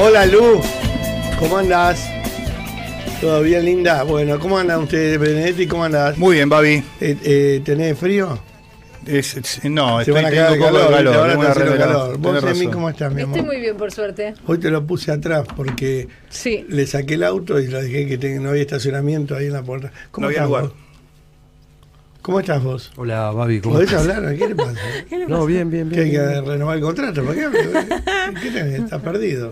Hola Lu, ¿cómo andás? ¿Todo bien, linda? Bueno, ¿cómo andan ustedes, Benedetti? ¿Cómo andás? Muy bien, Babi. Eh, eh, ¿Tenés frío? Es- es- no, Se estoy van a teniendo un poco de te calor. van a tengo una estar haciendo calor. ¿Vos, Tenés Emi, cómo estás, mi amor? Estoy muy bien, por suerte. Hoy te lo puse atrás porque Sí. le saqué el auto y lo dejé que te- no había estacionamiento ahí en la puerta. ¿Cómo No había estás lugar. vos? ¿Cómo estás vos? Hola, Babi, ¿cómo ¿Podés estás? hablar? ¿Qué le pasa? No, bien, bien, ¿Que hay bien. que bien. renovar el contrato? ¿Por qué? ¿Qué tenés? ¿Estás perdido?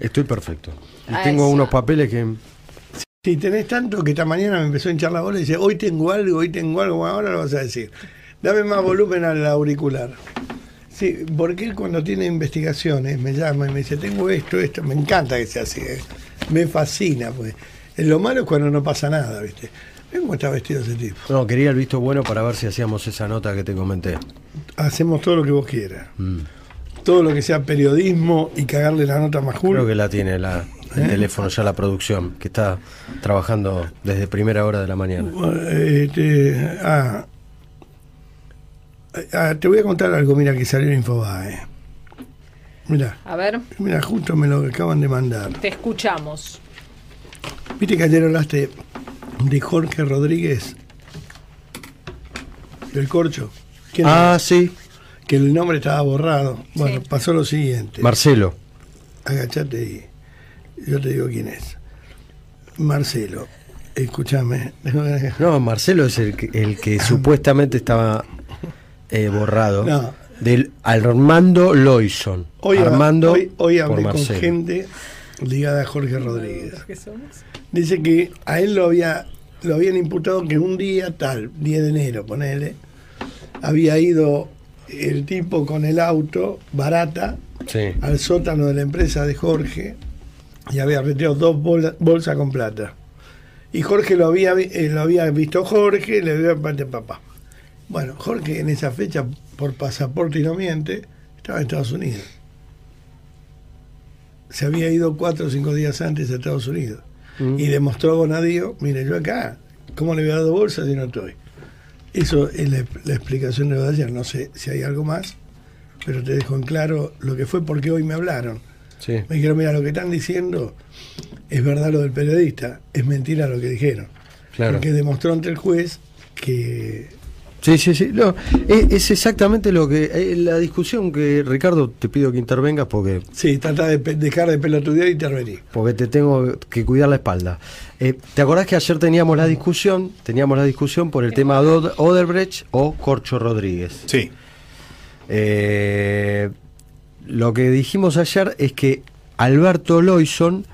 Estoy perfecto. Y tengo eso. unos papeles que. Si tenés tanto que esta mañana me empezó a hinchar la bola y dice, hoy tengo algo, hoy tengo algo, ahora lo vas a decir. Dame más volumen al auricular. Sí, porque él cuando tiene investigaciones me llama y me dice, tengo esto, esto, me encanta que sea así, ¿eh? me fascina, pues. Eh, Lo malo es cuando no pasa nada, ¿viste? Ven cómo está vestido ese tipo. No, quería el visto bueno para ver si hacíamos esa nota que te comenté. Hacemos todo lo que vos quieras. Mm. Todo lo que sea periodismo y cagarle la nota más Creo cool. que la tiene la, el ¿Eh? teléfono ya la producción, que está trabajando desde primera hora de la mañana. Este, ah, ah, te voy a contar algo, mira, que salió en Infobae. Mira, A ver, mira, justo me lo acaban de mandar. te escuchamos. Viste que ayer hablaste de Jorge Rodríguez, del corcho. ¿Quién Ah, es? sí. Que el nombre estaba borrado. Bueno, Sí. pasó lo siguiente. Marcelo. Agachate y yo te digo quién es. Marcelo, escúchame. No, Marcelo es el que, el que supuestamente estaba eh, borrado. No. Del Armando Loison. Hoy, Armando hoy, hoy por hablé con gente ligada a Jorge Rodríguez. ¿Qué somos? Dice que a él lo había lo habían imputado que un día tal, 10 de enero, ponele, había ido el tipo con el auto barata Sí. al sótano de la empresa de Jorge y había retirado dos bola- bolsas con plata. Y Jorge lo había, eh, lo había visto Jorge, le dio parte papá. Bueno, Jorge en esa fecha, por pasaporte y no miente, estaba en Estados Unidos. Se había ido cuatro o cinco días antes a Estados Unidos. Mm. Y demostró a Bonadío, mire, yo acá, ¿cómo le había dado bolsas si no estoy? Eso es la, la explicación de lo de ayer. No sé si hay algo más, pero te dejo en claro lo que fue porque hoy me hablaron. Sí. Me dijeron, mira, lo que están diciendo es verdad lo del periodista, es mentira lo que dijeron. Claro. Porque demostró ante el juez que... Sí, sí, sí. No, es, es exactamente lo que. eh, la discusión que, Ricardo, te pido que intervengas porque, Sí, trata de dejar de pelotudear y intervenir. porque te tengo que cuidar la espalda. Eh, ¿Te acordás que ayer teníamos la discusión? Teníamos la discusión por el tema de Od- Oderbrecht o Corcho Rodríguez. Sí. Eh, lo que dijimos ayer es que Alberto Loison,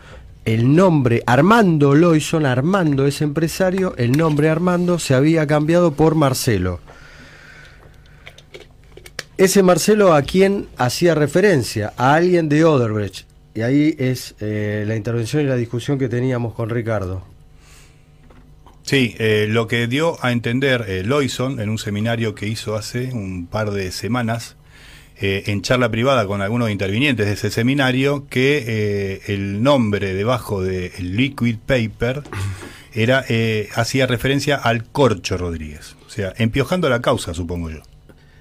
el nombre Armando Loison, Armando es empresario, el nombre Armando se había cambiado por Marcelo. Ese Marcelo a quien hacía referencia, a alguien de Oderbrecht. Y ahí es eh, la intervención y la discusión que teníamos con Ricardo. Sí, eh, lo que dio a entender eh, Loison en un seminario que hizo hace un par de semanas, eh, en charla privada con algunos intervinientes de ese seminario, que eh, el nombre debajo del liquid paper era eh, hacía referencia al Corcho Rodríguez. O sea, empiojando la causa, supongo yo.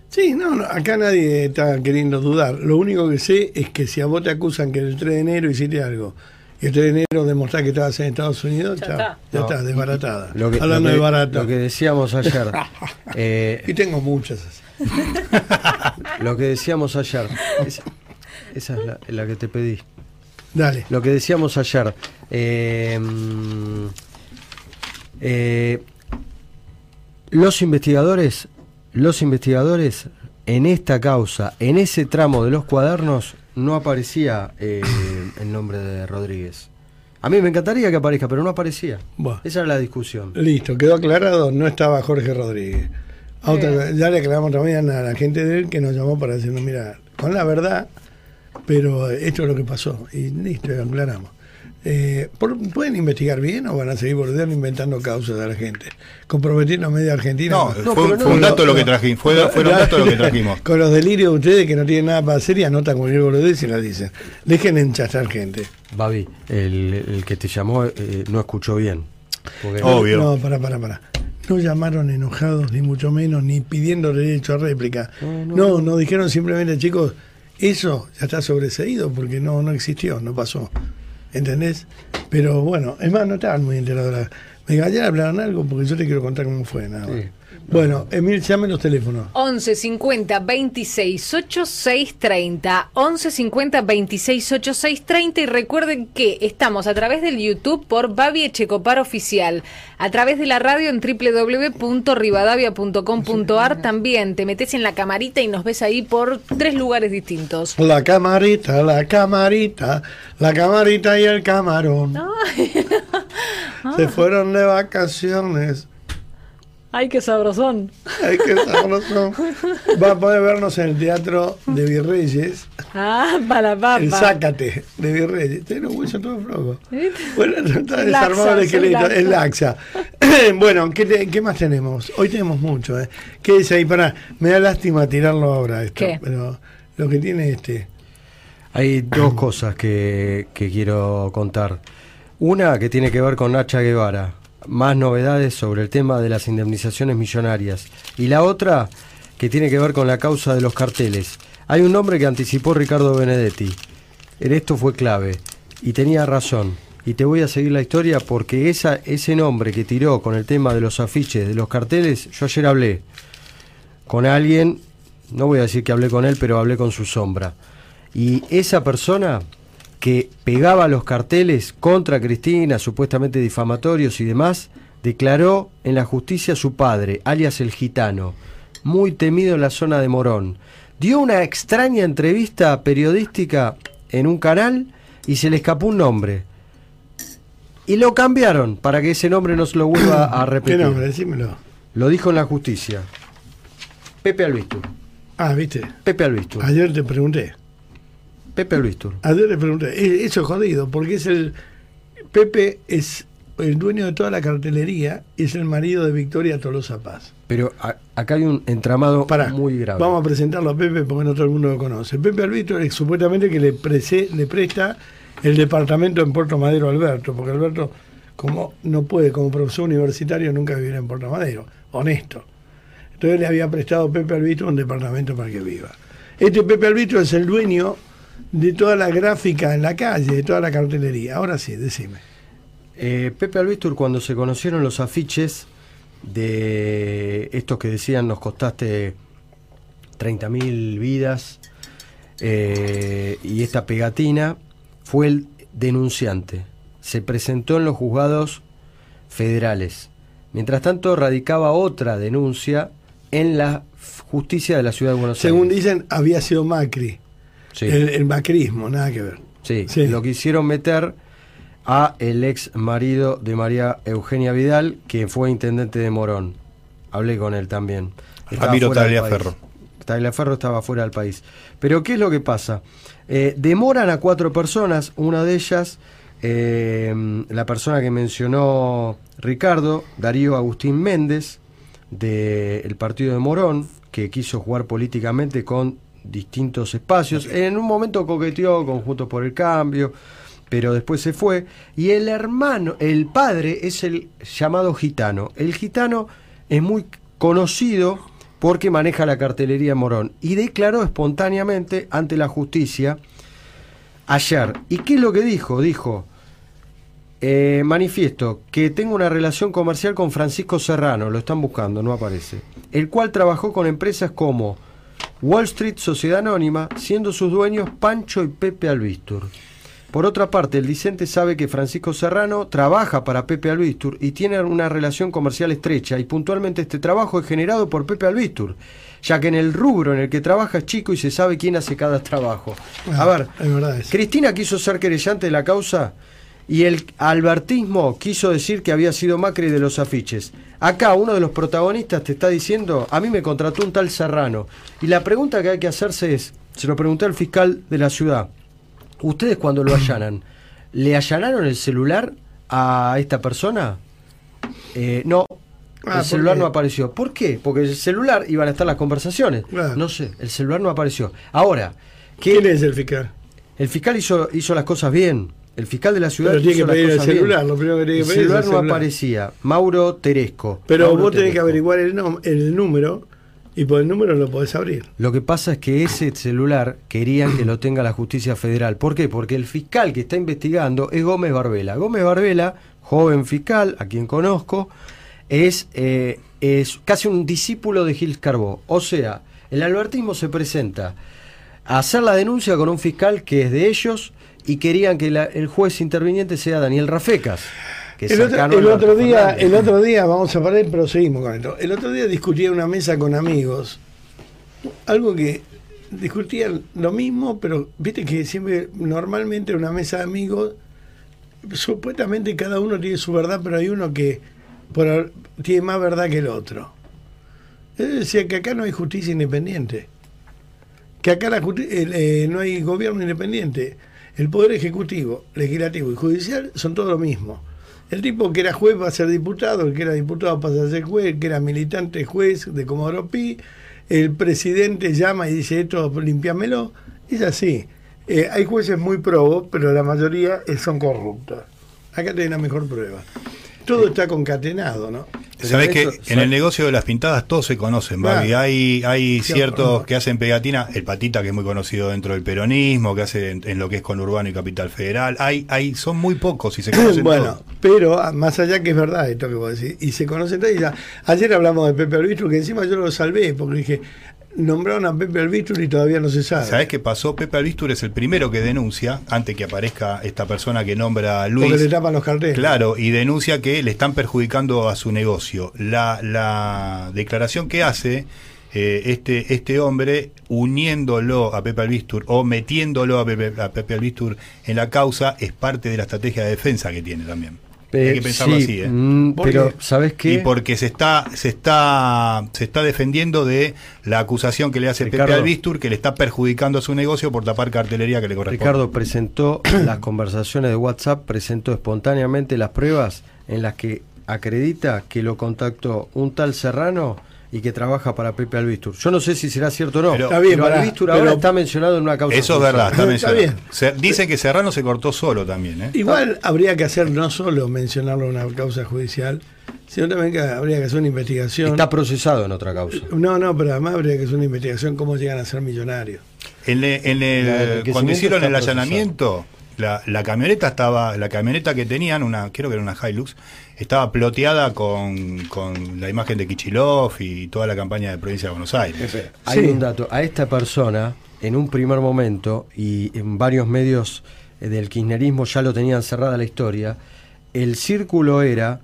Sí, no, no, acá nadie está queriendo dudar. Lo único que sé es que si a vos te acusan que el 3 de enero hiciste algo y el 3 de enero demostrás que estabas en Estados Unidos, Ya chao, está. ya No. está, desbaratada. Lo que, Hablando lo que- de barato. Lo que decíamos ayer. eh, Y tengo muchas. Lo que decíamos ayer. es- esa es la, la que te pedí. Dale. Lo que decíamos ayer. eh, eh, los investigadores, los investigadores en esta causa, en ese tramo de los cuadernos, no aparecía eh, el nombre de Rodríguez. A mí me encantaría que aparezca, pero no aparecía. Esa era la discusión. Listo, quedó aclarado, no estaba Jorge Rodríguez. A otra- ya le aclaramos también a la gente de él que nos llamó para decirnos, mira, con la verdad, pero esto es lo que pasó. Y listo, aclaramos. Eh, ¿por- ¿Pueden investigar bien o van a seguir bordeando inventando causas a la gente? Comprometiendo a media Argentina. No, con- fue, no, un dato lo que trajimos. Fue, fueron datos lo que trajimos. Con los delirios de ustedes que no tienen nada para hacer y anotan cualquier boludez y la dicen. Dejen enchazar gente. Babi, el, el que te llamó eh, no escuchó bien. Porque- Obvio. No, para, para, para. No llamaron enojados, ni mucho menos, ni pidiendo derecho a réplica. No, No, no. no, dijeron simplemente, chicos, eso ya está sobreseído porque no, no existió, no pasó. ¿Entendés? Pero bueno, es más, no estaban muy enterados. Me ayer hablaron algo porque yo te quiero contar cómo fue, nada. Bueno, Emil, llame los teléfonos. 11 50 26 86 30 11 50 26 86 30 y recuerden que estamos a través del YouTube por Babi Echecopar Oficial, a través de la radio en www.rivadavia.com.ar también te metes en la camarita y nos ves ahí por tres lugares distintos. La camarita, la camarita, la camarita y el camarón. Se fueron de vacaciones. Ay, qué sabrosón. Ay, qué sabroso. Va a poder vernos en el Teatro de Virreyes. Ah, para la El papa. Sácate de Virreyes. Tiene los huesos todos flojos. Bueno, está desarmado el esqueleto. Es laxa. bueno, ¿qué, te- qué más tenemos? Hoy tenemos mucho. ¿eh? ¿Qué es ahí? Para, me da lástima tirarlo ahora esto. ¿Qué? Pero lo que tiene este. Hay dos cosas que, que quiero contar. Una que tiene que ver con Nacha Guevara, más novedades sobre el tema de las indemnizaciones millonarias. Y la otra que tiene que ver con la causa de los carteles. Hay un nombre que anticipó Ricardo Benedetti. En esto fue clave. Y tenía razón. Y te voy a seguir la historia porque esa, ese nombre que tiró con el tema de los afiches, de los carteles, yo ayer hablé con alguien, no voy a decir que hablé con él, pero hablé con su sombra. Y esa persona que pegaba los carteles contra Cristina, supuestamente difamatorios y demás, declaró en la justicia a su padre, alias el gitano, muy temido en la zona de Morón. Dio una extraña entrevista periodística en un canal y se le escapó un nombre. Y lo cambiaron para que ese nombre no se lo vuelva a ¿Qué repetir. nombre? Decímelo. Lo dijo en la justicia. Pepe Albistur. Ah, viste. Pepe Albistur. Ayer te pregunté. Pepe Albistur. Ayer le pregunté. Eh, Eso es jodido, porque es el. Pepe es el dueño de toda la cartelería y es el marido de Victoria Tolosa Paz. Pero a- acá hay un entramado Pará, muy grave. Vamos a presentarlo a Pepe porque no todo el mundo lo conoce. Pepe Alberto es supuestamente que le, prese- le presta el departamento en Puerto Madero a Alberto, porque Alberto, como no puede, como profesor universitario, nunca vivir en Puerto Madero, honesto. Entonces le había prestado Pepe Albitro un departamento para que viva. Este Pepe Albitro es el dueño de toda la gráfica en la calle, de toda la cartelería. Ahora sí, decime. Eh, Pepe Albistur, cuando se conocieron los afiches de estos que decían nos costaste 30.000 vidas eh, y esta pegatina, fue el denunciante. Se presentó en los juzgados federales. Mientras tanto, radicaba otra denuncia en la justicia de la ciudad de Buenos Según Aires. dicen, había sido Macri. Sí. El, el macrismo, nada que ver. Sí, Sí. lo quisieron meter a el ex marido de María Eugenia Vidal, que fue intendente de Morón. Hablé con él también. Ramiro fuera del Tagliaferro. Tagliaferro estaba fuera del país. Pero ¿qué es lo que pasa? Eh, demoran a cuatro personas, una de ellas, eh, la persona que mencionó Ricardo, Darío Agustín Méndez, del partido de Morón, que quiso jugar políticamente con distintos espacios. En un momento coqueteó con Juntos por el Cambio, pero después se fue. Y el hermano, el padre, es el llamado gitano. El gitano es muy conocido porque maneja la cartelería en Morón y declaró espontáneamente ante la justicia ayer. ¿Y qué es lo que dijo? Dijo, eh, manifiesto que tengo una relación comercial con Francisco Serrano, lo están buscando, no aparece, el cual trabajó con empresas como Wall Street Sociedad Anónima, siendo sus dueños Pancho y Pepe Albistur. Por otra parte, el dicente sabe que Francisco Serrano trabaja para Pepe Albistur y tiene una relación comercial estrecha y puntualmente este trabajo es generado por Pepe Albistur, ya que en el rubro en el que trabaja es chico y se sabe quién hace cada trabajo. A ver, es verdad. Cristina quiso ser querellante de la causa y el albertismo quiso decir que había sido Macri de los afiches. Acá uno de los protagonistas te está diciendo, a mí me contrató un tal Serrano. Y la pregunta que hay que hacerse es, se lo pregunté al fiscal de la ciudad, ustedes cuando lo allanan, ¿le allanaron el celular a esta persona? Eh, no, Ah, el celular no apareció. ¿Por qué? Porque el celular iban a estar las conversaciones. Claro. No sé, el celular no apareció. Ahora, ¿qué, ¿Quién es el fiscal? el fiscal hizo, hizo las cosas bien. El fiscal de la ciudad Pero tiene que pedir el bien. celular, lo primero que tiene El que pedir es celular el no aparecía. Mauro Teresco. Pero Mauro vos tenés que averiguar el número Y por el número lo podés abrir. Lo que pasa es que ese celular querían que lo tenga la justicia federal. ¿Por qué? Porque el fiscal que está investigando es Gómez Barbela. Gómez Barbela, joven fiscal, a quien conozco, es, eh, es casi un discípulo de Gil Carbó. O sea, el albertismo se presenta a hacer la denuncia con un fiscal que es de ellos y querían que la- el juez interviniente sea Daniel Rafecas. Que El otro, el día, Fernández. el otro día, vamos a parar, pero seguimos con esto. El otro día discutía en una mesa con amigos, algo que discutían lo mismo, pero viste que siempre, normalmente en una mesa de amigos, supuestamente cada uno tiene su verdad, pero hay uno que por, tiene más verdad que el otro. Él decía que acá no hay justicia independiente, que acá la justi- eh, no hay gobierno independiente. El poder ejecutivo, legislativo y judicial son todo lo mismo. El tipo que era juez va a ser diputado, el que era diputado pasa a ser juez, el que era militante juez de Comodoro Pi, el presidente llama y dice esto, limpiámelo. Es así. Eh, hay jueces muy probos, pero la mayoría eh, son corruptos. Acá tenés la mejor prueba. Todo está concatenado, ¿no? Sabes que eso- en el negocio de las pintadas todos se conocen, Babi. Claro. Hay, hay Sí, ciertos que hacen pegatina, el Patita que es muy conocido dentro del peronismo, que hace en, en lo que es con Urbano y Capital Federal. Hay, hay, son muy pocos y se conocen bueno, todos. pero ah, más allá que es verdad esto que vos decís, y se conocen todos. y ya- ayer hablamos de Pepe Albistro, que encima yo lo salvé, porque dije, nombraron a Pepe Albistro y todavía no se sabe. ¿Sabes qué pasó? Pepe Albistur es el primero que denuncia, antes que aparezca esta persona que nombra a porque Luis. le tapan los carteles. Claro, y denuncia que le están perjudicando a su negocio. La, la declaración que hace eh, este, este hombre, uniéndolo a Pepe Albistur o metiéndolo a Pepe, a Pepe Albistur en la causa, es parte de la estrategia de defensa que tiene también. Eh, Hay que pensarlo sí, así, ¿eh? mm, ¿Por pero? ¿sabes qué? Y porque se está, se está, se está defendiendo de la acusación que le hace Ricardo. Pepe Albistur, que le está perjudicando a su negocio por tapar cartelería que le corresponde. Ricardo presentó las conversaciones de WhatsApp, presentó espontáneamente las pruebas en las que acredita que lo contactó un tal Serrano y que trabaja para Pepe Albistur. Yo no sé si será cierto o no, Pero- Está bien, pará, Albistur pero- ahora está mencionado en una causa. Eso es verdad, está Está mencionado. bien. Se- dice que Serrano se cortó solo también, ¿eh? Igual habría que hacer no solo mencionarlo en una causa judicial, sino también que habría que hacer una investigación. Está procesado en otra causa. No, no, pero además habría que hacer una investigación cómo llegan a ser millonarios. En, el- en el- cuando hicieron está el procesado. allanamiento, la, la camioneta estaba, la camioneta que tenían, una, creo que era una Hilux, estaba ploteada con, con la imagen de Kichilov y toda la campaña de provincia de Buenos Aires. Hay un dato. A esta persona, en un primer momento, y en varios medios eh, del kirchnerismo ya lo tenían cerrada la historia, el círculo era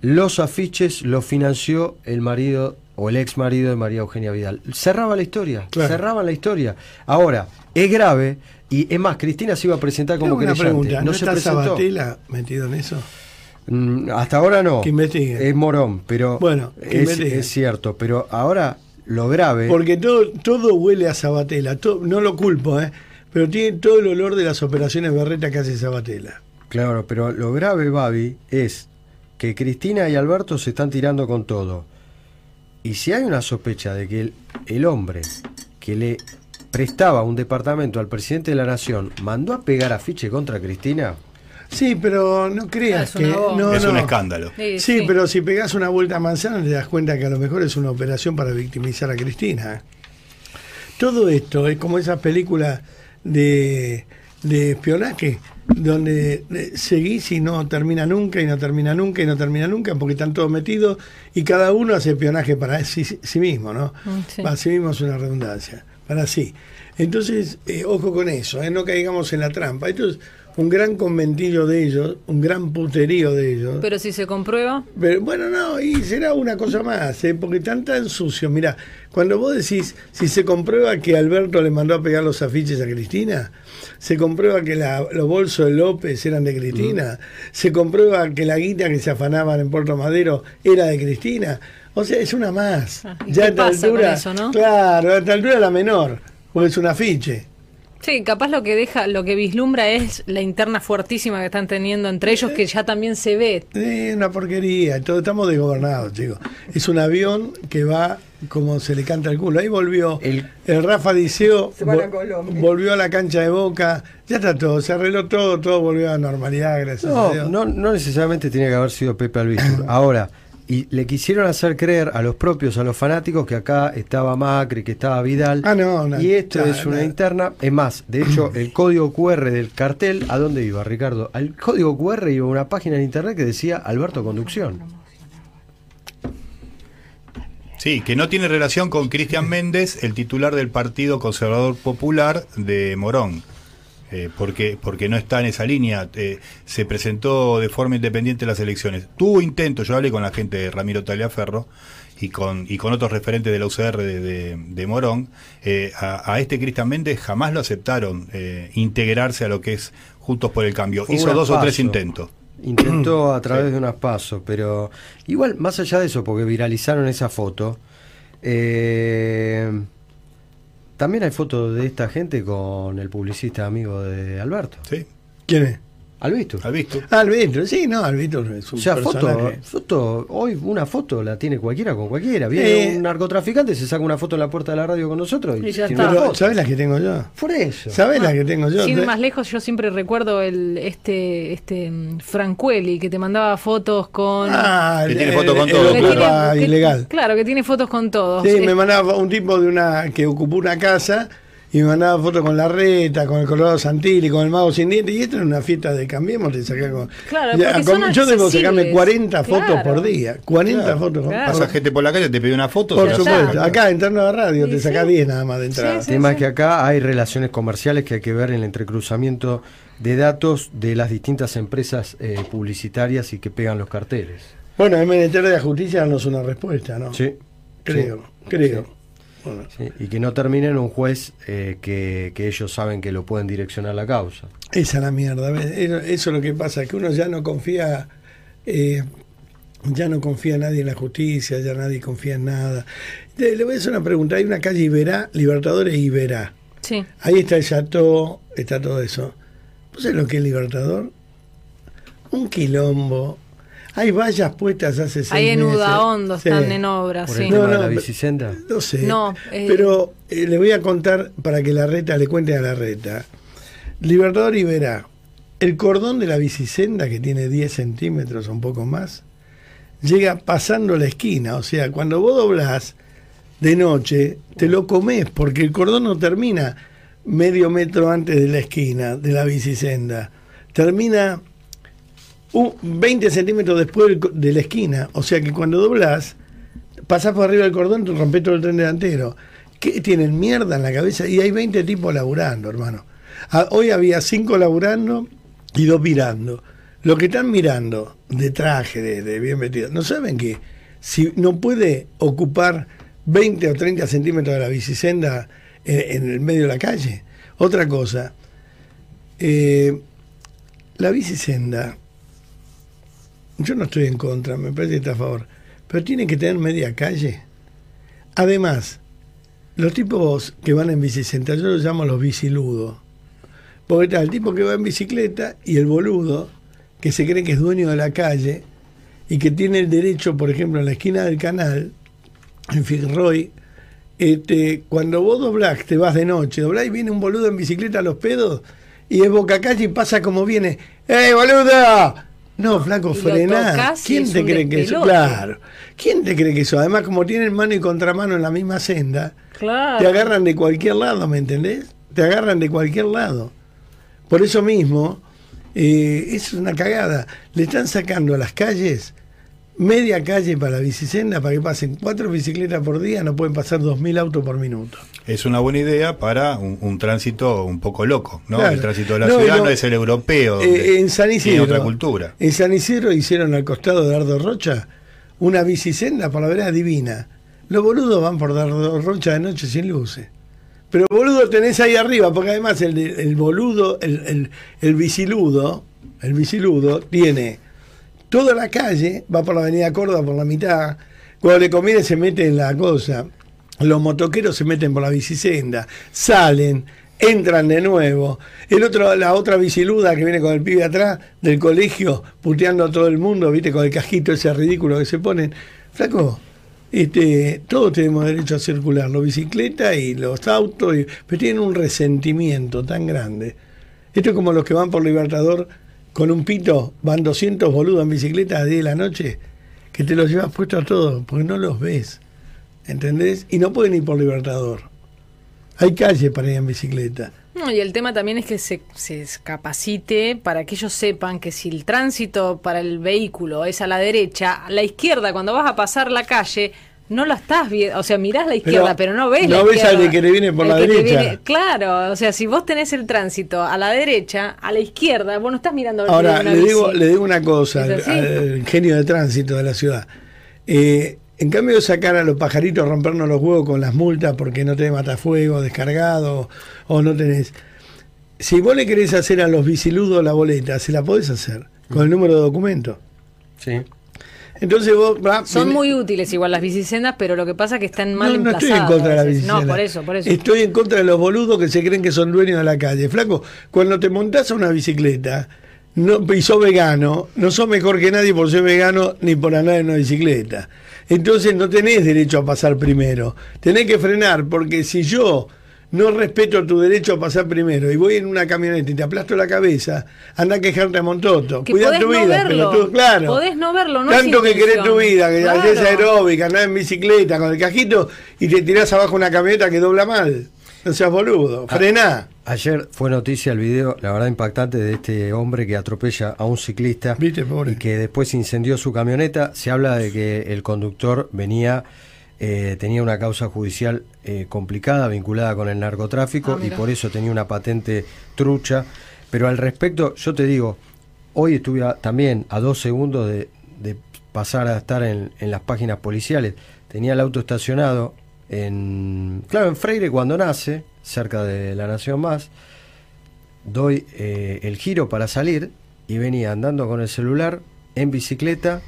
los afiches los financió el marido o el ex marido de María Eugenia Vidal. Cerraba la historia, Claro. cerraban la historia. Ahora, es grave, y es más, Cristina se iba a presentar como querellante. pregunta, no, ¿no, se está presentó. Sabatella metido en eso? Mm, Hasta ahora no. Que investigue. Es Morón, pero Bueno, que es, cierto. Pero ahora lo grave. Porque todo, todo huele a Sabatella, todo- no lo culpo, ¿eh? pero tiene todo el olor de las operaciones berreta que hace Sabatella. Claro, pero lo grave, Babi, es que Cristina y Alberto se están tirando con todo. Y si hay una sospecha de que el, el hombre que le prestaba un departamento al presidente de la nación mandó a pegar afiche contra Cristina, Sí, pero no creas Ah, es que... No, es no. un escándalo. Sí, Sí, sí. pero si pegas una vuelta a manzana te das cuenta que a lo mejor es una operación para victimizar a Cristina. Todo esto es como esas películas de, de espionaje, donde eh, seguís y no termina nunca, y no termina nunca, y no termina nunca, porque están todos metidos y cada uno hace espionaje para sí, sí mismo, ¿no? Mm, sí. Para sí mismo es una redundancia, para sí. Entonces, eh, ojo con eso, ¿eh? no caigamos en la trampa. Esto es un gran conventillo de ellos, un gran puterío de ellos. Pero si se comprueba, Pero, bueno, no, y será una cosa más, ¿eh? porque están tan sucios. Mira, cuando vos decís, si se comprueba que Alberto le mandó a pegar los afiches a Cristina, se comprueba que la- los bolsos de López eran de Cristina, se comprueba que la guita que se afanaban en Puerto Madero era de Cristina. O sea, es una más. Ah, ¿y qué a con eso, no? Claro, a esta altura la menor, porque es un afiche. sí, capaz lo que deja, lo que vislumbra es la interna fuertísima que están teniendo entre ellos, que ya también se ve. Es una porquería, todo, estamos desgobernados, chicos. Es un avión que va como se le canta el culo. Ahí volvió el, El- Rafa Diceo, a vol- volvió a la cancha de Boca, ya está todo, se arregló todo, todo volvió a la normalidad, gracias a No, Dios. no, no necesariamente tiene que haber sido Pepe Albistur. Ahora, y le quisieron hacer creer a los propios, a los fanáticos, que acá estaba Macri, que estaba Vidal. Ah, no, no, y esto no, es una no. interna. Es más, de hecho, el código QR del cartel, ¿a dónde iba, Ricardo? Al código QR iba una página en internet que decía Alberto Conducción. Sí, que no tiene relación con Cristian Méndez, el titular del Partido Conservador Popular de Morón. Eh, porque, porque no está en esa línea. Eh, se presentó de forma independiente en las elecciones. Tuvo intentos, yo hablé con la gente de Ramiro Taliaferro y con, y con otros referentes de la UCR de, de- de Morón. Eh, a, a este Cristian Méndez jamás lo aceptaron integrarse a lo que es Juntos por el Cambio. Fue Hizo dos o tres intentos. Intentó a través de unas pasos, pero igual, más allá de eso, porque viralizaron esa foto, eh, también hay fotos de esta gente con el publicista amigo de Alberto, ¿Sí? ¿Quién es? Alberto. ¿Has visto? Albitro, sí, no, Albitro es O un sea, foto, personaje. foto, hoy una foto la tiene cualquiera con cualquiera. Viene Eh. un narcotraficante, se saca una foto en la puerta de la radio con nosotros y, Y ya tiene está. una Pero, foto. ¿sabes las que tengo yo? Por eso. ¿Sabes las que tengo yo? Sin ir más lejos, yo siempre recuerdo el este este mm, Francueli que te mandaba fotos con Ah, Que tiene el- foto con todo, claro. que- ilegal. Claro, que tiene fotos con todos. Sí, Eh, me mandaba un tipo de una que ocupó una casa y me mandaba fotos con la reta, con el Colorado Santilli, con el Mago Sin Dientes. Y esto era una fiesta de Cambiemos, te saqué con. Claro, Ya, con- son yo debo sacarme accesibles. 40 fotos por día. 40 Claro. fotos. Claro. Pasa gente por la calle, te pide una foto. Por supuesto. Acá, entrando a la radio, Sí, te sacás sí. 10 nada más de entrada. El tema es que acá hay relaciones comerciales que hay que ver en el entrecruzamiento de datos de las distintas empresas eh, publicitarias y que pegan los carteles. Bueno, el Ministerio de la Justicia danos una respuesta, ¿no? Sí. Creo, Sí. creo. Bueno. Sí, Y que no termine en un juez eh, que, que ellos saben que lo pueden direccionar la causa. Esa es la mierda. Eso, eso es lo que pasa, que uno ya no confía, eh, ya no confía nadie en la justicia, ya nadie confía en nada. Le, le voy a hacer una pregunta. Hay una calle Iberá, Libertadores Iberá. Sí. Ahí está el Chateau, está todo eso. ¿Vos sabés lo que es Libertador? Un quilombo. Hay vallas puestas hace seis Ahí en. Udaondo Sí. están en obra, Por sí. el No, de no, la bicisenda. No sé. No, eh, pero eh, le voy a contar para que la reta le cuente a la reta. Libertador Iberá, el cordón de la bicisenda, que tiene 10 centímetros o un poco más, llega pasando la esquina. O sea, cuando vos doblás de noche, te lo comés, porque el cordón no termina medio metro antes de la esquina de la bicisenda. Termina un 20 centímetros después de la esquina. O sea que cuando doblás, pasás por arriba del cordón, te rompés todo el tren delantero. ¿Qué tienen mierda en la cabeza? Y hay 20 tipos laburando, hermano. Ah, Hoy había 5 laburando y 2 mirando. Los que están mirando de traje, de, bien vestidos, ¿no saben que si no puede ocupar 20 o 30 centímetros de la bicisenda en, en el medio de la calle? Otra cosa, eh, la bicisenda, yo no estoy en contra, me parece que está a favor, pero tiene que tener media calle. Además, los tipos que van en bicicleta, yo los llamo los biciludos. Porque está el tipo que va en bicicleta y el boludo que se cree que es dueño de la calle y que tiene el derecho, por ejemplo, en la esquina del canal, en Fitzroy, este, cuando vos doblás, te vas de noche, doblás y viene un boludo en bicicleta a los pedos y es boca calle y pasa como viene. ¡Ey, boludo! No, flaco, frená. ¿Quién te cree que eso? Claro. ¿Quién te cree que eso? Además, como tienen mano y contramano en la misma senda, Claro. te agarran de cualquier lado, ¿me entendés? Te agarran de cualquier lado. Por eso mismo, eh, es una cagada. Le están sacando a las calles media calle para la bicisenda para que pasen cuatro bicicletas por día, no pueden pasar dos mil autos por minuto. Es una buena idea para un, un tránsito un poco loco, ¿no? Claro. El tránsito de la No, ciudad no, no, es el europeo, Eh, en San tiene Isidro. otra cultura. En San Isidro hicieron al costado de Dardo Rocha una bicisenda por la vereda divina. Los boludos van por Dardo Rocha de noche sin luces. Pero boludo tenés ahí arriba, porque además el, el boludo, el, el, el biciludo, el biciludo tiene toda la calle, va por la avenida Córdoba por la mitad, cuando le conviene se mete en la cosa, los motoqueros se meten por la bicisenda, salen, entran de nuevo, el otro, la otra biciluda que viene con el pibe atrás del colegio, puteando a todo el mundo, viste, con el cajito ese ridículo que se ponen, flaco, este, todos tenemos derecho a circular, los bicicletas y los autos, pero tienen un resentimiento tan grande. Esto es como los que van por Libertador con un pito, van 200 boludos en bicicleta a 10 de la noche, que te los llevas puesto a todos, porque no los ves. ¿Entendés? Y no pueden ir por Libertador. Hay calle para ir en bicicleta. No, y el tema también es que se, se capacite para que ellos sepan que si el tránsito para el vehículo es a la derecha, a la izquierda, cuando vas a pasar la calle, no la estás viendo, o sea, mirás la izquierda, pero, no ves no la ves izquierda. al de que le viene por El la derecha. viene- claro, o sea, si vos tenés el tránsito a la derecha, a la izquierda, vos no estás mirando Ahora, le digo, bici. le digo una cosa al genio de tránsito de la ciudad. Eh, en cambio de sacar a los pajaritos, rompernos los huevos con las multas porque no tenés matafuego descargado o no tenés... Si vos le querés hacer a los biciludos la boleta, se la podés hacer con el número de documento. Sí. Entonces vos... Son muy útiles igual las bicisendas, pero lo que pasa es que están mal no, no estoy en contra de la a veces. bicicleta. No, por eso, por eso. Estoy en contra de los boludos que se creen que son dueños de la calle. Flaco, cuando te montás a una bicicleta no, y sos vegano, no sos mejor que nadie por ser vegano ni por andar en una bicicleta. Entonces no tenés derecho a pasar primero. Tenés que frenar, porque si yo no respeto tu derecho a pasar primero y voy en una camioneta y te aplasto la cabeza, anda a quejarte a Montoto. Que Cuida podés tu no vida, verlo. pero tú, claro. Podés no verlo, no Tanto que querés tu vida, que Claro. haces aeróbica, andás en bicicleta con el cajito y te tirás abajo una camioneta que dobla mal. No seas boludo, frená. Ayer fue noticia el video, la verdad impactante, de este hombre que atropella a un ciclista Viste, pobre. y que después incendió su camioneta. Se habla de que el conductor venía, eh, tenía una causa judicial eh, complicada vinculada con el narcotráfico Ah, y por eso tenía una patente trucha. Pero al respecto, yo te digo, hoy estuve a- también a dos segundos de, de pasar a estar en, en las páginas policiales. Tenía el auto estacionado en, claro, en Freire cuando nace, cerca de la Nación Más. Doy eh, el giro para salir y venía andando con el celular en bicicleta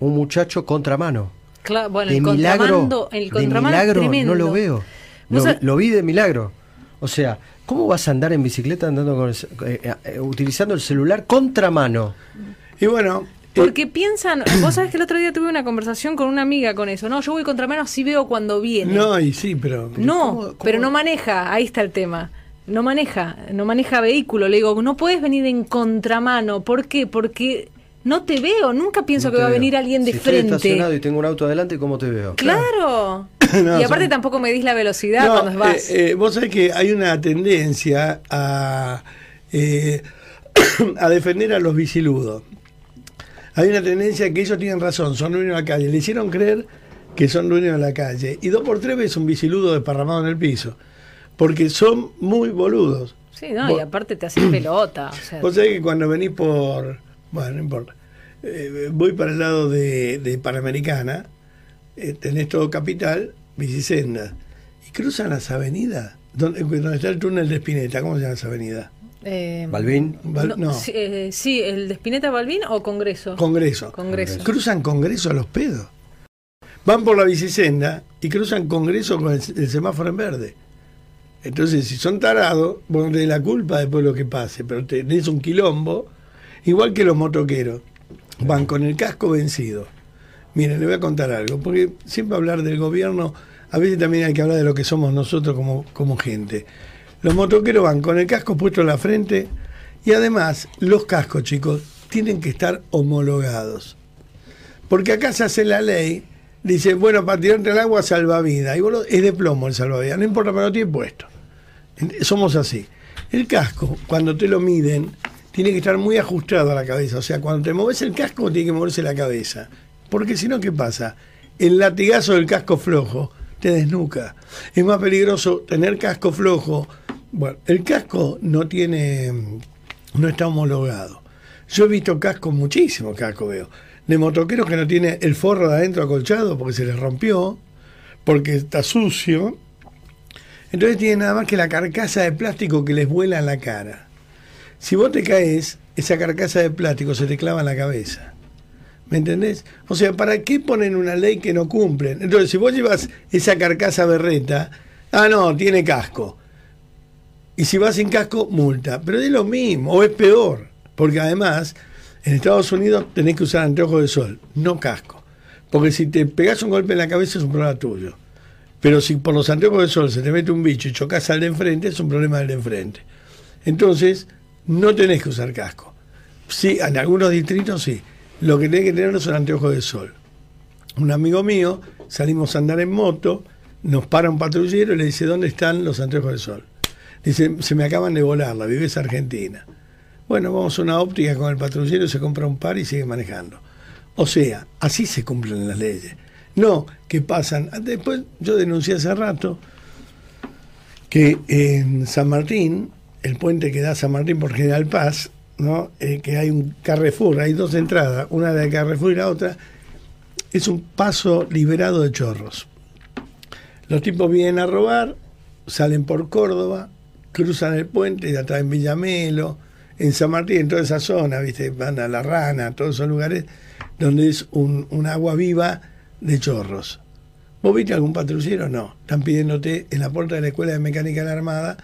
un muchacho contramano. Cla- bueno, de el milagro, contramando, el de milagro tremendo. no lo veo. Lo, lo vi de milagro. O sea, ¿cómo vas a andar en bicicleta andando con el ce- eh, eh, utilizando el celular contramano? Y bueno, eh, Porque piensan, vos sabés que el otro día tuve una conversación con una amiga con eso. No, yo voy contra mano, sí veo cuando viene. no, y sí, pero. No, ¿cómo- cómo- pero no maneja, ahí está el tema. No maneja, no maneja vehículo. Le digo, no puedes venir en contramano. ¿Por qué? Porque no te veo, nunca pienso No que va a venir alguien de si Estoy estacionado frente. y tengo un auto adelante, ¿cómo te veo? Claro. No, y aparte son- tampoco me dis la velocidad No, cuando vas. eh, eh, vos sabés que hay una tendencia a, eh, a defender a los biciludos. Hay una tendencia que ellos tienen razón, son dueños de la calle. Le hicieron creer que son dueños de la calle. Y dos por tres ves un biciludo desparramado en el piso. Porque son muy boludos. sí, no, y aparte te haces pelota. O sea, Vos sabés que cuando venís por. Bueno, no importa. Eh, voy para el lado de, de Panamericana, eh, tenés todo capital, bicisendas. Y cruzan las avenidas, donde, donde está el túnel de Espineta. ¿Cómo se llama esa avenida? eh, Balvin. Val- no, Sí, eh, sí, el de Spinetta Balvin o Congreso. Congreso. Congreso. Cruzan Congreso a los pedos. Van por la bicisenda y cruzan Congreso con el, el semáforo en verde. Entonces, si son tarados, vos no tenés la culpa después de lo que pase, pero tenés un quilombo, igual que los motoqueros. Van con el casco vencido. Miren, le voy a contar algo, porque siempre hablar del gobierno, a veces también hay que hablar de lo que somos nosotros como, como gente. Los motoqueros van con el casco puesto en la frente y además los cascos, chicos, tienen que estar homologados. Porque acá se hace la ley, dice, bueno, para tirarte al agua salvavidas. Y vos es de plomo el salvavidas, no importa, pero lo tiene puesto. Somos así. El casco, cuando te lo miden, tiene que estar muy ajustado a la cabeza. O sea, cuando te mueves el casco, tiene que moverse la cabeza. Porque si no, ¿qué pasa? El latigazo del casco flojo te desnuca. Es más peligroso tener casco flojo. Bueno, el casco no tiene, no está homologado. Yo he visto cascos, muchísimos cascos veo, de motoqueros que no tiene el forro de adentro acolchado porque se les rompió, porque está sucio. Entonces tiene nada más que la carcasa de plástico que les vuela en la cara. Si vos te caes, esa carcasa de plástico se te clava en la cabeza. ¿Me entendés? O sea, ¿para qué ponen una ley que no cumplen? Entonces, si vos llevas esa carcasa berreta, ah, no, tiene casco. Y si vas sin casco, multa. Pero es lo mismo, o es peor. Porque además, en Estados Unidos tenés que usar anteojos de sol, no casco. Porque si te pegas un golpe en la cabeza es un problema tuyo. Pero si por los anteojos de sol se te mete un bicho y chocas al de enfrente, es un problema del de enfrente. Entonces, no tenés que usar casco. Sí, en algunos distritos sí. Lo que tenés que tener son anteojos de sol. un amigo mío, salimos a andar en moto, nos para un patrullero y le dice, ¿dónde están los anteojos del sol? Dice, se me acaban de volar, la vives Argentina. Bueno, vamos a una óptica con el patrullero, se compra un par y sigue manejando. O sea, así se cumplen las leyes. No, que pasan. Después yo denuncié hace rato que en San Martín, el puente que da San Martín por General Paz, ¿no? Eh, que hay un Carrefour, hay dos entradas, una de Carrefour y la otra, es un paso liberado de chorros. Los tipos vienen a robar, salen por Córdoba, cruzan el puente, ya está en Villamelo, en San Martín, en toda esa zona, ¿viste? van a La Rana, todos esos lugares donde es un, un agua viva de chorros. ¿Vos viste algún patrullero? No. Están pidiéndote en la puerta de la Escuela de Mecánica de la Armada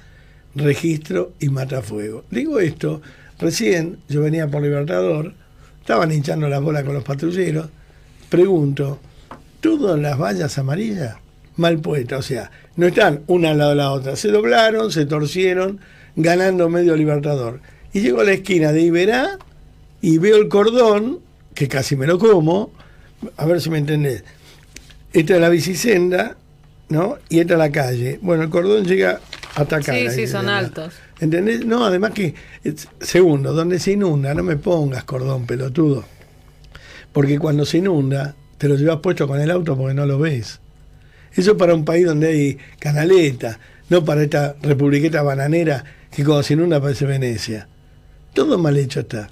registro y matafuego. Digo esto, recién yo venía por Libertador, estaban hinchando las bolas con los patrulleros, pregunto, ¿todas las vallas amarillas? Mal puestas, o sea, no están una al lado de la otra, se doblaron, se torcieron, ganando medio Libertador. Y llego a la esquina de Iberá y veo el cordón, que casi me lo como, a ver si me entendés. Esta es la bicisenda, ¿no? Y esta es la calle. Bueno, el cordón llega Sí, sí, son altos. ¿Entendés? No, además que, segundo, donde se inunda, no me pongas cordón, pelotudo. Porque cuando se inunda, te lo llevas puesto con el auto porque no lo ves. Eso es para un país donde hay canaleta, no para esta republiqueta bananera que cuando se inunda parece Venecia. Todo mal hecho está.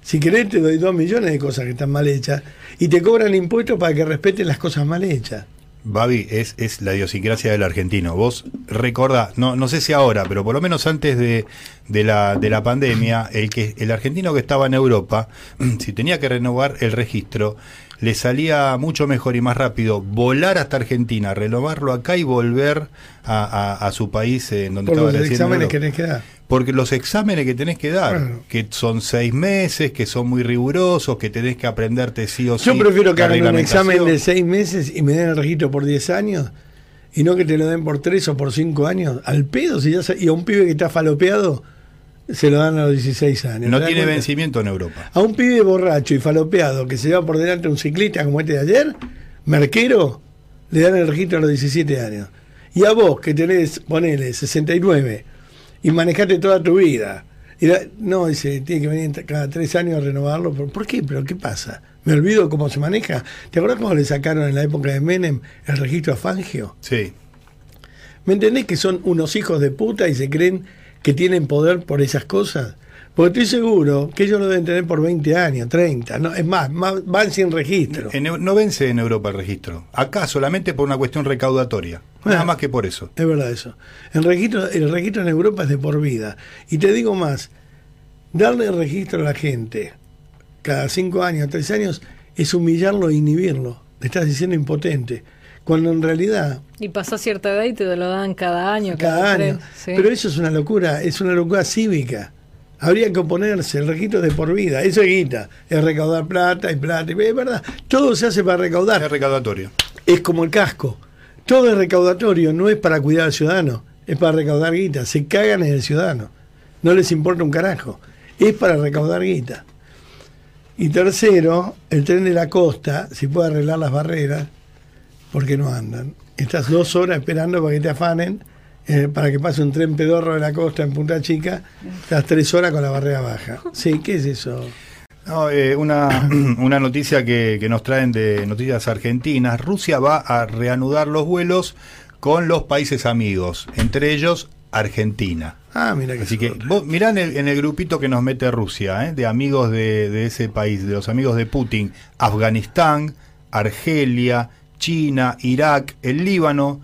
Si querés te doy dos millones de cosas que están mal hechas y te cobran impuestos para que respeten las cosas mal hechas. Babi, es, es la idiosincrasia del argentino. Vos recordá, no, no sé si ahora, pero por lo menos antes de, de la, de la pandemia, el, que, el argentino que estaba en Europa, si tenía que renovar el registro, le salía mucho mejor y más rápido volar hasta Argentina, renovarlo acá y volver a, a- a su país en donde Por estaba los recién en exámenes que Europa. tenés que dar. Porque los exámenes que tenés que dar, Bueno. que son seis meses, que son muy rigurosos, que tenés que aprenderte sí o sí. Yo prefiero que hagan un examen de seis meses y me den el registro por 10 años y no que te lo den por 3 o por 5 años. Al pedo, si ya y a un pibe que está falopeado se lo dan a los 16 años. No ¿te das tiene cuenta? vencimiento en Europa. A un pibe borracho y falopeado que se lleva por delante un ciclista como este de ayer, Merquero, le dan el registro a los 17 años. Y a vos que tenés, ponele, 69 y manejaste toda tu vida. Y la- no, dice, tiene que venir cada tres años a renovarlo. ¿Por, por qué? ¿Pero qué pasa? ¿Me olvido cómo se maneja? ¿Te acuerdas cómo le sacaron en la época de Menem el registro a Fangio? Sí. ¿Me entendés que son unos hijos de puta y se creen que tienen poder por esas cosas? Porque estoy seguro que ellos lo deben tener por 20 años, 30. No, es más, más- van sin registro. En no vence en Europa el registro. Acá solamente por una cuestión recaudatoria. Nada más que por eso. Es verdad eso. El registro, el registro en Europa es de por vida. Y te digo más, darle registro a la gente cada cinco años, tres años, es humillarlo e inhibirlo. Le estás diciendo impotente. Cuando en realidad, Y pasó cierta edad y te lo dan cada año. cada año. sí. Pero eso es una locura, es una locura cívica. Habría que oponerse, el registro es de por vida, eso es guita, es recaudar plata y plata, y es verdad, todo se hace para recaudar. Es recaudatorio. es como el casco. Todo es recaudatorio, no es para cuidar al ciudadano, es para recaudar guita. Se cagan en el ciudadano. No les importa un carajo. Es para recaudar guita. Y tercero, el tren de la costa, si puede arreglar las barreras, porque no andan. Estás dos horas esperando para que te afanen, eh, para que pase un tren pedorro de la costa en Punta Chica, estás tres horas con la barrera baja. Sí, ¿qué es eso? No, eh, una, una noticia que, que nos traen de noticias argentinas. Rusia va a reanudar los vuelos con los países amigos, entre ellos Argentina. Ah, mira que Así que vos mirá en el, en el grupito que nos mete Rusia, ¿eh? de amigos de, de ese país, de los amigos de Putin, Afganistán, Argelia, China, Irak, el Líbano,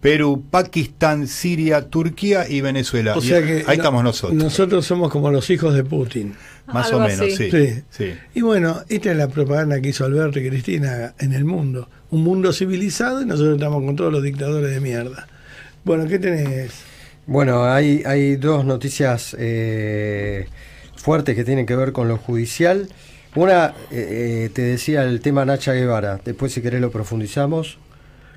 Perú, Pakistán, Siria, Turquía y Venezuela. O sea que ahí no- estamos nosotros, Nosotros somos como los hijos de Putin. más Algo o menos. Sí. sí. Y bueno, esta es la propaganda que hizo Alberto y Cristina en el mundo. Un mundo civilizado y nosotros estamos con todos los dictadores de mierda. Bueno, ¿qué tenés? Bueno, hay, hay dos noticias eh, fuertes que tienen que ver con lo judicial. Una, eh, eh, te decía el tema Nacha Guevara, después si querés lo profundizamos.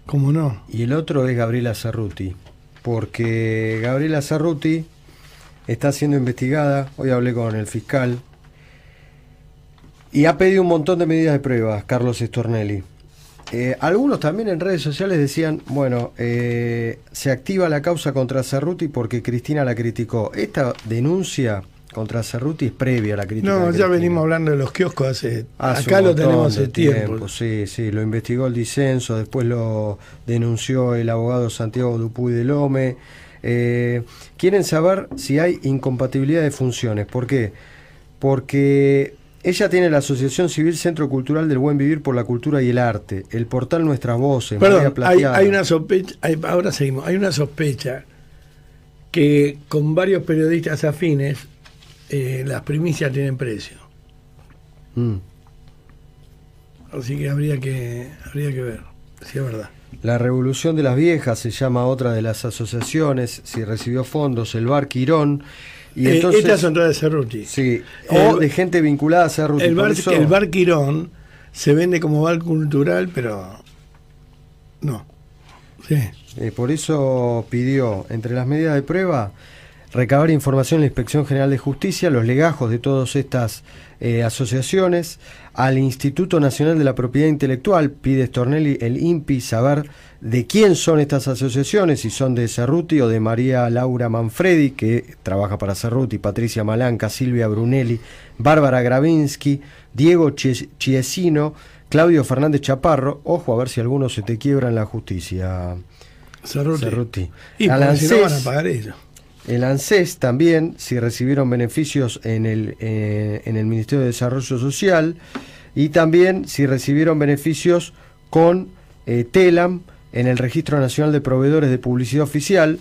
¿Cómo no? Y el otro es Gabriela Cerruti, porque Gabriela Cerruti está siendo investigada, hoy hablé con el fiscal, y ha pedido un montón de medidas de prueba, Carlos Stornelli. eh, algunos también en redes sociales decían, bueno, eh, se activa la causa contra Cerruti porque Cristina la criticó. Esta denuncia contra Cerruti es previa a la crítica. No, ya venimos hablando de los kioscos hace. Hace acá lo tenemos hace tiempo. Sí, sí, lo investigó el disenso, después lo denunció el abogado Santiago Dupuy de Lome. Eh, quieren saber si hay incompatibilidad de funciones. ¿Por qué? Porque ella tiene la Asociación Civil Centro Cultural del Buen Vivir por la Cultura y el Arte, el portal Nuestras Voces, María Perdón, hay, hay una sospecha. hay- ahora seguimos. Hay una sospecha que con varios periodistas afines eh, las primicias tienen precio. Mm. Así que habría que, habría que ver si es verdad. La Revolución de las Viejas se llama otra de las asociaciones, si recibió fondos, el Bar Quirón. Y Eh, entonces, estas son todas de Cerruti. Sí, El- o de gente vinculada a Cerruti. El bar, el bar Quirón se vende como bar cultural, pero no. Sí. Eh, por eso pidió, entre las medidas de prueba, recabar información en la Inspección General de Justicia, los legajos de todas estas eh, asociaciones, al Instituto Nacional de la Propiedad Intelectual, pide Stornelli, el INPI, saber de quién son estas asociaciones, si son de Cerruti o de María Laura Manfredi, que trabaja para Cerruti, Patricia Malanca, Silvia Brunelli, Bárbara Gravinsky, Diego Chie- Chiesino, Claudio Fernández Chaparro, ojo a ver si alguno se te quiebra en la justicia. Cerruti. Cerruti. Y si no van a pagar eso. El ANSES también, si recibieron beneficios en el, eh, en el Ministerio de Desarrollo Social, y también si recibieron beneficios con eh, TELAM en el Registro Nacional de Proveedores de Publicidad Oficial.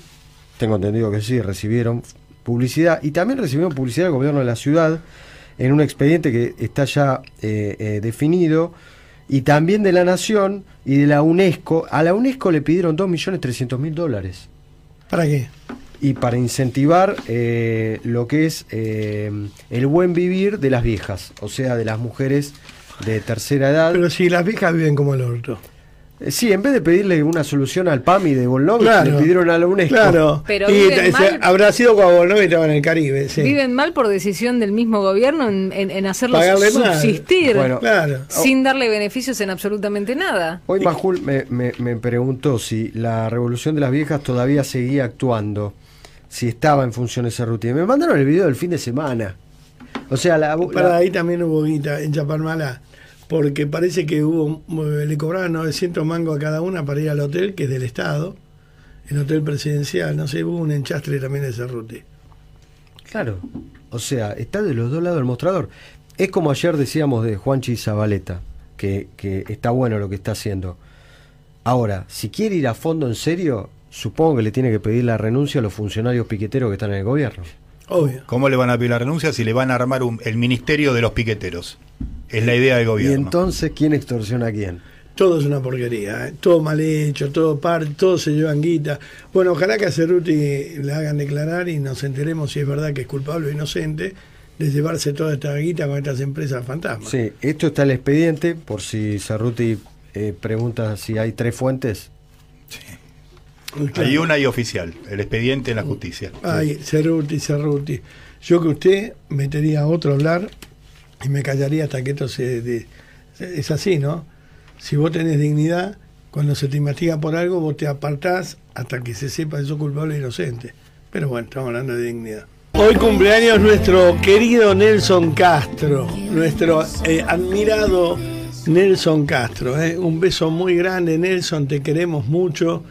Tengo entendido que sí, recibieron publicidad, y también recibieron publicidad del gobierno de la ciudad en un expediente que está ya eh, definido, y también de la Nación y de la UNESCO. A la UNESCO le pidieron 2.300.000 dólares ¿Para qué? Y para incentivar eh, lo que es eh, el buen vivir de las viejas, o sea, de las mujeres de tercera edad. Pero si las viejas viven como el orto. Eh, sí, en vez de pedirle una solución al PAMI de Volnovich, Claro. le pidieron a la UNESCO. Claro. Pero y se- mal. habrá sido cuando Bologna estaba en el Caribe. Sí. Viven mal por decisión del mismo gobierno en, en- en hacerlos Pagarle subsistir Bueno, Claro. sin darle beneficios en absolutamente nada. Hoy Majul me, me- me preguntó si la Revolución de las Viejas todavía seguía actuando, si estaba en funciones Cerruti. Me mandaron el video del fin de semana. O sea, la, Para la- ahí también hubo guita en Chaparmalá. Porque parece que hubo le cobraban 900 mangos a cada una para ir al hotel, que es del Estado, el hotel presidencial. No sé, hubo un enchastre también de Cerruti. Claro, o sea, está de los dos lados del mostrador. Es como ayer decíamos de Juanchi Zabaleta, que, que está bueno lo que está haciendo. Ahora, si quiere ir a fondo en serio, supongo que le tiene que pedir la renuncia a los funcionarios piqueteros que están en el gobierno. Obvio. ¿Cómo le van a pedir la renuncia si le van a armar un- el ministerio de los piqueteros? Es la idea del Y gobierno. entonces, ¿quién extorsiona a quién? Todo es una porquería, ¿eh? todo mal hecho, todo par, todo se llevan guita. Bueno, ojalá que a Cerruti le hagan declarar y nos enteremos si es verdad que es culpable o inocente de llevarse toda esta guita con estas empresas fantasmas. Sí, esto está el expediente, por si Cerruti eh, pregunta si hay tres fuentes. Claro. Hay una y oficial, el expediente en la justicia. Ay, Cerruti, Cerruti. Yo que usted metería a otro a hablar y me callaría hasta que esto se... de- es así, ¿no? Si vos tenés dignidad, cuando se te investiga por algo, vos te apartás hasta que se sepa si sos culpable o inocente. Pero bueno, estamos hablando de dignidad. Hoy cumpleaños nuestro querido Nelson Castro, nuestro eh, admirado Nelson Castro. ¿eh? Un beso muy grande, Nelson, te queremos mucho,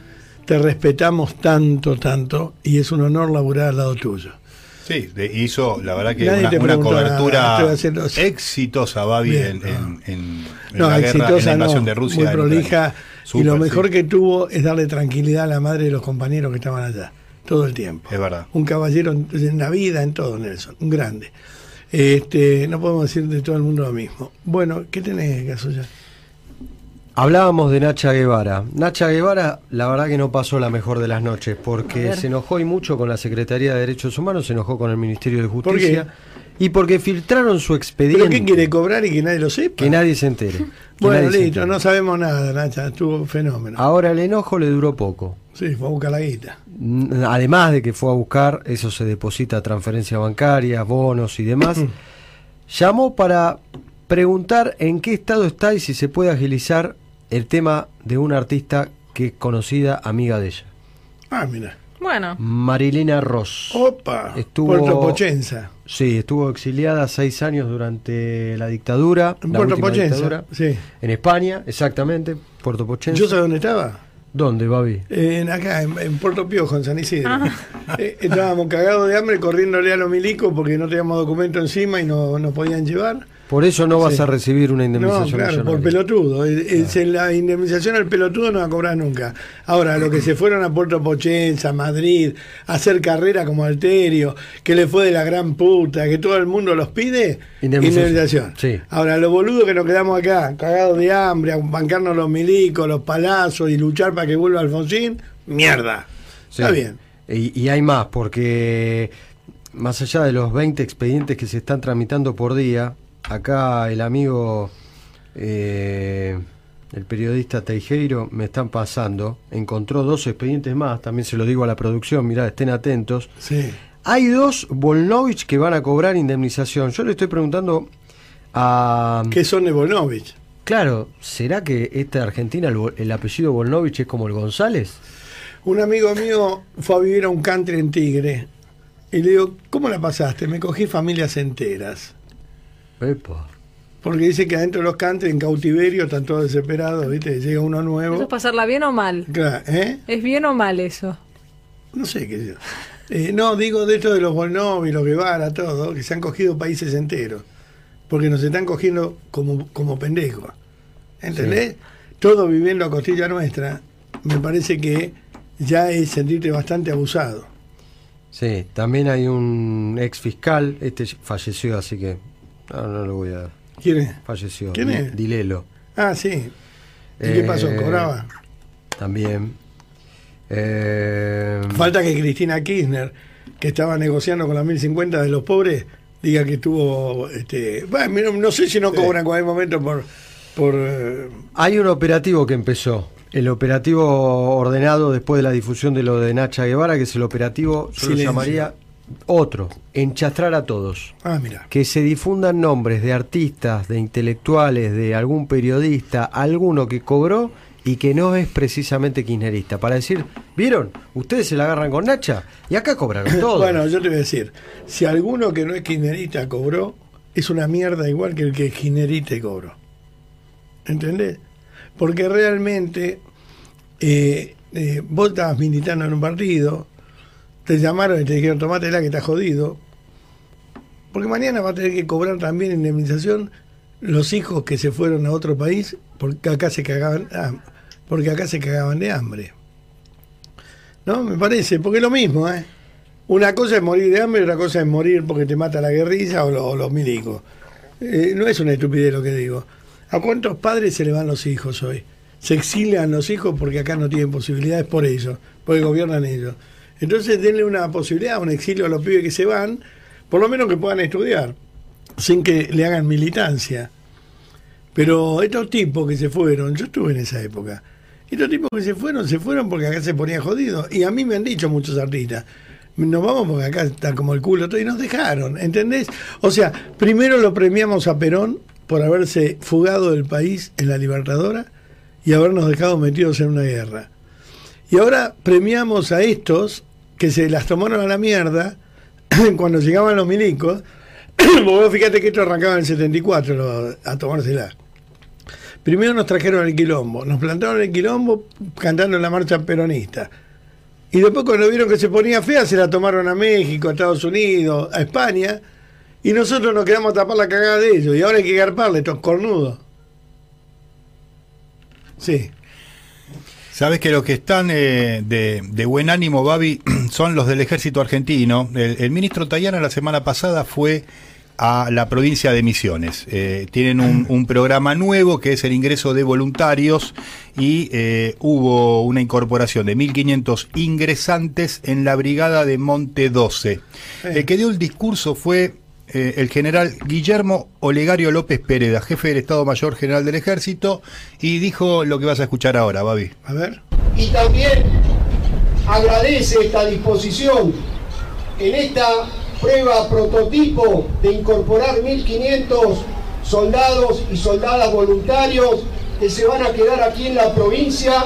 te respetamos tanto, tanto, y es un honor laburar al lado tuyo. Sí, hizo la verdad que Nadie una, nada, cobertura exitosa, Babi, Bien, en, no. en- en- en No, la guerra, en la exitosa invasión no, de Rusia. muy prolija. Y lo mejor sí. que tuvo es darle tranquilidad a la madre de los compañeros que estaban allá, todo el tiempo. Es verdad. Un caballero en, en la vida, en todo, Nelson, un grande. Este, no podemos decir de todo el mundo lo mismo. Bueno, ¿qué tenés, Gasulla? Hablábamos de Nacha Guevara. Nacha Guevara, la verdad que no pasó la mejor de las noches, porque se enojó y mucho con la Secretaría de Derechos Humanos, se enojó con el Ministerio de ¿Por Justicia, y porque filtraron su expediente. ¿Pero qué quiere cobrar y que nadie lo sepa? Que nadie se entere. bueno, listo, no sabemos nada, Nacha, estuvo fenómeno. Ahora el enojo le duró poco. Sí, fue a buscar la guita. Además de que fue a buscar, eso se deposita a transferencias bancarias, bonos y demás, llamó para preguntar en qué estado está y si se puede agilizar el tema de una artista que es conocida amiga de ella. Ah, mira. Bueno, Marilina Ross. Opa. Estuvo- Puerto Pochenza. Sí, estuvo exiliada seis años durante la dictadura. En la Puerto Pochenza. dictadura. Sí. En España, exactamente. Puerto Pochenza. ¿Yo sé dónde estaba? ¿Dónde, Babi? En acá, en, en Puerto Piojo, en San Isidro. Eh, estábamos cagados de hambre corriéndole a los milicos porque no teníamos documento encima y no nos podían llevar. Por eso no vas Sí. a recibir una No, indemnización claro, por pelotudo. En la indemnización al pelotudo no va a cobrar nunca. Ahora, los que se fueron a Puerto Pochenza, Madrid, a hacer carrera como Alterio, que le fue de la gran puta, que todo el mundo los pide, Indemnización. indemnización. Sí. Ahora, los boludos que nos quedamos acá, cagados de hambre, a bancarnos los milicos, los palazos y luchar para que vuelva Alfonsín, mierda. Sí. Está bien. Y, y hay más, porque más allá de los 20 expedientes que se están tramitando por día, acá el amigo, eh, el periodista Teijeiro, me están pasando, encontró dos expedientes más, también se lo digo a la producción, mirá, estén atentos. Sí. Hay dos Volnovich que van a cobrar indemnización. Yo le estoy preguntando a... ¿Qué son de Bonovich? Claro, ¿será que esta Argentina, el, el apellido Volnovich es como el González? Un amigo mío fue a vivir a un country en Tigre. Y le digo, ¿cómo la pasaste? Me cogí familias enteras. Epa. Porque dice que adentro de los country, en cautiverio, están todos desesperados, ¿viste? Llega uno ¿eso nuevo. es pasarla bien o mal? Claro, ¿eh? ¿Es bien o mal eso? No sé qué yo. Eh, no, digo de esto de los Volnovi, los Guevara, todo, que se han cogido países enteros. Porque nos están cogiendo como, como pendejos. ¿Entendés? Todo viviendo a costilla nuestra, me parece que ya es sentirte bastante abusado. Sí, también hay un ex fiscal, este falleció, así que no, no lo voy a... ¿Quién es? Falleció. ¿Quién es? Dilelo. Ah, sí. ¿Y qué Eh, pasó? ¿Cobraba? También. Eh, Falta que Cristina Kirchner, que estaba negociando con la 1050 de los pobres, diga que tuvo. Este, bueno, no sé si no cobran en cualquier momento por. por eh, Hay un operativo que empezó. El operativo ordenado después de la difusión de lo de Nacha Guevara, que es el operativo, yo lo Silencio. llamaría otro, enchastrar a todos. ah, mira. que se difundan nombres de artistas, de intelectuales, de algún periodista, alguno que cobró y que no es precisamente kirchnerista, para decir, ¿vieron? Ustedes se la agarran con Nacha y acá cobraron todo. Bueno, yo te voy a decir: si alguno que no es kirchnerista cobró, es una mierda igual que el que es kirchnerista y cobró. ¿Entendés? Porque realmente eh, eh, vos estabas militando en un partido, te llamaron y te dijeron, tomátela que estás jodido. Porque mañana va a tener que cobrar también indemnización los hijos que se fueron a otro país porque acá se cagaban, ah, porque acá se cagaban de hambre. ¿No? Me parece, porque es lo mismo, ¿eh? Una cosa es morir de hambre otra cosa es morir porque te mata la guerrilla o los milicos. Eh, no es una estupidez lo que digo. ¿A cuántos padres se le van los hijos hoy? Se exilian los hijos porque acá no tienen posibilidades por ellos, porque gobiernan ellos. Entonces denle una posibilidad, un exilio a los pibes que se van, por lo menos que puedan estudiar, sin que le hagan militancia. Pero estos tipos que se fueron, yo estuve en esa época, estos tipos que se fueron, se fueron porque acá se ponía jodido. Y a mí me han dicho muchos artistas, nos vamos porque acá está como el culo todo y nos dejaron, ¿entendés? O sea, primero lo premiamos a Perón por haberse fugado del país en la Libertadora y habernos dejado metidos en una guerra. Y ahora premiamos a estos que se las tomaron a la mierda cuando llegaban los milicos. Vos fíjate que esto arrancaba en el 74 lo- a tomársela. Primero nos trajeron el quilombo, nos plantaron el quilombo cantando la marcha peronista. Y después cuando vieron que se ponía fea, se la tomaron a México, a Estados Unidos, a España, y nosotros nos quedamos a tapar la cagada de ellos. Y ahora hay que garparle estos cornudos. Sí. Sabes que los que están eh, de, de buen ánimo, Babi, son los del ejército argentino. El, el ministro Tayana la semana pasada fue a la provincia de Misiones. Eh, tienen un, un programa nuevo que es el ingreso de voluntarios y eh, hubo una incorporación de 1.500 ingresantes en la brigada de Monte 12. El que dio el discurso fue eh, el general Guillermo Olegario López Pereda, jefe del Estado Mayor General del Ejército, y dijo lo que vas a escuchar ahora, Babi. A ver. y también agradece esta disposición en esta prueba prototipo de incorporar 1.500 soldados y soldadas voluntarios que se van a quedar aquí en la provincia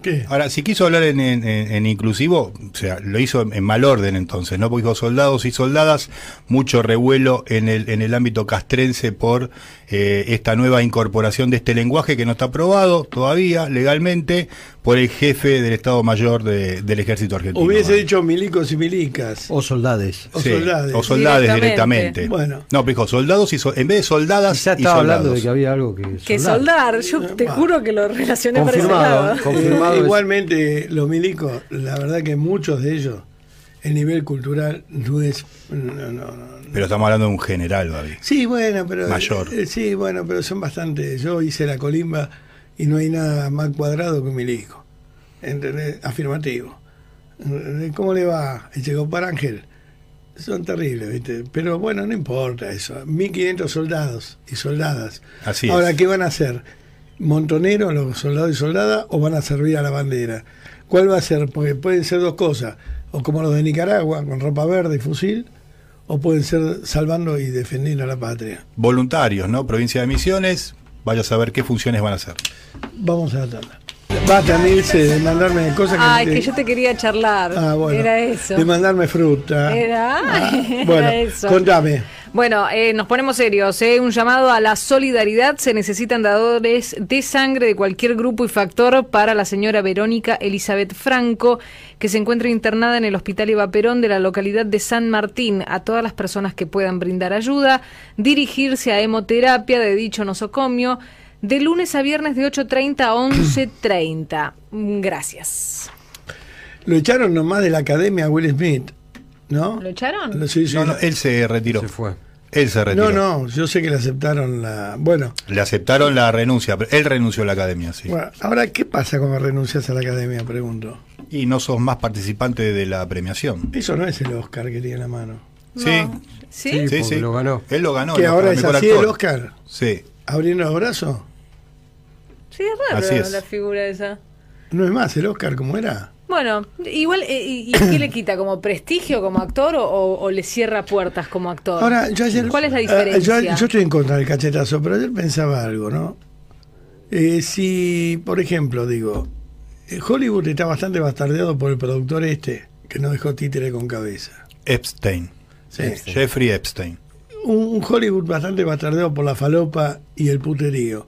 ¿Qué? Ahora, si quiso hablar en, en- en inclusivo, o sea, lo hizo en, en mal orden entonces, ¿no? Porque dijo soldados y soldadas, mucho revuelo en el, en el ámbito castrense por eh, esta nueva incorporación de este lenguaje que no está aprobado todavía legalmente por el jefe del Estado Mayor de- del Ejército Argentino. Hubiese ¿vale? dicho milicos y milicas. O soldades. o Sí, soldades. o soldades Directamente. directamente. Bueno. No, pero dijo soldados y so- en vez de soldadas Quizá y estaba hablando soldados. de que había algo que. Que soldar. soldar, yo te Bah. juro que lo relacioné para ese Confirmado, lado. ¿eh? confirmado. Eh, igualmente, los milicos, la verdad que muchos de ellos, el nivel cultural no es. No, no. Pero estamos hablando de un general, Babi. Sí, bueno, pero. Mayor. eh, sí, bueno, pero son bastante. Yo hice la colimba y no hay nada más cuadrado que un milico. ¿Entendés? Afirmativo. ¿Entendés? ¿Cómo le va? Y llegó para Ángel. Son terribles, ¿viste? Pero bueno, no importa eso. 1500 soldados y soldadas. Así Ahora, es. ¿qué van a hacer? ¿Montoneros, los soldados y soldadas, o van a servir a la bandera? ¿Cuál va a ser? Porque pueden ser dos cosas. O como los de Nicaragua, con ropa verde y fusil, o pueden ser salvando y defendiendo a la patria. Voluntarios, ¿no? Provincia de Misiones, vaya a saber qué funciones van a hacer. Vamos a la tanda. Basta, Nilce, de mandarme cosas que... Ay, te- que yo te quería charlar. Ah, bueno. Era eso. De mandarme fruta. Era, Ah, era bueno, eso. contame. Bueno, eh, nos ponemos serios. ¿eh? Un llamado a la solidaridad. Se necesitan dadores de sangre de cualquier grupo y factor para la señora Verónica Elizabeth Franco, que se encuentra internada en el Hospital Eva Perón de la localidad de San Martín. A todas las personas que puedan brindar ayuda, dirigirse a hemoterapia de dicho nosocomio de lunes a viernes de 8.30 a 11.30. Mm, Gracias. Lo echaron nomás de la academia a Will Smith, ¿no? ¿Lo echaron? Sí, sí. No, no, él se retiró. Se fue. Él se retiró. no, no, yo sé que le aceptaron la... Bueno, Le aceptaron la renuncia, pero él renunció a la academia, sí. bueno, ahora, ¿qué pasa cuando renuncias a la academia? Pregunto. Y no sos más participante de la premiación. Eso no es el Oscar que tiene en la mano. Sí. No. ¿Sí? Sí. Sí, porque sí. lo ganó. Él lo ganó. que ahora es mejor así actor. el Oscar, Sí. abriendo los brazos. Sí, es raro Así es. la figura esa. No es más el Oscar como era. Bueno, igual, eh, ¿y, y qué le quita? ¿Como prestigio como actor o, le cierra puertas como actor? Ahora, yo ayer. ¿Cuál es la ah, diferencia? yo, yo estoy en contra del cachetazo, pero ayer pensaba algo, ¿no? Eh, si, por ejemplo, digo, eh, Hollywood está bastante bastardeado por el productor este, que no dejó títere con cabeza. Epstein. Sí. Jeffrey Epstein. Un, un Hollywood bastante bastardeado por la falopa y el puterío.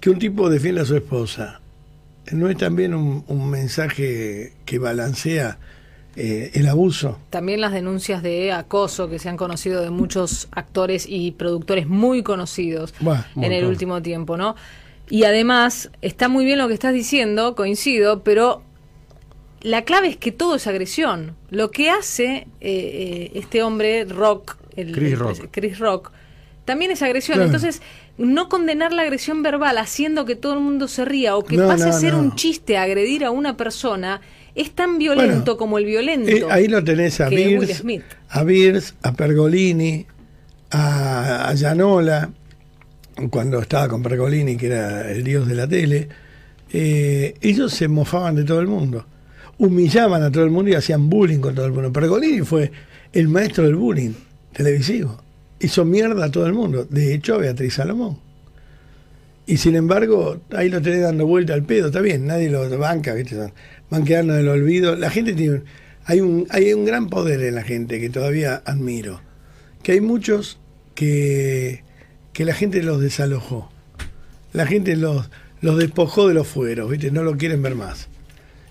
Que un tipo defienda a su esposa. ¿No es también un, un mensaje que balancea eh, el abuso? También las denuncias de acoso que se han conocido de muchos actores y productores muy conocidos en el último tiempo, ¿no? Y además, está muy bien lo que estás diciendo, coincido, pero la clave es que todo es agresión. Lo que hace eh, eh, este hombre, Rock, el, Chris el- Rock. Chris Rock, también es agresión. Claro. Entonces, no condenar la agresión verbal haciendo que todo el mundo se ría o que No, pase no, a ser no. un chiste a agredir a una persona es tan violento Bueno, como el violento. Eh, ahí lo tenés a Beers, a Beers, a Pergolini, a, a Gianola, cuando estaba con Pergolini, que era el dios de la tele, eh, ellos se mofaban de todo el mundo, humillaban a todo el mundo y hacían bullying con todo el mundo. Pergolini fue el maestro del bullying televisivo, hizo mierda a todo el mundo, de hecho a Beatriz Salomón. Y sin embargo, ahí lo tenés dando vuelta al pedo, está bien, nadie lo banca, ¿viste? Van quedando en el olvido. La gente tiene. Hay un, hay un gran poder en la gente que todavía admiro. Que hay muchos que, que la gente los desalojó. La gente los, los despojó de los fueros, ¿viste? No lo quieren ver más.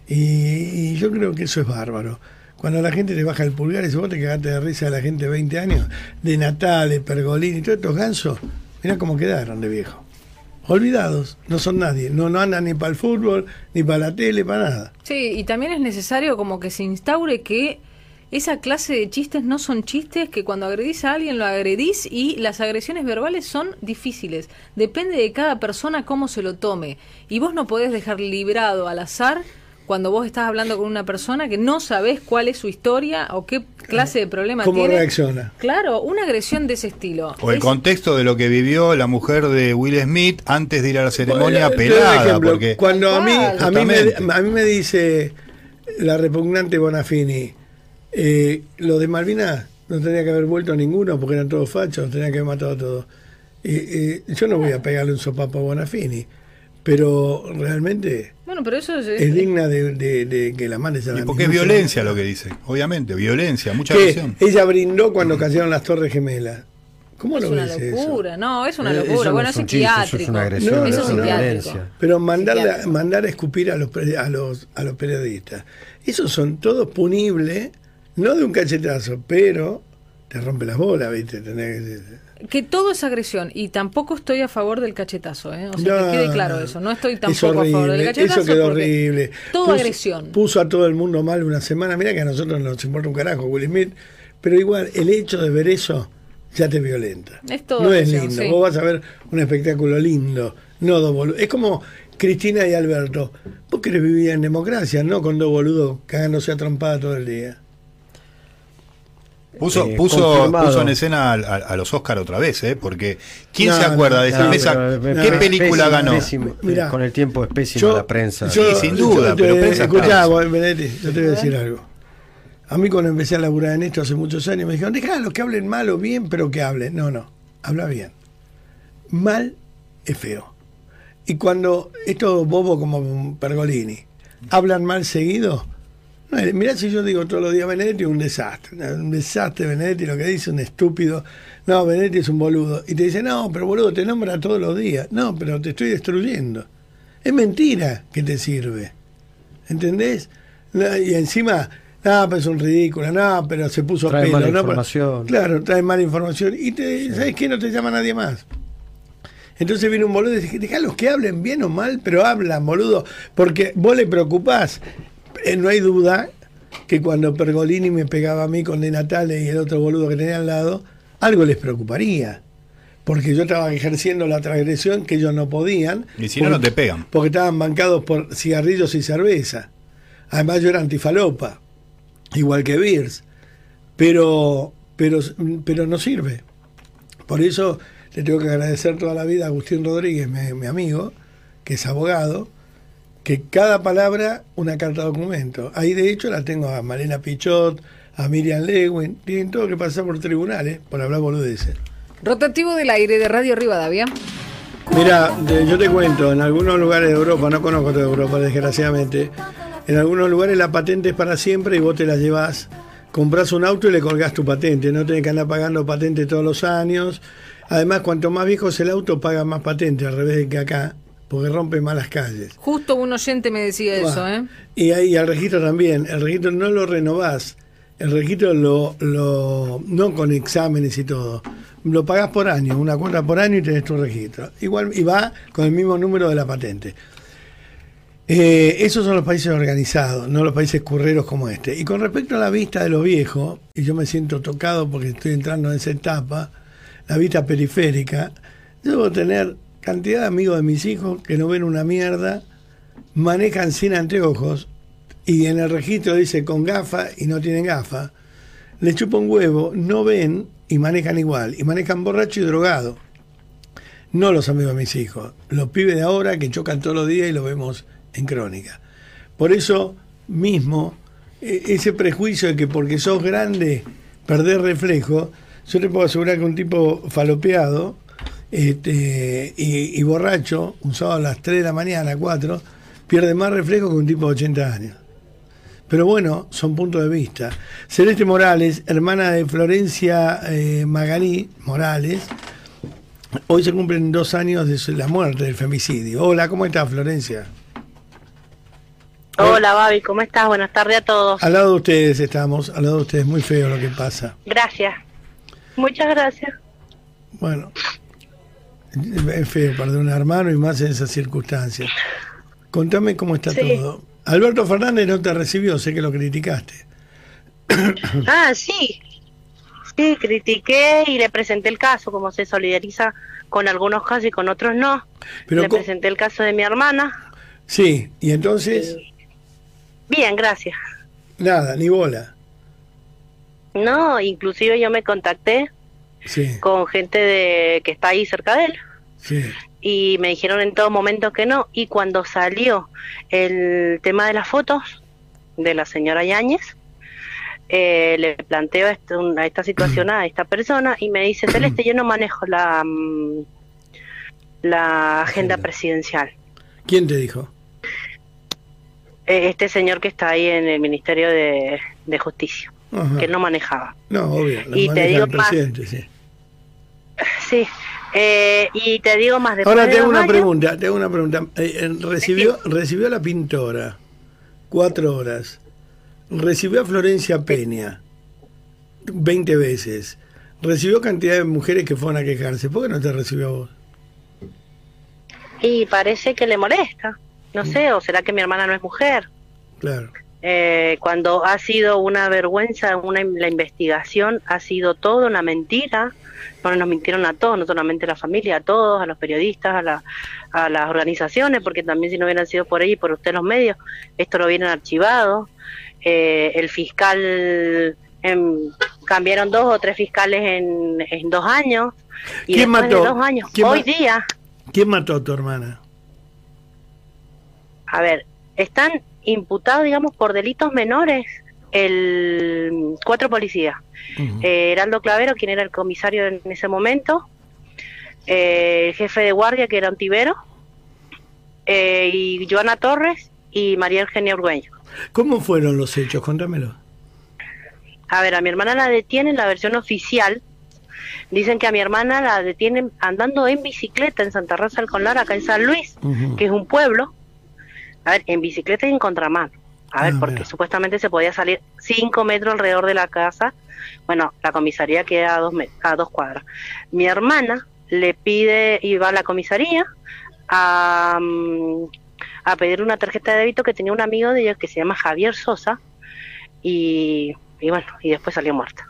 Y, y yo creo que eso es bárbaro. Cuando la gente te baja el pulgar y vos te cagaste de risa de la gente de 20 años, de Natal, de Pergolini, todos estos gansos, mirá cómo quedaron de viejo. Olvidados, no son nadie, no, no andan ni para el fútbol, ni para la tele, para nada. Sí, y también es necesario como que se instaure que esa clase de chistes no son chistes, que cuando agredís a alguien lo agredís y las agresiones verbales son difíciles. Depende de cada persona cómo se lo tome. Y vos no podés dejar librado al azar cuando vos estás hablando con una persona que no sabés cuál es su historia o qué clase de problema ¿Cómo tiene. reacciona? Claro, una agresión de ese estilo. O el Es- contexto de lo que vivió la mujer de Will Smith antes de ir a la ceremonia Bueno, un pelada. ejemplo. porque Cuando a mí, a, mí me, a mí me dice la repugnante Bonafini, eh, los de Malvinas no tenía que haber vuelto a ninguno porque eran todos fachos, tenía que haber matado a todos. eh, eh, yo no voy a pegarle un sopapo a Bonafini, pero realmente Bueno, pero eso es... es digna de, de- de que la mandes a la Y porque es violencia lo que dice, obviamente, violencia, mucha Que agresión. ella brindó cuando cayeron las Torres Gemelas. ¿Cómo Es lo una eso? locura, no, es una Eh, locura. eso no bueno, es es un chiste, eso es psiquiátrico. una agresión, No, eso es no. psiquiátrico. violencia. Pero mandar, Psiquiátrico. mandar a escupir a los, pre- a los a los periodistas. Esos son todos punibles, no de un cachetazo, pero te rompe las bolas, ¿viste? Tenés que- Que todo es agresión y tampoco estoy a favor del cachetazo, ¿eh? O sea, No, que quede claro eso. No estoy es tampoco a favor del cachetazo. Eso quedó horrible. Todo agresión. Puso a todo el mundo mal una semana. Mira que a nosotros nos importa un carajo Will Smith, pero igual el hecho de ver eso ya te violenta. Es todo no es lindo. sí. Vos vas a ver un espectáculo lindo, no dos boludos. Es como Cristina y Alberto. Vos querés vivir en democracia, no con dos boludos cagándose a trompada todo el día. Puso, Eh, puso, puso en escena a, a- a los Oscar otra vez, ¿eh? Porque ¿quién No, se acuerda no, de esa no, mesa? pero, ¿Qué eh, película pésimo, ganó? pésimo. Mirá. con el tiempo es pésima Yo- la prensa. Sí, sin duda, pero te- prensa Escuchá, vos, yo te voy a decir algo. A mí cuando empecé a laburar en esto hace muchos años me dijeron, déjalo que hablen mal o bien, pero que hablen. No, no, habla bien. Mal es feo. Y cuando estos bobos como Pergolini hablan mal seguido, no, mirá si yo digo todos los días Benedetti es un desastre, un desastre Benedetti, lo que dice un estúpido, no, Benedetti es un boludo. Y te dice, no, pero boludo, te nombra todos los días. No, pero te estoy destruyendo. Es mentira que te sirve. ¿Entendés? Y encima, no, pero es un ridículo, no, pero se puso Trae pelo. mala no, pero- información. claro, trae mala información. Y te, ¿sabes qué? No te llama nadie más. Entonces viene un boludo y dice, déjalos que hablen bien o mal, pero hablan, boludo, porque vos le preocupás. Eh, no hay duda que cuando Pergolini me pegaba a mí con De Natale y el otro boludo que tenía al lado, algo les preocuparía. Porque yo estaba ejerciendo la transgresión que ellos no podían. Y si no, no te pegan. Porque estaban bancados por cigarrillos y cerveza. Además yo era antifalopa, igual que Beers. Pero, pero, pero no sirve. Por eso le tengo que agradecer toda la vida a Agustín Rodríguez, mi, mi amigo, que es abogado, que cada palabra una carta documento. Ahí de hecho la tengo a Malena Pichot, a Miriam Lewin, tienen todo que pasar por tribunales por hablar boludeces. Rotativo del aire de Radio Rivadavia. Mira, yo te cuento, en algunos lugares de Europa, no conozco toda Europa desgraciadamente, en algunos lugares la patente es para siempre y vos te la llevas, compras un auto y le colgás tu patente, no tenés que andar pagando patente todos los años. Además, cuanto más viejo es el auto, paga más patente, al revés de que acá, porque rompe más las calles. Justo un oyente me decía eso. ¿eh? Y ahí al registro también, el registro no lo renovás, el registro lo, lo no con exámenes y todo, lo pagás por año, una cuota por año y tenés tu registro. Igual y va con el mismo número de la patente. Eh, esos son los países organizados, no los países curreros como este. Y con respecto a la vista de los viejos, y yo me siento tocado porque estoy entrando en esa etapa, la vista periférica, debo tener cantidad de amigos de mis hijos que no ven una mierda, manejan sin anteojos y en el registro dice con gafa y no tienen gafa, les chupa un huevo, no ven y manejan igual, y manejan borracho y drogado. No los amigos de mis hijos, los pibes de ahora que chocan todos los días y lo vemos en crónica. Por eso mismo, e- ese prejuicio de que porque sos grande perdés reflejo, yo te puedo asegurar que un tipo falopeado este, y, y borracho, un sábado a las 3 de la mañana, 4, pierde más reflejo que un tipo de 80 años. Pero bueno, son puntos de vista. Celeste Morales, hermana de Florencia eh, Magalí Morales, hoy se cumplen dos años de la muerte del femicidio. Hola, ¿cómo estás, Florencia? Hola, Babi, ¿cómo estás? Buenas tardes a todos. Al lado de ustedes estamos, al lado de ustedes, muy feo lo que pasa. Gracias. Muchas gracias. Bueno, es feo perder un hermano y más en esas circunstancias. Contame cómo está Sí. todo. Alberto Fernández no te recibió, sé que lo criticaste. Ah, sí. Sí, critiqué y le presenté el caso, como se solidariza con algunos casos y con otros no. Pero le presenté el caso de mi hermana. Sí, y entonces, Bien, gracias. nada, ni bola. No, inclusive yo me contacté Sí, con gente de que está ahí cerca de él sí. y me dijeron en todo momento que no. Y cuando salió el tema de las fotos de la señora Yáñez, eh, le planteo esto, a esta situación a esta persona y me dice, Celeste, yo no manejo la, mm, la agenda presidencial. ¿Quién te dijo? Eh, Este señor que está ahí en el Ministerio de, de Justicia, Ajá. que él no manejaba. No, obvio. Y te digo el más. presidente, sí. Sí, eh, y te digo más después Ahora de tengo dos una años- pregunta, tengo una pregunta. Eh, eh, recibió, recibió a la pintora cuatro horas. Recibió a Florencia Peña 20 veces. Recibió cantidad de mujeres que fueron a quejarse. ¿Por qué no te recibió a vos? Y parece que le molesta. No sé, o será que mi hermana no es mujer. Claro. Eh, cuando ha sido una vergüenza, una, la investigación ha sido todo una mentira. Bueno, nos mintieron a todos, no solamente a la familia, a todos, a los periodistas, a, la- a las organizaciones, porque también si no hubieran sido por ella y por usted los medios, esto lo hubieran archivado. Eh, el fiscal, em, cambiaron dos o tres fiscales en, en dos años. Y ¿Quién mató? de dos años, ¿Quién hoy día, ¿Quién mató a tu hermana? a ver, están imputados, digamos, por delitos menores el cuatro policías. Ujú. Eh, Heraldo Clavero, quien era el comisario en ese momento, eh, el jefe de guardia, que era Ontivero, eh, y Joana Torres y María Eugenia Urgueño. ¿Cómo fueron los hechos? Contámelo. A ver, a mi hermana la detienen, la versión oficial. Dicen que a mi hermana la detienen andando en bicicleta en Santa Rosa del Conlar, acá en San Luis, que es un pueblo. A ver, en bicicleta y en contramano. A ver, Ah, porque mira. supuestamente se podía salir cinco metros alrededor de la casa. Bueno, la comisaría queda a dos, a dos cuadras. Mi hermana le pide, iba a la comisaría a, mm, a pedir una tarjeta de débito que tenía un amigo de ella que se llama Javier Sosa y, y bueno, y después salió muerta.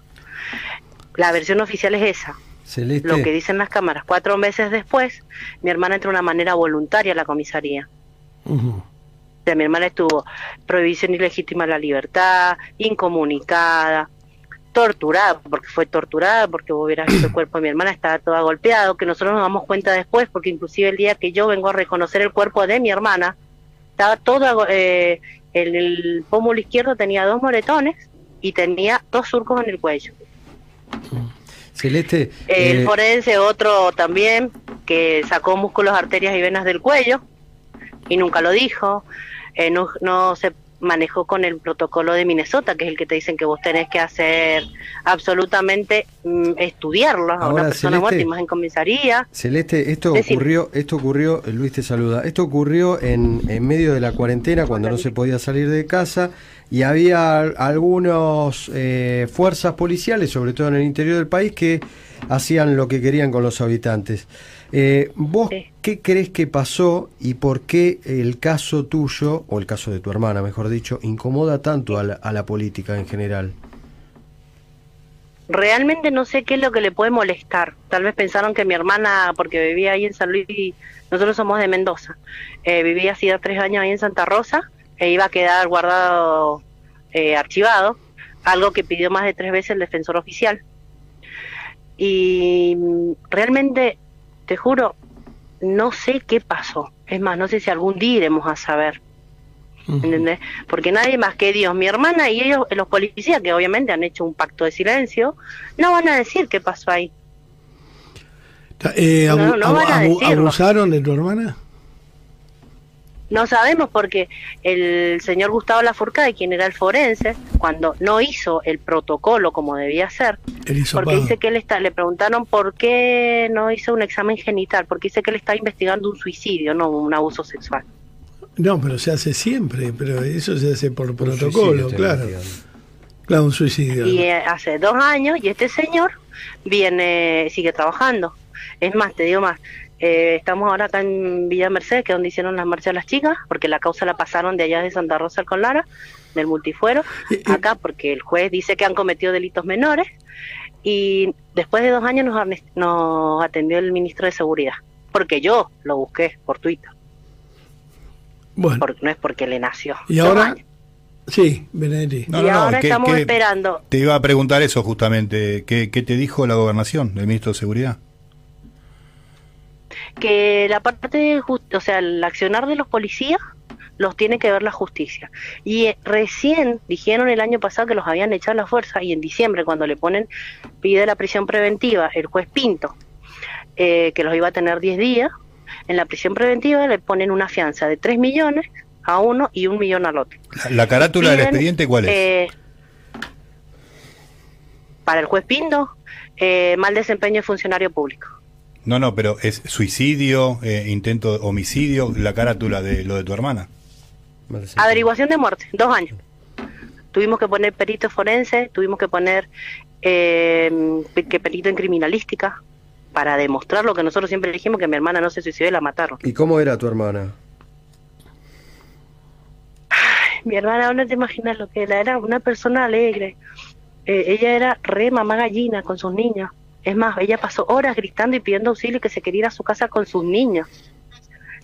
La versión oficial es esa, Celeste, lo que dicen las cámaras. Cuatro meses después, mi hermana entró de una manera voluntaria a la comisaría. Sea, mi hermana estuvo prohibición ilegítima de la libertad, incomunicada, torturada, porque fue torturada, porque vos hubieras visto el cuerpo de mi hermana, estaba toda golpeado, que nosotros nos damos cuenta después, porque inclusive el día que yo vengo a reconocer el cuerpo de mi hermana, estaba todo, eh, el, el pómulo izquierdo tenía dos moretones y tenía dos surcos en el cuello. Celeste, El eh, forense, otro también, que sacó músculos, arterias y venas del cuello y nunca lo dijo. Eh, no, no se manejó con el protocolo de Minnesota, que es el que te dicen que vos tenés que hacer absolutamente mm, estudiarlo a Ahora, una persona muerta y Celeste. más en comisaría. Celeste, esto Decime. ocurrió, esto ocurrió, eh, Luis te saluda, esto ocurrió en, en medio de la cuarentena cuando no se podía salir de casa y había al- algunos eh, fuerzas policiales, sobre todo en el interior del país, que hacían lo que querían con los habitantes. Eh, ¿Vos Sí. qué crees que pasó y por qué el caso tuyo, o el caso de tu hermana, mejor dicho, incomoda tanto a la, a la política en general? Realmente no sé qué es lo que le puede molestar. Tal vez pensaron que mi hermana, porque vivía ahí en San Luis, y nosotros somos de Mendoza, eh, vivía hacía tres años ahí en Santa Rosa, e iba a quedar guardado, eh, archivado, algo que pidió más de tres veces el defensor oficial. Y mm, realmente, te juro, no sé qué pasó. Es más, no sé si algún día iremos a saber. ¿entendés? Porque nadie más que Dios, mi hermana y ellos, los policías, que obviamente han hecho un pacto de silencio, no van a decir qué pasó ahí. Eh, No, van a decirlo. ¿Abusaron de tu hermana? No sabemos porque el señor Gustavo Lafourcade, quien era el forense, cuando no hizo el protocolo como debía ser, porque dice que él está, le preguntaron por qué no hizo un examen genital, porque dice que él está investigando un suicidio, no un abuso sexual. No, pero se hace siempre, pero eso se hace por Un protocolo, claro. Claro, un suicidio. Y eh, hace dos años, y este señor viene, sigue trabajando. Es más, te digo más, eh, estamos ahora acá en Villa Mercedes, que es donde hicieron las marchas las chicas, porque la causa la pasaron de allá de Santa Rosa al Conlara, del multifuero, acá porque el juez dice que han cometido delitos menores, y después de dos años nos, nos atendió el ministro de Seguridad, porque yo lo busqué por Twitter, Bueno, porque, no es porque le nació. y Dos ahora, años. sí, Benedetti. No, y no, no, ahora ¿qué- estamos qué- esperando Te iba a preguntar eso justamente. ¿Qué, qué te dijo la gobernación, el ministro de Seguridad? Que la parte de just- o sea, el accionar de los policías los tiene que ver la justicia. Y eh, recién dijeron el año pasado que los habían echado a la fuerza y en diciembre cuando le ponen, pide la prisión preventiva el juez Pinto, eh, que los iba a tener 10 días, en la prisión preventiva le ponen una fianza de 3 millones a uno y un millón al otro. La, la carátula del expediente, ¿cuál es? eh, para el juez Pinto, eh, mal desempeño de funcionario público. No, no, pero es suicidio, eh, intento de homicidio, la carátula de lo de tu hermana. Averiguación de muerte, dos años. Tuvimos que poner perito forense, tuvimos que poner eh, que perito en criminalística para demostrar lo que nosotros siempre dijimos, que mi hermana no se suicidó y la mataron. ¿Y cómo era tu hermana? Mi hermana, no te imaginas lo que era, era una persona alegre. Eh, ella era re mamá gallina con sus niños. Es más, ella pasó horas gritando y pidiendo auxilio que se quería ir a su casa con sus niños.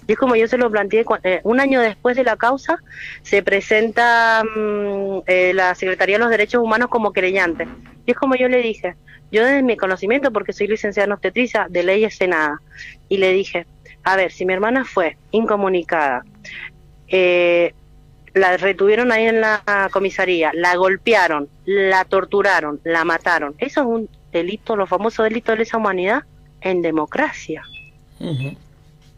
Y es como yo se lo planteé, eh, un año después de la causa, se presenta mm, eh, la Secretaría de los Derechos Humanos como querellante. Y es como yo le dije, yo desde mi conocimiento, porque soy licenciada en obstetricia, de leyes sé nada, y le dije, a ver, si mi hermana fue incomunicada, eh, la retuvieron ahí en la comisaría, la golpearon, la torturaron, la mataron. Eso es un delito, los famosos delitos de lesa humanidad en democracia.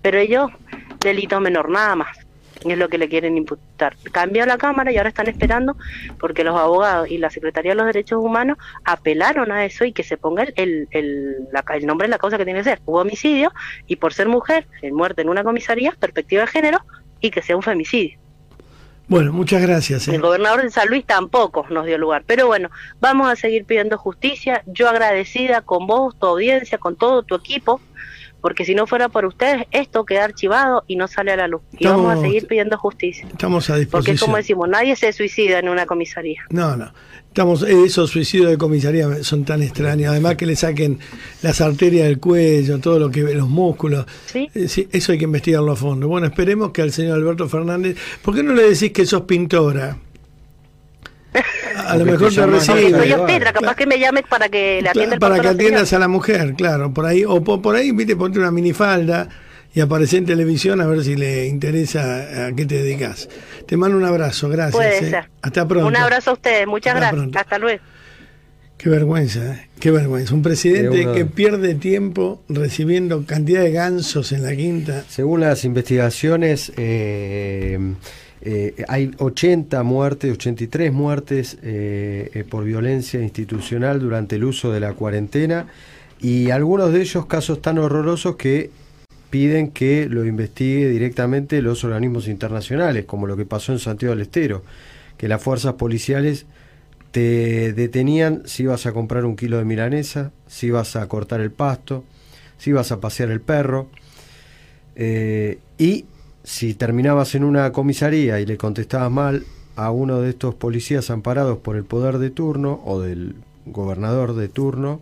Pero ellos, delito menor, nada más. Es lo que le quieren imputar. Cambió la Cámara y ahora están esperando porque los abogados y la Secretaría de los Derechos Humanos apelaron a eso y que se ponga el, el, el, la- el nombre de la causa que tiene que ser. Hubo homicidio y por ser mujer, en muerte en una comisaría, perspectiva de género y que sea un femicidio. Bueno, muchas gracias. ¿eh? El gobernador de San Luis tampoco nos dio lugar. Pero bueno, vamos a seguir pidiendo justicia. Yo agradecida con vos, tu audiencia, con todo tu equipo, porque si no fuera por ustedes, esto queda archivado y no sale a la luz. Y vamos a seguir pidiendo justicia. Estamos a Porque es como disposición. decimos, nadie se suicida en una comisaría. No, no. Estamos, eh, esos suicidios de comisaría son tan extraños. Además que le saquen las arterias del cuello, todo lo que los músculos. ¿Sí? Eh, sí, eso hay que investigarlo a fondo. Bueno, esperemos que al señor Alberto Fernández. ¿Por qué no le decís que sos pintora? A, lo mejor te recibe. soy obstetra, capaz que me llame para que le atienda el para que la atiendas a la mujer, claro, por ahí, o por, por ahí, viste, ponte una minifalda y aparece en televisión a ver si le interesa a qué te dedicas. Te mando un abrazo, gracias. Puede eh. ser. Hasta pronto. Un abrazo a ustedes, muchas Hasta gracias. pronto. Hasta luego. Qué vergüenza, ¿eh? qué vergüenza. Un presidente que pierde tiempo recibiendo cantidad de gansos en la quinta. Según las investigaciones, eh, eh, hay 80 muertes, 83 muertes eh, eh, por violencia institucional durante el uso de la cuarentena y algunos de ellos casos tan horrorosos que piden que lo investigue directamente los organismos internacionales, como lo que pasó en Santiago del Estero, que las fuerzas policiales te detenían si ibas a comprar un kilo de milanesa, si ibas a cortar el pasto, si ibas a pasear el perro. Y si terminabas en una comisaría y le contestabas mal a uno de estos policías amparados por el poder de turno o del gobernador de turno,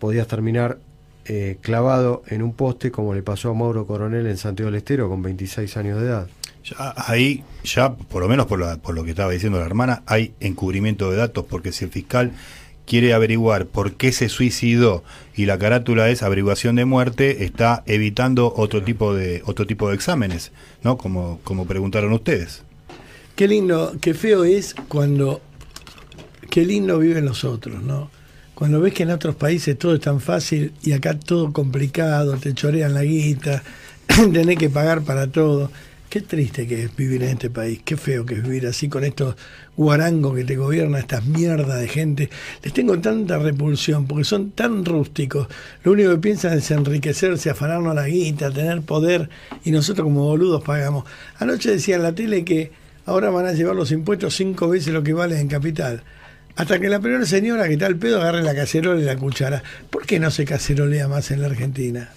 podías terminar eh, clavado en un poste como le pasó a Mauro Coronel en Santiago del Estero con 26 años de edad. Ya, ahí, ya por lo menos por, lo que estaba diciendo la hermana, hay encubrimiento de datos, porque si el fiscal quiere averiguar por qué se suicidó y la carátula es averiguación de muerte, está evitando otro tipo de otro tipo de exámenes, ¿no? Como como preguntaron ustedes. Qué lindo, qué feo es cuando. Qué lindo viven los otros, ¿no? Cuando ves que en otros países todo es tan fácil y acá todo complicado, te chorean la guita, tenés que pagar para todo. Qué triste que es vivir en este país, qué feo que es vivir así con estos guarangos que te gobiernan, estas mierdas de gente. Les tengo tanta repulsión porque son tan rústicos. Lo único que piensan es enriquecerse, afanarnos la guita, tener poder y nosotros como boludos pagamos. Anoche decía en la tele que ahora van a llevar los impuestos cinco veces lo que vale en capital. Hasta que la primera señora que está al pedo agarre la cacerola y la cuchara. ¿Por qué no se cacerolea más en la Argentina?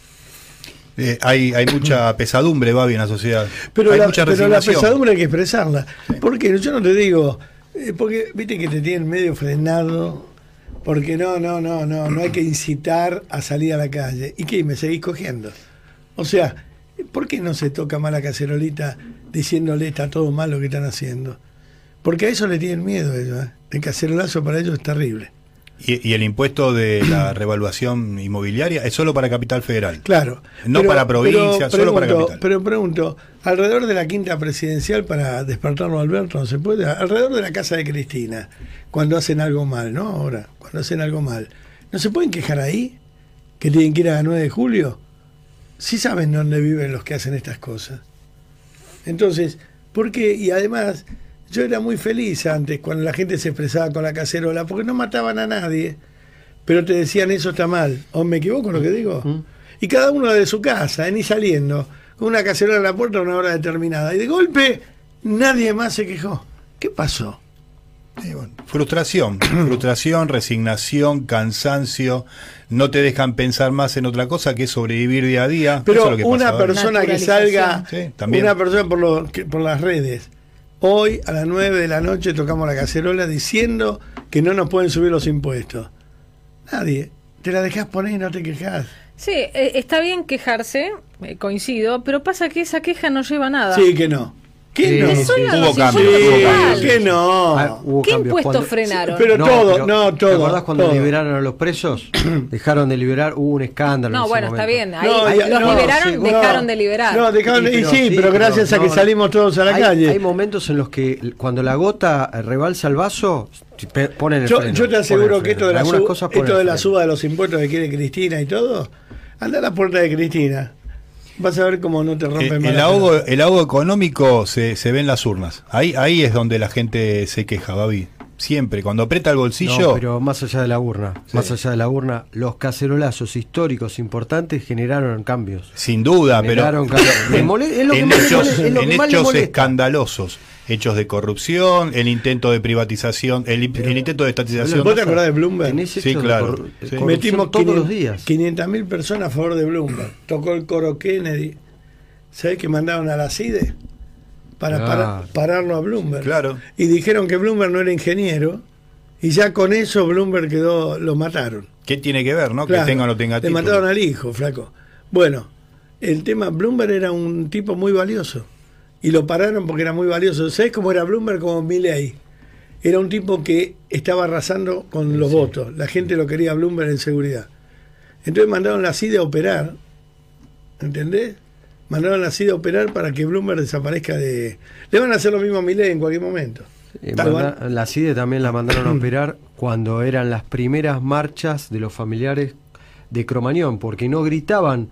Eh, hay, hay mucha pesadumbre, Babi, en la sociedad. Pero, hay la, mucha pero la pesadumbre hay que expresarla. Porque yo no te digo, eh, porque viste que te tienen medio frenado, porque no, no, no, no, no hay que incitar a salir a la calle. ¿Y qué? ¿Me seguís cogiendo? O sea, ¿por qué no se toca más la cacerolita diciéndole está todo mal lo que están haciendo? Porque a eso le tienen miedo ellos. ¿eh? El cacerolazo para ellos es terrible. Y, y el impuesto de la revaluación inmobiliaria es solo para Capital Federal. Claro. No para provincia, solo para capital. Pero pregunto, alrededor de la quinta presidencial para despertarlo a Alberto, no se puede, alrededor de la casa de Cristina, cuando hacen algo mal, ¿no? Ahora, cuando hacen algo mal. ¿No se pueden quejar ahí? ¿Que tienen que ir a la 9 de julio? Sí saben dónde viven los que hacen estas cosas. Entonces, ¿por qué? Y además, yo era muy feliz antes cuando la gente se expresaba con la cacerola, porque no mataban a nadie, pero te decían eso está mal. ¿O me equivoco en lo que digo? Y cada uno de su casa, ¿eh? ni saliendo, con una cacerola en la puerta a una hora determinada. Y de golpe, nadie más se quejó. ¿Qué pasó? Eh, bueno, frustración, frustración, resignación, cansancio, no te dejan pensar más en otra cosa que sobrevivir día a día. Pero Eso es lo que una pasa persona que salga, Sí, también. una persona por, lo- que- por las redes, hoy a las 9 de la noche tocamos la cacerola diciendo que no nos pueden subir los impuestos. Nadie. Te la dejas poner y no te quejas. Sí, eh, está bien quejarse, eh, coincido, pero pasa que esa queja no lleva a nada. Sí, que no. ¿Qué Sí, no? Hubo cambios, que no. Ah, hubo ¿Qué cambios. impuestos Cuando- frenaron? Pero todo, pero, no, todo. ¿Te acordás cuando todo. liberaron a los presos? Dejaron de liberar, hubo un escándalo. en No, ese bueno, está momento. bien. Ahí No, ya- los no, liberaron, sí, dejaron no. de liberar. No, dejaron de- y sí, pero gracias a que no, salimos todos a la hay, calle. Hay momentos en los que l- cuando la gota eh, rebalsa el vaso, pe- ponen el Yo, freno. yo te ponen aseguro que esto de la, Algunas sub- cosas ponen esto el de la freno. suba de los impuestos que quiere Cristina y todo, anda a la puerta de Cristina. Vas a ver cómo no te rompen El, más el ahogo, el ahogo económico se, se ve en las urnas. Ahí, ahí es donde la gente se queja, Babi. Siempre, cuando aprieta el bolsillo. No, pero más allá de la urna, más allá de la urna, los cacerolazos históricos importantes generaron cambios. Sin duda, pero Generaron cambios. Me mole- es lo que en hechos, mole- es lo en que más le hechos molesta. escandalosos, hechos de corrupción, el intento de privatización, el, el intento de estatización. ¿Vos te acordás de Bloomberg? Sí, claro. Sí. Metimos todos 500 los días. 500.000 personas a favor de Bloomberg. Tocó el coro Kennedy. ¿Sabés que mandaron a la CIDE? Para Claro. para- pararlo a Bloomberg. Claro. Y dijeron que Bloomberg no era ingeniero. Y ya con eso Bloomberg quedó, lo mataron. ¿Qué tiene que ver, no? Claro, que tenga o no tenga Le título. mataron al hijo, flaco. Bueno, el tema, Bloomberg era un tipo muy valioso. Y lo pararon porque era muy valioso. ¿Sabés cómo era Bloomberg como Milley? Era un tipo que estaba arrasando con los votos. La gente lo quería a Bloomberg en seguridad. Entonces mandaron la CIDE a operar. ¿Entendés? Mandaron la CIDE a operar para que Bloomberg desaparezca de... Le van a hacer lo mismo a Milley en cualquier momento. Eh, manda- la CIDE también la mandaron a operar cuando eran las primeras marchas de los familiares de Cromañón, porque no gritaban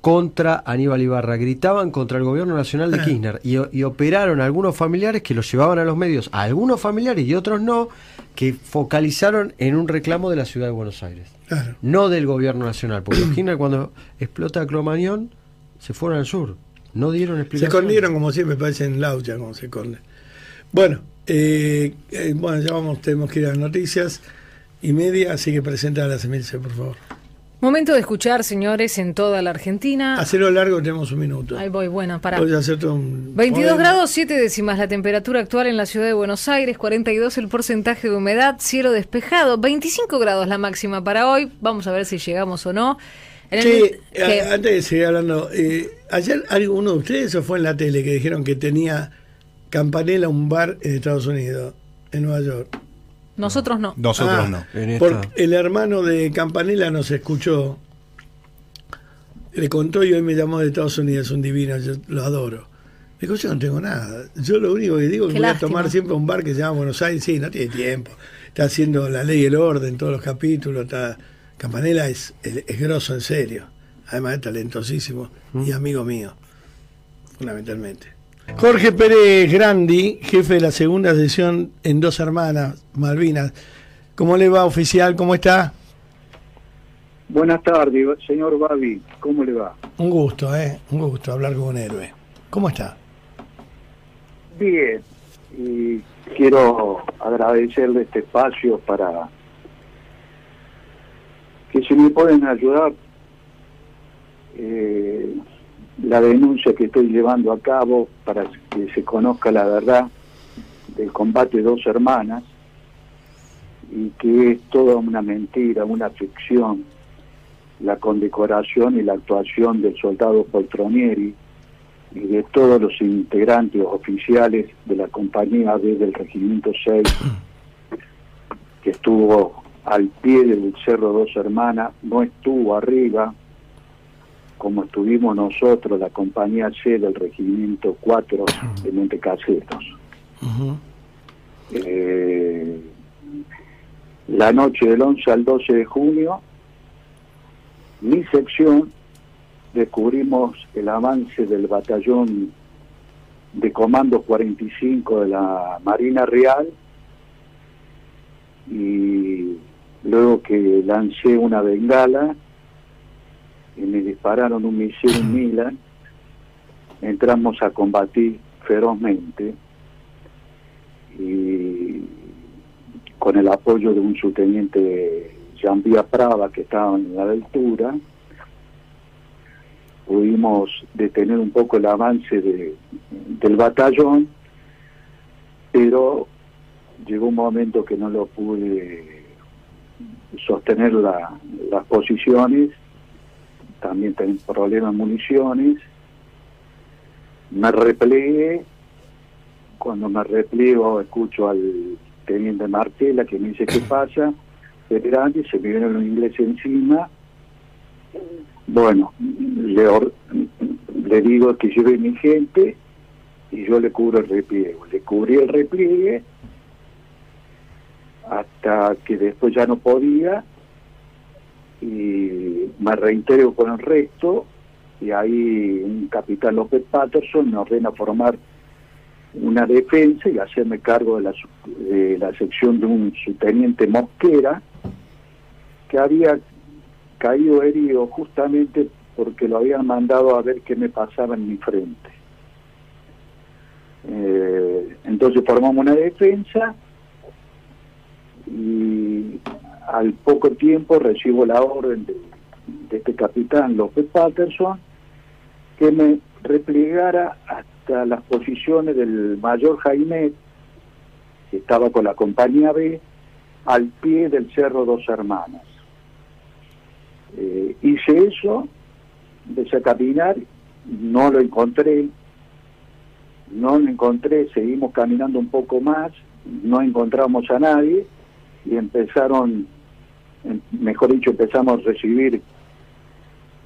contra Aníbal Ibarra, gritaban contra el gobierno nacional de Ah. Kirchner y, y operaron a algunos familiares que los llevaban a los medios, a algunos familiares y otros no, que focalizaron en un reclamo de la ciudad de Buenos Aires, Claro. no del gobierno nacional, porque Kirchner cuando explota Cromañón se fueron al sur, no dieron Se explicación. escondieron como siempre, parece en Laucha, como se esconde. Bueno, eh, eh, bueno, ya vamos, tenemos que ir a las noticias y media, así que presenta a la Semilce, por favor. Momento de escuchar, señores, en toda la Argentina. Hacerlo largo, tenemos un minuto. Ahí voy, bueno, para. Voy a hacerte un 22 poema. grados 7 décimas la temperatura actual en la ciudad de Buenos Aires, 42 el porcentaje de humedad, cielo despejado, 25 grados la máxima para hoy, vamos a ver si llegamos o no. ¿Qué? a- antes de seguir hablando, eh, ayer alguno de ustedes o fue en la tele que dijeron que tenía Campanella un bar en Estados Unidos, en Nueva York. Nosotros no. Nosotros Ah, no. Porque el hermano de Campanella nos escuchó, le contó y hoy me llamó de Estados Unidos, un divino, yo lo adoro. Le digo, yo no tengo nada. Yo lo único que digo es que voy a tomar siempre un bar que se llama Buenos Aires. Sí, no tiene tiempo. Está haciendo la ley y el orden, todos los capítulos. Está... Campanella es, es, es grosso, en serio. Además es talentosísimo y amigo mío, fundamentalmente. Jorge Pérez Grandi, jefe de la segunda sesión en Dos Hermanas, Malvinas. ¿Cómo le va, oficial? ¿Cómo está? Buenas tardes, señor Babi. ¿Cómo le va? Un gusto, ¿eh? Un gusto hablar con un héroe. ¿Cómo está? Bien. Y quiero agradecerle este espacio para que si me pueden ayudar eh, la denuncia que estoy llevando a cabo para que se conozca la verdad del combate de dos hermanas y que es toda una mentira, una ficción, la condecoración y la actuación del soldado Poltronieri y de todos los integrantes oficiales de la compañía B del Regimiento 6 que estuvo al pie del Cerro Dos Hermanas, no estuvo arriba como estuvimos nosotros, la compañía C del Regimiento 4 de Montecaseros. Eh, la noche del 11 al 12 de junio, mi sección descubrimos el avance del batallón de Comando 45 de la Marina Real y luego que lancé una bengala y me dispararon un misil en Milan, entramos a combatir ferozmente y con el apoyo de un subteniente Jean Vía Prava que estaba en la altura, pudimos detener un poco el avance de, del batallón, pero llegó un momento que no lo pude sostener las posiciones, también tenía problemas municiones, me replegué, cuando me repliego escucho al teniente Martela que me dice qué pasa, grande, se me viene los ingleses encima, bueno, le, le digo que lleve mi gente y yo le cubro el repliegue. Le cubrí el repliegue hasta que después ya no podía y me reintegro con el resto y ahí un capitán López Patterson me ordena formar una defensa y hacerme cargo de la, de la sección de un subteniente Mosquera que había caído herido justamente porque lo habían mandado a ver qué me pasaba en mi frente. Eh, entonces formamos una defensa y al poco tiempo recibo la orden de, este capitán López Patterson que me replegara hasta las posiciones del mayor Jaime, que estaba con la compañía B, al pie del Cerro Dos Hermanas. Eh, hice eso, empecé a caminar, no lo encontré, no lo encontré, seguimos caminando un poco más, no encontramos a nadie y empezaron, mejor dicho, empezamos a recibir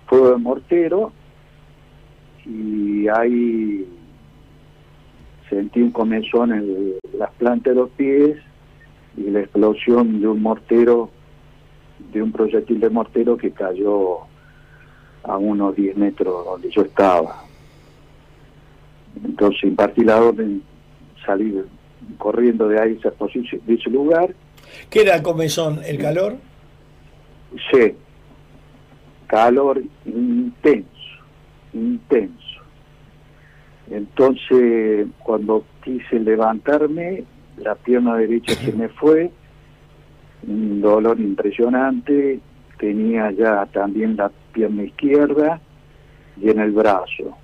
fuego de mortero y ahí sentí un comezón en las plantas de los pies y la explosión de un mortero de un proyectil de mortero que cayó a unos 10 metros donde yo estaba. Entonces impartí la orden, salí corriendo de ahí, de ese lugar. ¿Qué era comezón? ¿El calor? Sí, calor intenso, intenso. Entonces, cuando quise levantarme, la pierna derecha se me fue un dolor impresionante, tenía ya también la pierna izquierda y en el brazo.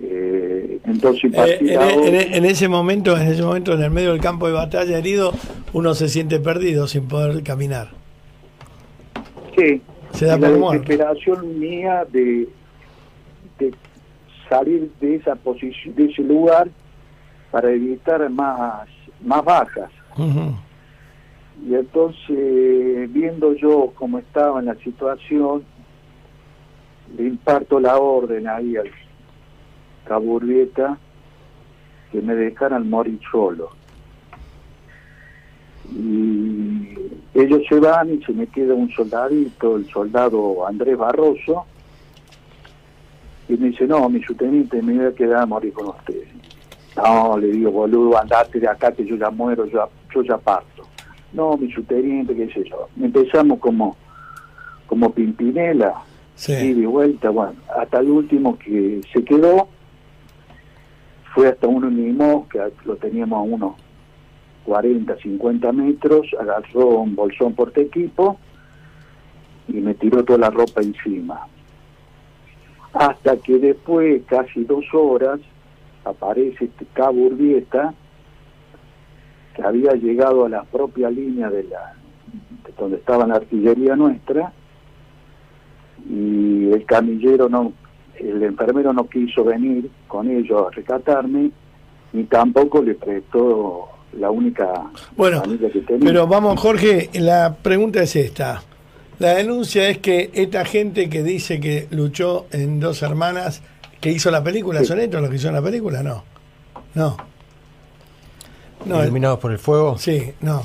Eh, entonces eh, en, en, ese momento, en ese momento, en el medio del campo de batalla herido, uno se siente perdido sin poder caminar. Sí, se da la desesperación mía de, de salir de esa posición, de ese lugar para evitar más, más bajas. Y entonces, viendo yo cómo estaba en la situación, le imparto la orden ahí al caburrieta que me dejaran morir solo. Y ellos se van y se me queda un soldadito, el soldado Andrés Barroso, y me dice, no, mi subteniente, me voy a quedar a morir con ustedes. No, le digo, boludo, andate de acá que yo ya muero, yo, yo ya parto no, mi subteniente, qué sé yo. Empezamos como, como Pimpinela, sí. y de vuelta, bueno, hasta el último que se quedó, fue hasta uno mismo, que lo teníamos a unos 40, 50 metros, agarró un bolsón por equipo y me tiró toda la ropa encima. Hasta que después, casi dos horas, aparece este Cabo Urbieta, que había llegado a la propia línea de la donde estaba la artillería nuestra y el camillero no el enfermero no quiso venir con ellos a rescatarme ni tampoco le prestó la única bueno que tenía. pero vamos Jorge la pregunta es esta La denuncia es que esta gente que dice que luchó en Dos Hermanas, que hizo la película, Sí. ¿son estos los que hicieron la película? No. No. No, el- Iluminados por el fuego. sí, no.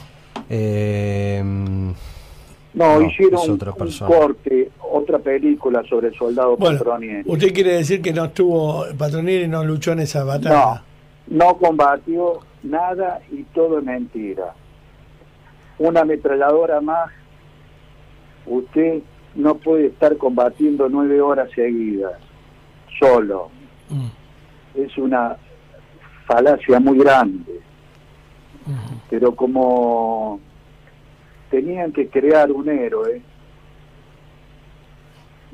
Eh, No, No, hicieron un, corte, otra película sobre el soldado Bueno, usted quiere decir que no estuvo, Patronieri no luchó en esa No, batalla. no combatió nada y todo es mentira. Una ametralladora más, usted no puede estar combatiendo nueve horas seguidas, solo. Mm. Es una falacia muy grande. Pero como tenían que crear un héroe,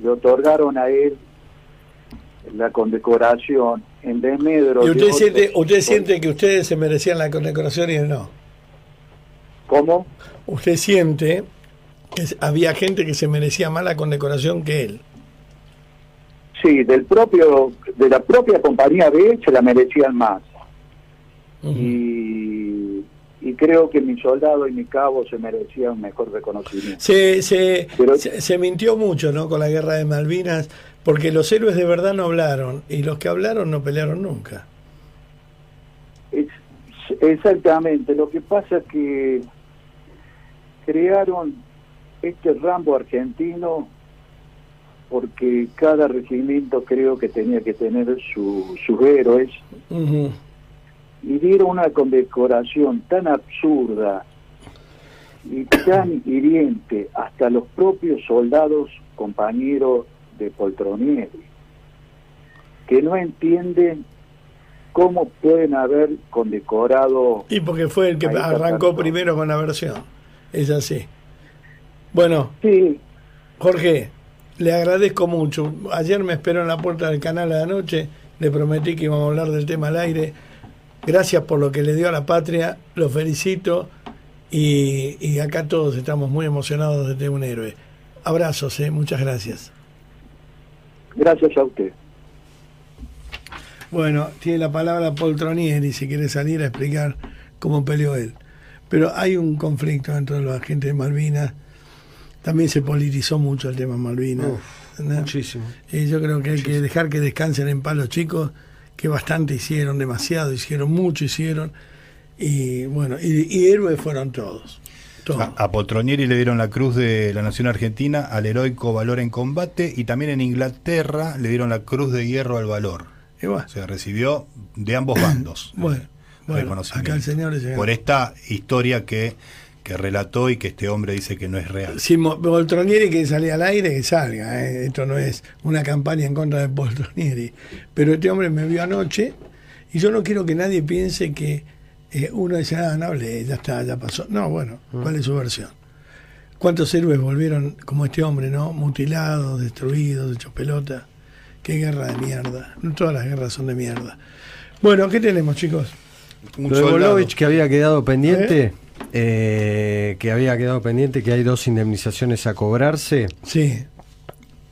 le otorgaron a él la condecoración en desmedro ¿Y de usted otros- siente, usted siente que ustedes se merecían la condecoración y él no? ¿Cómo? ¿Usted siente que había gente que se merecía más la condecoración que él? Sí, del propio, de la propia compañía de él se la merecían más. y, y creo que mi soldado y mi cabo se merecían mejor reconocimiento. Se, se, Pero- se, se mintió mucho ¿no? con la guerra de Malvinas, porque los héroes de verdad no hablaron y los que hablaron no pelearon nunca. Es- exactamente, lo que pasa es que crearon este Rambo argentino porque cada regimiento creo que tenía que tener su, sus héroes Ujú. Y dieron una condecoración tan absurda y tan hiriente hasta los propios soldados compañeros de Poltronieri, que no entienden cómo pueden haber condecorado Y porque fue el que arrancó tanto. primero con la versión. Es así. Bueno, sí Jorge, le agradezco mucho. Ayer me esperó en la puerta del canal a la noche. Le prometí que íbamos a hablar del tema al aire. Gracias por lo que le dio a la patria. Lo felicito. Y, y acá todos estamos muy emocionados de tener un héroe. Abrazos, ¿eh? muchas gracias. gracias a usted Bueno, tiene la palabra Poltronieri si quiere salir a explicar cómo peleó él. Pero hay un conflicto dentro de los agentes de Malvinas. También se politizó mucho el tema Malvinas. ¿no? Muchísimo. Y yo creo que hay que dejar que descansen en paz los chicos, que bastante hicieron, demasiado hicieron, mucho hicieron. Y bueno, y, y héroes fueron todos. todos. A, a Poltronieri le dieron la Cruz de la Nación Argentina al heroico valor en combate y también en Inglaterra le dieron la Cruz de Hierro al valor. Y bueno, O sea, recibió de ambos bandos. bueno, bueno, acá el señor Por esta historia que, que relató y que este hombre dice que no es real. Si Mo- Poltronieri que salía al aire, que salga. ¿eh? Esto no es una campaña en contra de Poltronieri. Pero este hombre me vio anoche y yo no quiero que nadie piense que eh, uno dice, ah, no hablé, ya está, ya pasó. No, bueno, ¿cuál es su versión? ¿Cuántos héroes volvieron como este hombre, no? Mutilados, destruidos, hechos pelota. Qué guerra de mierda. No todas las guerras son de mierda. Bueno, ¿qué tenemos, chicos? Un Lo de. Bolovich que había quedado pendiente, eh, que había quedado pendiente, que hay dos indemnizaciones a cobrarse. Sí,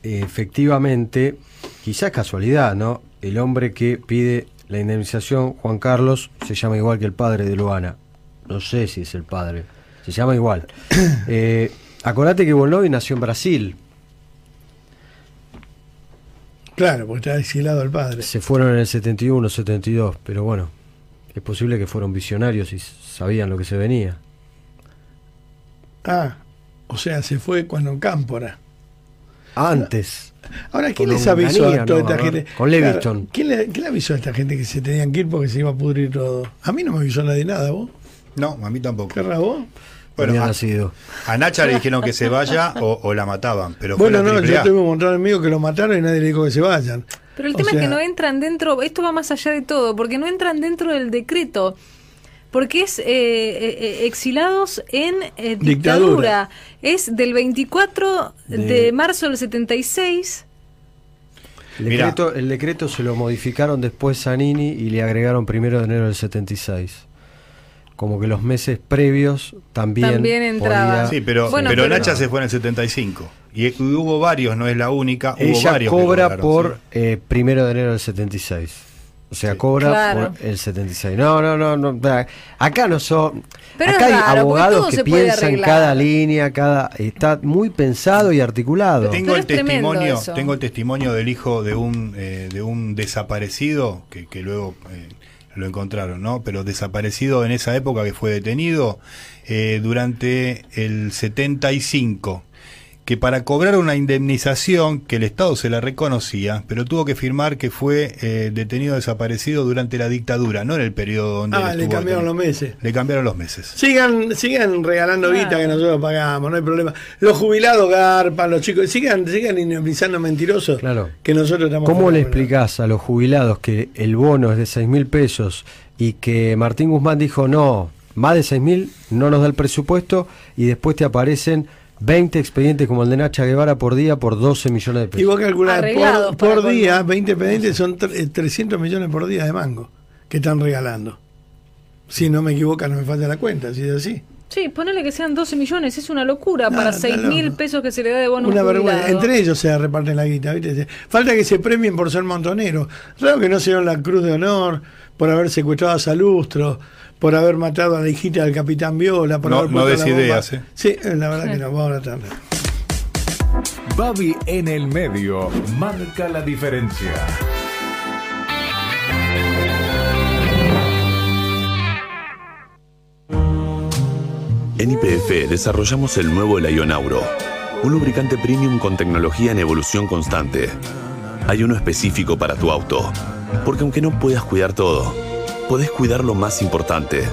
Eh, efectivamente, quizás casualidad, ¿no? El hombre que pide la indemnización, Juan Carlos, se llama igual que el padre de Luana. No sé si es el padre, se llama igual. Eh, acordate que Bolovi nació en Brasil, claro, porque está exilado el padre. se fueron en el 71, 72, pero bueno, es posible que fueron visionarios y sabían lo que se venía. Ah, o sea, se fue cuando Cámpora. Antes. Ahora, ¿quién les avisó a toda ¿no? esta gente? con Levingston. ¿quién, le, quién le avisó a esta gente que se tenían que ir porque se iba a pudrir todo? A mí no me avisó nadie nada, vos. No, a mí tampoco. ¿Qué vos? Bueno, a, nacido. a Nacha le dijeron que se vaya o, o la mataban. Pero Bueno, fue la no, yo A. tuve un montón de amigos que lo mataron y nadie le dijo que se vayan. Pero el O tema es que no entran dentro, esto va más allá de todo, porque no entran dentro del decreto, porque es eh, eh, eh, exilados en eh, dictadura. Dictadura. Es del 24 de, De- marzo del 76. El decreto, el decreto se lo modificaron después Zanini y le agregaron primero de enero del 76. Como que los meses previos también. También entraba. podía- Sí, pero, Bueno, pero, pero- Nacha se fue en el 75. Y y hubo varios, no es la única. Hubo Ella varios cobra cobraron, por sí. eh, primero de enero del 76. O sea, cobra Claro. por el 76. No, no, no, no. Acá no son. Pero acá hay raro, abogados que piensan cada línea, cada está muy pensado y articulado. Tengo el testimonio, tengo el testimonio del hijo de un eh, de un desaparecido que, que luego eh, lo encontraron, ¿no? Pero desaparecido en esa época que fue detenido eh, durante el 75 que para cobrar una indemnización que el Estado se la reconocía, pero tuvo que firmar que fue eh, detenido desaparecido durante la dictadura, no en el periodo donde él Ah, le cambiaron los meses. Le cambiaron los meses. Sigan, sigan regalando Claro. guita que nosotros pagamos, no hay problema. Los jubilados garpan, los chicos, sigan, sigan indemnizando mentirosos Claro. que nosotros estamos ¿Cómo le explicás a los jubilados que el bono es de 6 mil pesos y que Martín Guzmán dijo no, más de 6 mil no nos da el presupuesto y después te aparecen 20 expedientes como el de Nacha Guevara por día por 12 millones de Y pesos? vos calculás por, día, 20 expedientes son tre- eh, 300 millones por día de mango que están regalando. Si no me equivoco, no me falta la cuenta, si es así. Sí, ponele que sean 12 millones, es una locura No, para está 6 mil pesos que se le da de bono a un Una vergüenza. Entre ellos se reparten la guita. ¿viste? Falta que se premien por ser montoneros. Raro que no se dieron la cruz de honor por haber secuestrado a Salustro, por haber matado a la hijita del capitán Viola, por No- haber no des la bomba. ideas, ¿eh? Sí, la verdad que no. Vamos a tarde. Babi en el medio marca la diferencia. En IPF desarrollamos el nuevo Auro, un lubricante premium con tecnología en evolución constante. Hay uno específico para tu auto, porque aunque no puedas cuidar todo, podés cuidar lo más importante,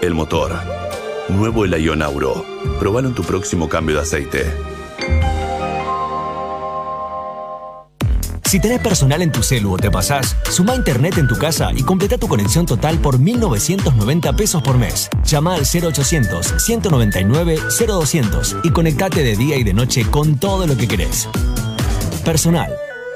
el motor. Nuevo Auro. Probalo en tu próximo cambio de aceite. Si tenés personal en tu celu o te pasás, suma internet en tu casa y completa tu conexión total por 1.990 pesos por mes. Llama al 0800-199-0200 y conectate de día y de noche con todo lo que querés. Personal.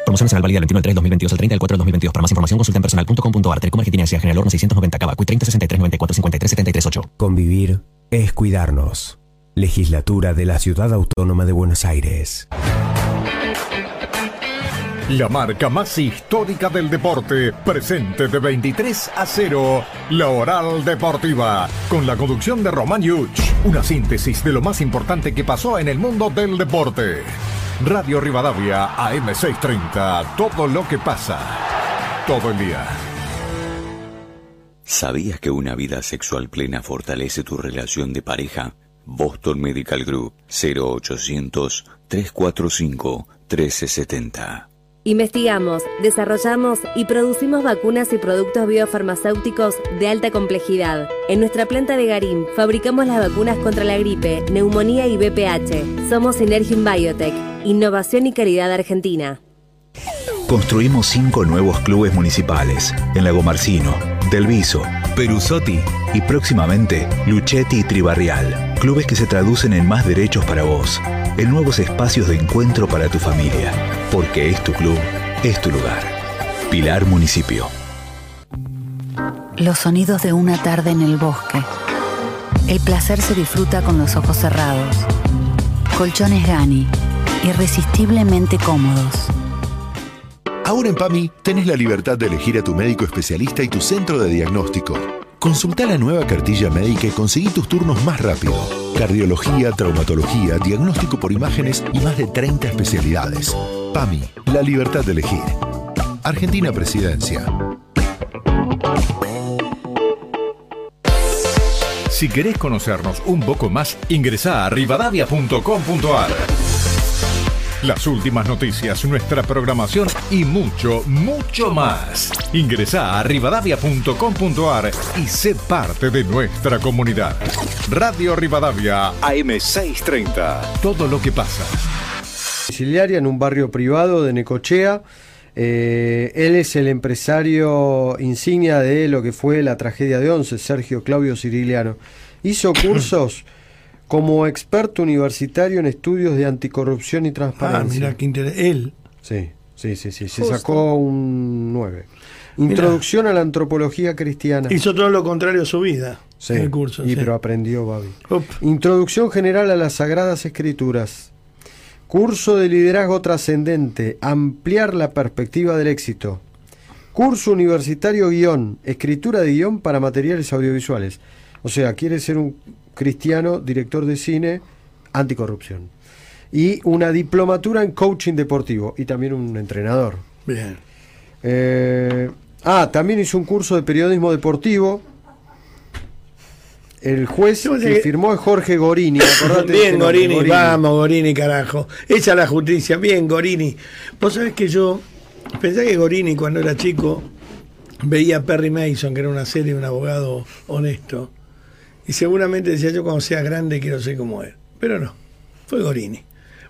Promociones en válida del 21 del 3 2022 al 30 del 4 del 2022. Para más información consulta en personal.com.ar. Telecom Argentina Asia General Horno 690 Cava. 30 63 94 53 73 8. Convivir es cuidarnos. Legislatura de la Ciudad Autónoma de Buenos Aires. La marca más histórica del deporte, presente de 23 a 0, la Oral Deportiva, con la conducción de Román Yuch, una síntesis de lo más importante que pasó en el mundo del deporte. Radio Rivadavia, AM630, todo lo que pasa, todo el día. ¿Sabías que una vida sexual plena fortalece tu relación de pareja? Boston Medical Group 0800 345 1370. Investigamos, desarrollamos y producimos vacunas y productos biofarmacéuticos de alta complejidad. En nuestra planta de Garín fabricamos las vacunas contra la gripe, neumonía y BPH. Somos Synergium Biotech, innovación y calidad argentina. Construimos cinco nuevos clubes municipales en Lago Marcino, Del Viso, Perusotti y próximamente Luchetti y Tribarrial. Clubes que se traducen en más derechos para vos, en nuevos espacios de encuentro para tu familia. Porque es tu club, es tu lugar. Pilar Municipio. Los sonidos de una tarde en el bosque. El placer se disfruta con los ojos cerrados. Colchones Gani, irresistiblemente cómodos. Ahora en PAMI tenés la libertad de elegir a tu médico especialista y tu centro de diagnóstico. Consulta la nueva cartilla médica y conseguí tus turnos más rápido. Cardiología, traumatología, diagnóstico por imágenes y más de 30 especialidades. PAMI, la libertad de elegir. Argentina Presidencia. Si querés conocernos un poco más, ingresá a rivadavia.com.ar. Las últimas noticias, nuestra programación y mucho, mucho más. Ingresá a rivadavia.com.ar y sé parte de nuestra comunidad. Radio Rivadavia AM630. Todo lo que pasa. domiciliaria en un barrio privado de Necochea. Eh, él es el empresario insignia de lo que fue la tragedia de Once, Sergio Claudio Ciriliano. Hizo cursos como experto universitario en estudios de anticorrupción y Ah, transparencia. mira qué interés. Él. Sí, sí, sí, sí. Se Justo. sacó un 9. Introducción a la antropología cristiana. Hizo todo lo contrario a su vida. Sí, en el curso. y sí. pero aprendió Babi. Introducción general a las Sagradas Escrituras. Curso de liderazgo trascendente. Ampliar la perspectiva del éxito. Curso universitario guion, escritura de guion para materiales audiovisuales. O sea, quiere ser un cristiano director de cine anticorrupción. Y una diplomatura en coaching deportivo y también un entrenador. Bien. Eh, ah, también hizo un curso de periodismo deportivo. El juez sé que firmó es Jorge Gorini. Bien, Gorini, vamos, Gorini, carajo. Esa es la justicia, bien, Gorini. Vos sabés que yo pensé que Gorini, cuando era chico, veía a Perry Mason, que era una serie de un abogado honesto, y seguramente decía yo cuando sea grande quiero ser como él. Pero no, fue Gorini.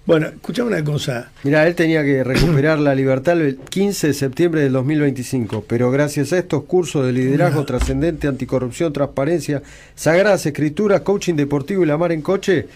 Bueno, escuchame una cosa. Mira, él tenía que recuperar la libertad el 15 de septiembre del 2025, pero gracias a estos cursos de liderazgo trascendente, anticorrupción, transparencia, sagradas escrituras, coaching deportivo y la mar en coche,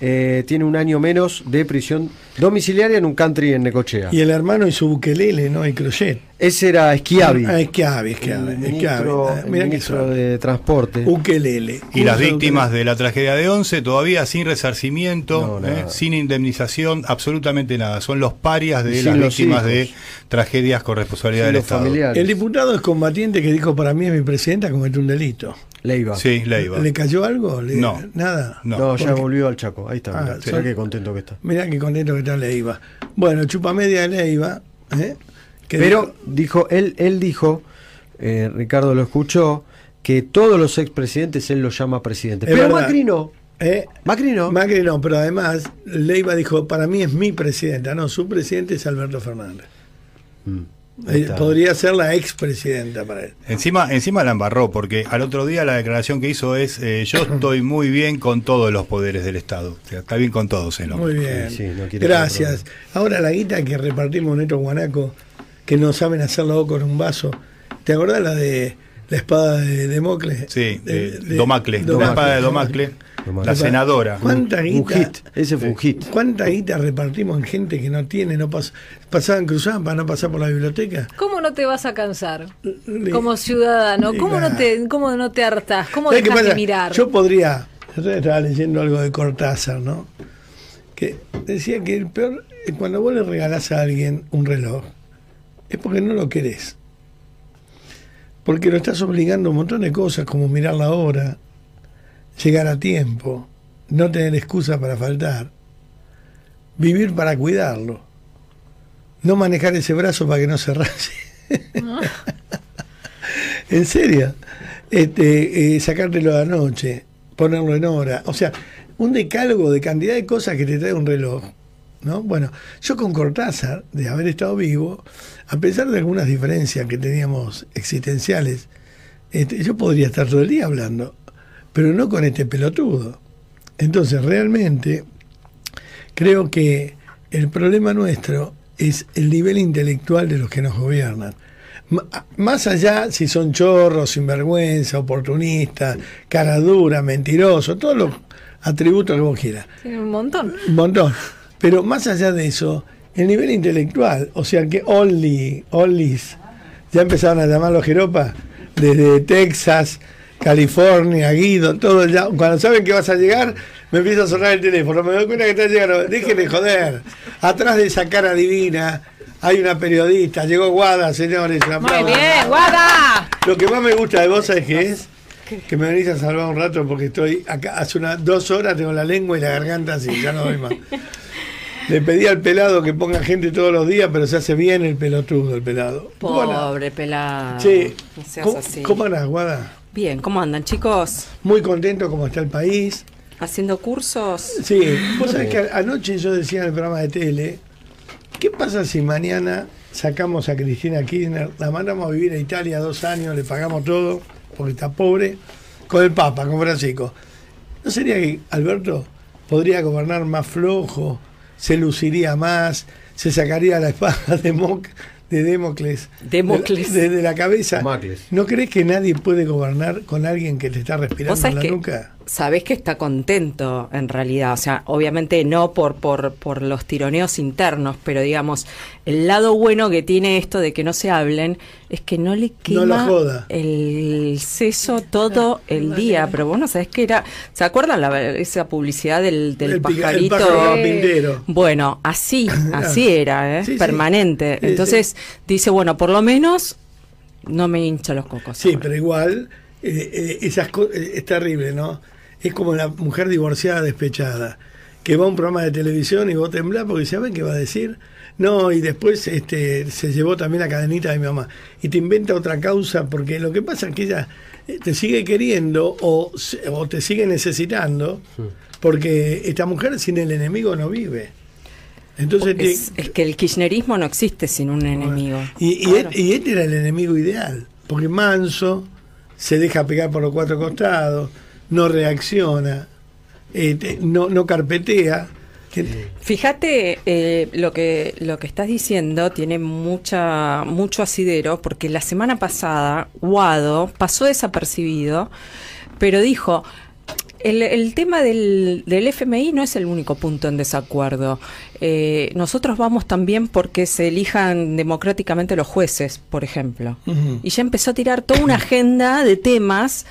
eh, tiene un año menos de prisión domiciliaria en un country en Necochea. Y el hermano y su buquelele, ¿no? Y crochet. Ese era Schiavi. Ah, el Schiavi. ministro, Ah, el ministro de Transporte. Ukelele. Y las víctimas de la tragedia de Once todavía sin resarcimiento, No, eh, sin indemnización, absolutamente nada. Son los parias de Sin las víctimas hijos. de tragedias con responsabilidad Sin del Estado. familiares. El diputado es combatiente que dijo para mí es mi presidenta cometió un delito. Leiva. Sí, Leiva. ¿Le cayó algo? ¿Le- No. Nada. No. No, ya volvió al Chaco. Ahí está. Ah, mirá, sí. mirá qué contento que está. Mirá qué contento que está Leiva. Bueno, chupa media de Leiva. ¿eh? Que Pero dijo, él, él dijo, eh, Ricardo lo escuchó, que todos los expresidentes él los llama presidente. Es Pero verdad. Macri no. ¿Eh? Macri no. Macri no, pero además Leiva dijo, para mí es mi presidenta. No, su presidente es Alberto Fernández. Eh, está. podría ser la expresidenta para él. Encima, encima la embarró, porque al otro día la declaración que hizo es: eh, Yo estoy muy bien con todos los poderes del Estado. O sea, está bien con todos el hombre. Muy bien. Sí, no Gracias. Ahora la guita que repartimos en estos guanacos, que no saben hacerlo con un vaso. ¿Te acordás la de la espada de Democles? Sí, De- eh, de- Domacle, la espada de Domacle, Domacle. la senadora. ¿Cuánta Un guita? hit. Ese fue un hit. ¿Cuánta guita repartimos en gente que no tiene, no pas pasaban cruzaban para no pasar por la biblioteca? ¿Cómo no te vas a cansar? Le- Como ciudadano, ¿cómo no te, cómo no te hartás? ¿Cómo ¿Sabes qué dejas de mirar? Yo podría, yo estaba leyendo algo de Cortázar, ¿no? Que decía que el peor, es cuando vos le regalás a alguien un reloj, es porque no lo querés. Porque lo estás obligando a un montón de cosas, como mirar la hora, llegar a tiempo, no tener excusa para faltar, vivir para cuidarlo, no manejar ese brazo para que no se raye. en serio, este, eh, sacártelo de la noche, ponerlo en hora, o sea, un decálogo de cantidad de cosas que te trae un reloj. ¿No? Bueno, yo con Cortázar, de haber estado vivo, a pesar de algunas diferencias que teníamos existenciales, este, yo podría estar todo el día hablando, pero no con este pelotudo. Entonces, realmente, creo que el problema nuestro es el nivel intelectual de los que nos gobiernan. M- Más allá si son chorros, sinvergüenza, oportunistas, cara dura, mentiroso, todos los atributos que vos quieras. Tiene un montón. Un montón. Pero más allá de eso, el nivel intelectual, o sea que Only, Onlys, ya empezaron a llamar los jeropas desde Texas, California, Guido, todo ya. Cuando saben que vas a llegar, me empieza a sonar el teléfono, me doy cuenta que está llegando. Dejen de joder. Atrás de esa cara divina hay una periodista, llegó Guada, señores. un Muy bien, guada. Lo que más me gusta de vos, ¿sabes qué es? Que me venís a salvar un rato porque estoy acá hace unas dos horas, tengo la lengua y la garganta así, ya no doy más. Le pedí al pelado que ponga gente todos los días, pero se hace bien el pelotudo, el pelado. Pobre pelado. Sí. No seas ¿Cómo, así. ¿Cómo andás, Guada? Bien, ¿cómo andan, chicos? Muy contento como está el país. ¿Haciendo cursos? Sí, vos sabés que anoche yo decía en el programa de tele, ¿qué pasa si mañana sacamos a Cristina Kirchner, la mandamos a vivir a Italia dos años, le pagamos todo, porque está pobre, con el Papa, con Francisco? ¿No sería que Alberto podría gobernar más flojo, se luciría más, se sacaría la espada de, Moc- de Democles Democles. de, de la cabeza? Macles. ¿No crees que nadie puede gobernar con alguien que te está respirando en la que, nuca? Sabés que está contento en realidad, o sea, obviamente no por, por, por los tironeos internos, pero digamos, el lado bueno que tiene esto de que no se hablen es que no le quema joda. el seso todo el día, pero vos no sabés que era, ¿se acuerdan la, esa publicidad del, del El el pajarito? carpintero. Bueno, así, así era, ¿eh? Sí, sí. permanente. Sí, Entonces dice, bueno, por lo menos no me hincha los cocos. Sí, pero igual, eh, eh, esas co- eh, es terrible, ¿no? Es como la mujer divorciada despechada, que va a un programa de televisión y vos temblás porque ¿saben qué va a decir? No, y después este, se llevó también la cadenita de mi mamá. Y te inventa otra causa, porque lo que pasa es que ella eh, te sigue queriendo o, te sigue necesitando, porque esta mujer sin el enemigo no vive. Entonces, te- Es, que el kirchnerismo no existe sin un enemigo. y, y, Claro. este, y este era el enemigo ideal, porque manso, se deja pegar por los cuatro costados, no reacciona, este, no, no carpetea. Fíjate, eh, lo que lo que estás diciendo tiene mucha mucho asidero, porque la semana pasada Guado pasó desapercibido, pero dijo, el, el tema del, del FMI no es el único punto en desacuerdo. Eh, nosotros vamos también porque se elijan democráticamente los jueces, por ejemplo. Y ya empezó a tirar toda una agenda de temas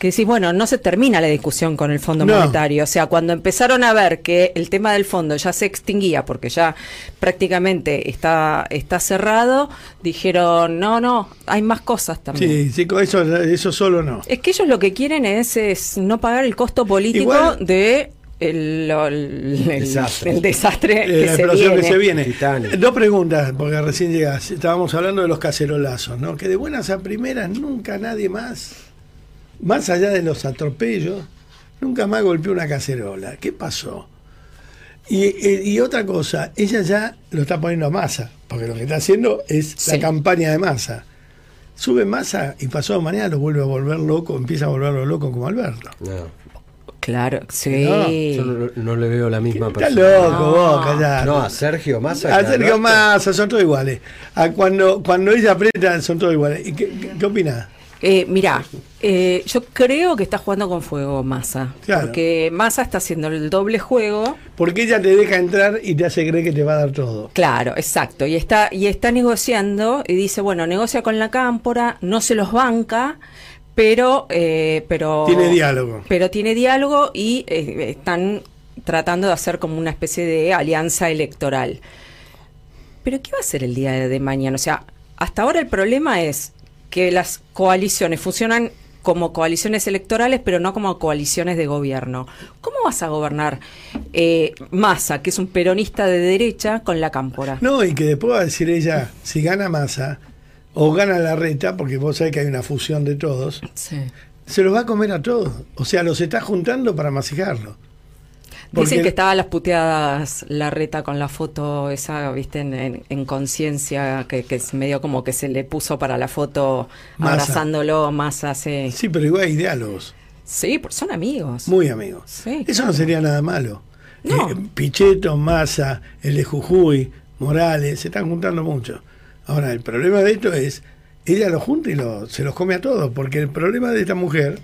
que decís, bueno, no se termina la discusión con el Fondo No. Monetario. O sea, cuando empezaron a ver que el tema del fondo ya se extinguía porque ya prácticamente está, está cerrado, dijeron, no, no, hay más cosas también. Sí, sí, con eso, eso solo no. Es que ellos lo que quieren es, es no pagar el costo político Igual- de el, lo- el- el- Desastre. el desastre Eh, que, la se explosión viene. que se viene. Titanic. Dos preguntas, porque recién llegas. Estábamos hablando de los cacerolazos, ¿no? Que de buenas a primeras nunca nadie más, más allá de los atropellos, nunca más golpeó una cacerola. ¿Qué pasó? Y, eh, y otra cosa, ella ya lo está poniendo a masa, porque lo que está haciendo es Sí. la campaña de masa. Sube masa y pasado mañana lo vuelve a volver loco, empieza a volverlo loco como Alberto. No, Claro, sí. yo no, no le veo la misma Está persona. loco, vos, callate. No, a Sergio Massa. A Sergio. Massa, son todos iguales. A cuando, cuando ella aprieta, son todos iguales. ¿Y qué, qué, qué opinás? Eh, mirá, eh, yo creo que está jugando con fuego Massa. Claro. Porque Massa está haciendo el doble juego. Porque ella te deja entrar y te hace creer que te va a dar todo. Claro, exacto. Y está, y está negociando y dice, bueno, negocia con la cámpora, no se los banca, pero, eh, pero Tiene diálogo. Pero tiene diálogo y eh, están tratando de hacer como una especie de alianza electoral. Pero ¿qué va a ser el día de mañana? O sea, hasta ahora el problema es que las coaliciones funcionan como coaliciones electorales, pero no como coaliciones de gobierno. ¿Cómo vas a gobernar eh, Massa, que es un peronista de derecha, con la cámpora? No, y que después va a decir ella, si gana masa o gana la reta, porque vos sabés que hay una fusión de todos, Sí. se los va a comer a todos. O sea, los está juntando para masijarlo. Porque- Dicen que estaba las puteadas la reta con la foto esa, viste, en, en- en conciencia, que, que es medio como que se le puso para la foto Massa. abrazándolo más hace. Sí, pero igual hay diálogos. Sí, porque son amigos. Muy amigos. Sí, Eso no sería nada malo. No. Eh, Pichetto, Massa, el de Jujuy, Morales, se están juntando mucho. Ahora, el problema de esto es, ella los junta y lo- se los come a todos, porque el problema de esta mujer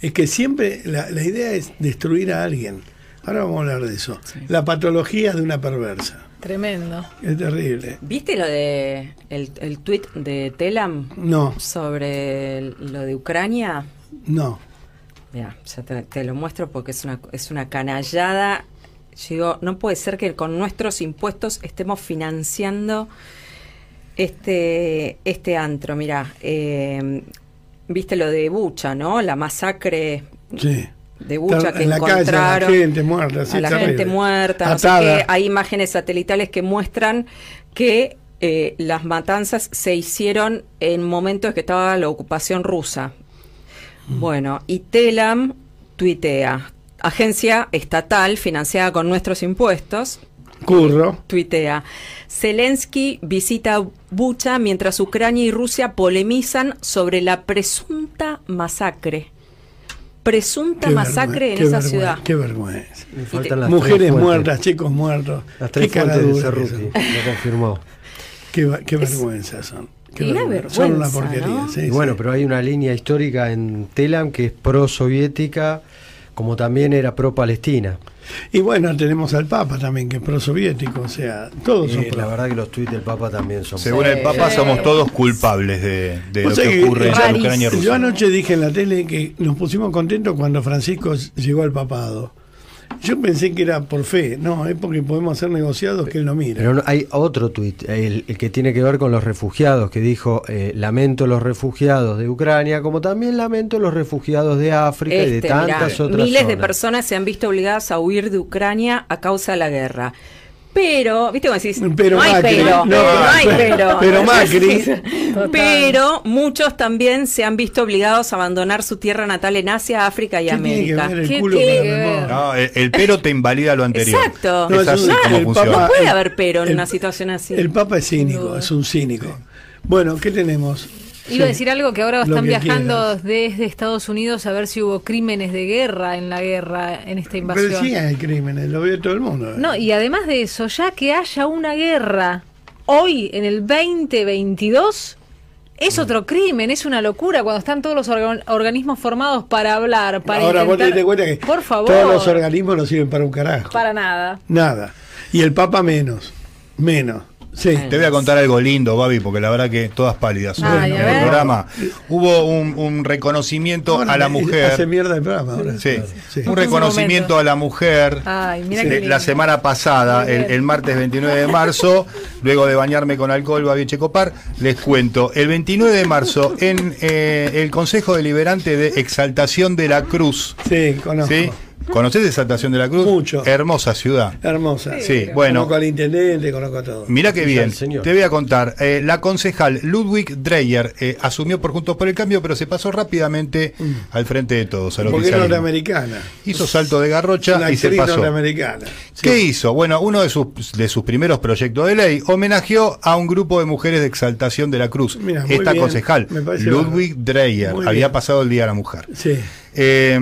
es que siempre la, la idea es destruir a alguien. Ahora vamos a hablar de eso. La patología de una perversa. Tremendo. Es terrible. ¿Viste lo de el, el tweet de Telam No, sobre el- lo de Ucrania? no. Mira, ya te, te lo muestro porque es una, es una canallada. Yo digo, no puede ser que con nuestros impuestos estemos financiando este, este antro. Mira, eh, viste lo de Bucha, ¿no? La masacre Sí. de Bucha que en la calle, encontraron. la gente muerta, sí, a la terrible. gente muerta. no sé Atada. qué. Hay imágenes satelitales que muestran que eh, las matanzas se hicieron en momentos que estaba la ocupación rusa. Mm. Bueno, y Telam tuitea, agencia estatal financiada con nuestros impuestos, Curro. tuitea, Zelensky visita Bucha mientras Ucrania y Rusia polemizan sobre la presunta masacre. Presunta Qué masacre vergüenza, en qué esa vergüenza, ciudad. Qué vergüenza. Mujeres muertas, chicos muertos. Las Qué tres fuentes de Cerruti, lo confirmó. Qué, qué vergüenza son. Qué Son una porquería. ¿no? sí, y sí. bueno, pero hay una línea histórica en Telam que es pro-soviética, como también era pro-palestina. Y bueno, tenemos al Papa también, que es prosoviético. O sea, todos son Eh, la verdad que los tuits del Papa también son Según el Papa, somos todos culpables de, de lo que que ocurre en yo- Ucrania y Yo Rusia. anoche dije en la tele que nos pusimos contentos cuando Francisco llegó al papado. Yo pensé que era por fe, no, es porque podemos hacer negociados que él no mira. Pero no- hay otro tuit, el, el que tiene que ver con los refugiados, que dijo, eh, lamento los refugiados de Ucrania, como también lamento los refugiados de África y de Este, mirá, tantas otras miles de zonas". personas se han visto obligadas a huir de Ucrania a causa de la guerra. Pero, ¿viste cómo decís? Pero no hay Macri, pero, no, no hay pero- pero. Macri. Pero muchos también se han visto obligados a abandonar su tierra natal en Asia, África y ¿Qué tiene que América. ver el ¿Qué culo tiene con la que ver? No, el, el pero te invalida lo anterior. Exacto. No, es es así un- como el funciona. Papa- No puede haber pero en el- una situación así. El Papa es cínico, es un cínico. Bueno, ¿qué tenemos? Iba a decir algo que ahora están que viajando desde Estados Unidos a ver si hubo crímenes de guerra en la guerra, en esta invasión. Pero sí hay crímenes, lo ve todo el mundo. No, y además de eso, ya que haya una guerra hoy, en el 2022, es otro crimen, es una locura cuando están todos los orga- organismos formados para hablar, para Ahora vos te intentar- cuenta que Por favor. todos los organismos no sirven para un carajo. Para nada. Nada. Y el Papa menos. Menos. Sí. Te voy a contar algo lindo, Babi, porque la verdad que todas pálidas son Ay, en el programa. Hubo un, un reconocimiento Ahora a la mujer. Hace mierda el programa ahora. Sí, Sí. un reconocimiento a la mujer. Ay, mira Sí, qué de- lindo. la semana pasada, el martes 29 de marzo, luego de bañarme con alcohol, Babi Checopar, les cuento, el 29 de marzo, en eh, el Consejo Deliberante de Exaltación de la Cruz. Sí, conozco. ¿sí? ¿Conoces Exaltación de la Cruz? Mucho. Hermosa ciudad. Hermosa. Sí, bueno. Conozco al intendente, conozco a todo. Mira qué bien, señor. te voy a contar. Eh, la concejal Ludwig Dreyer eh, asumió por Juntos por el Cambio, pero se pasó rápidamente al frente de todos, al Mm. Porque es norteamericana. Hizo salto de garrocha Una y se pasó. norteamericana. ¿Qué hizo? Bueno, uno de sus, de sus primeros proyectos de ley homenajeó a un grupo de mujeres de exaltación de la cruz. Mira, muy Esta bien. concejal, Ludwig Dreyer, Muy había bien. pasado el Día de la Mujer. Sí. Eh,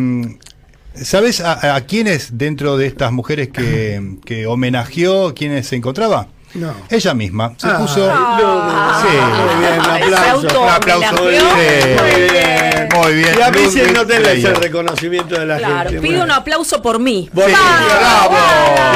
¿Sabes a, a quiénes dentro de estas mujeres que, que homenajeó, quiénes se encontraba? No. Ella misma se Ah, puso. Ludwig. Sí. Muy bien, un aplauso. Un aplauso. Muy bien. Muy bien. Y a mí se no tenés el reconocimiento de la Claro, gente. pido un aplauso por mí. Sí, ¡Bravo!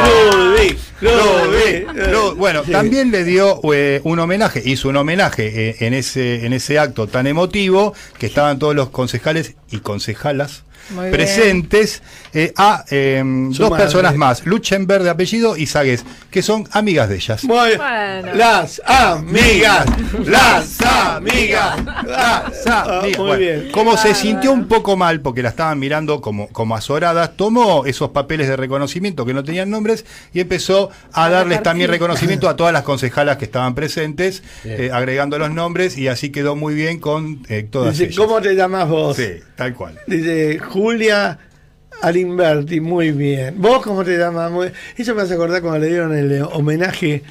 Ludwig, Ludwig, Ludwig. Lu- Bueno, Sí. también le dio eh, un homenaje, hizo un homenaje eh, en ese en ese acto tan emotivo que estaban todos los concejales y concejalas Muy presentes eh, a eh, dos madre. personas más, Luchenberg de apellido y Sagues, que son amigas de ellas. Muy- Bueno. Las amigas, las amigas, Las Ah, amigas. muy Bueno, bien. Como se sintió un poco mal porque la estaban mirando como, como azoradas, tomó esos papeles de reconocimiento que no tenían nombres y empezó a darles también reconocimiento a todas las concejalas que estaban presentes, eh, agregando los nombres y así quedó muy bien con eh, todas Dice, ellas. ¿cómo te llamas vos? Sí, tal cual. Dice Julia Alimberti, muy bien. ¿Vos cómo te llamas? Eso me hace acordar cuando le dieron el eh, homenaje,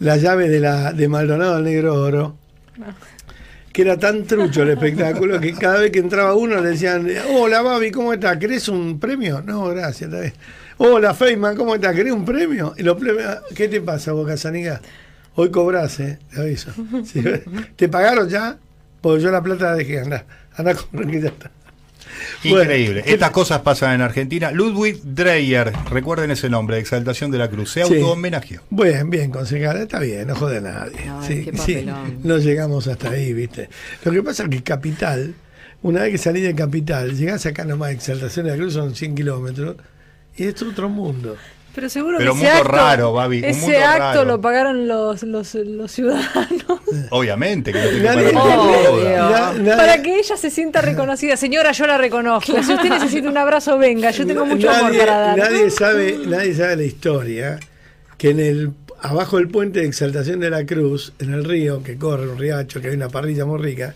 la llave de la de Maldonado al Negro Oro. Que era tan trucho el espectáculo que cada vez que entraba uno le decían, hola Babi, ¿cómo estás? ¿Querés un premio? No, gracias. Hola Feynman, ¿cómo estás? ¿Querés un premio? Y los premios, ¿qué te pasa, Boca Sanica? Hoy cobras, eh, te aviso. ¿Te pagaron ya? Porque yo la plata la dejé, anda, anda con que ya está. Increíble. Bueno, Estas cosas pasan en Argentina. Ludwig Dreyer, recuerden ese nombre, Exaltación de la Cruz, se Sí. auto-homenajeó. Bien, bien, concejal, está bien, no jode a nadie. Ay, Sí, qué sí, no llegamos hasta ahí, ¿viste? Lo que pasa es que Capital, una vez que salís de Capital, llegás acá nomás, Exaltación de la Cruz son 100 kilómetros, y es otro mundo. Pero seguro Pero que ese acto, raro, Babi, un ese mundo acto raro. lo pagaron los, los, los ciudadanos Obviamente, que no te Nadie- nadie- para que ella se sienta reconocida. Señora, yo la reconozco. Si usted necesita un abrazo, venga. Yo tengo mucho amor para dar. nadie sabe, nadie sabe la historia que en el abajo del puente de Exaltación de la Cruz, en el río que corre un riacho, que hay una parrilla muy rica,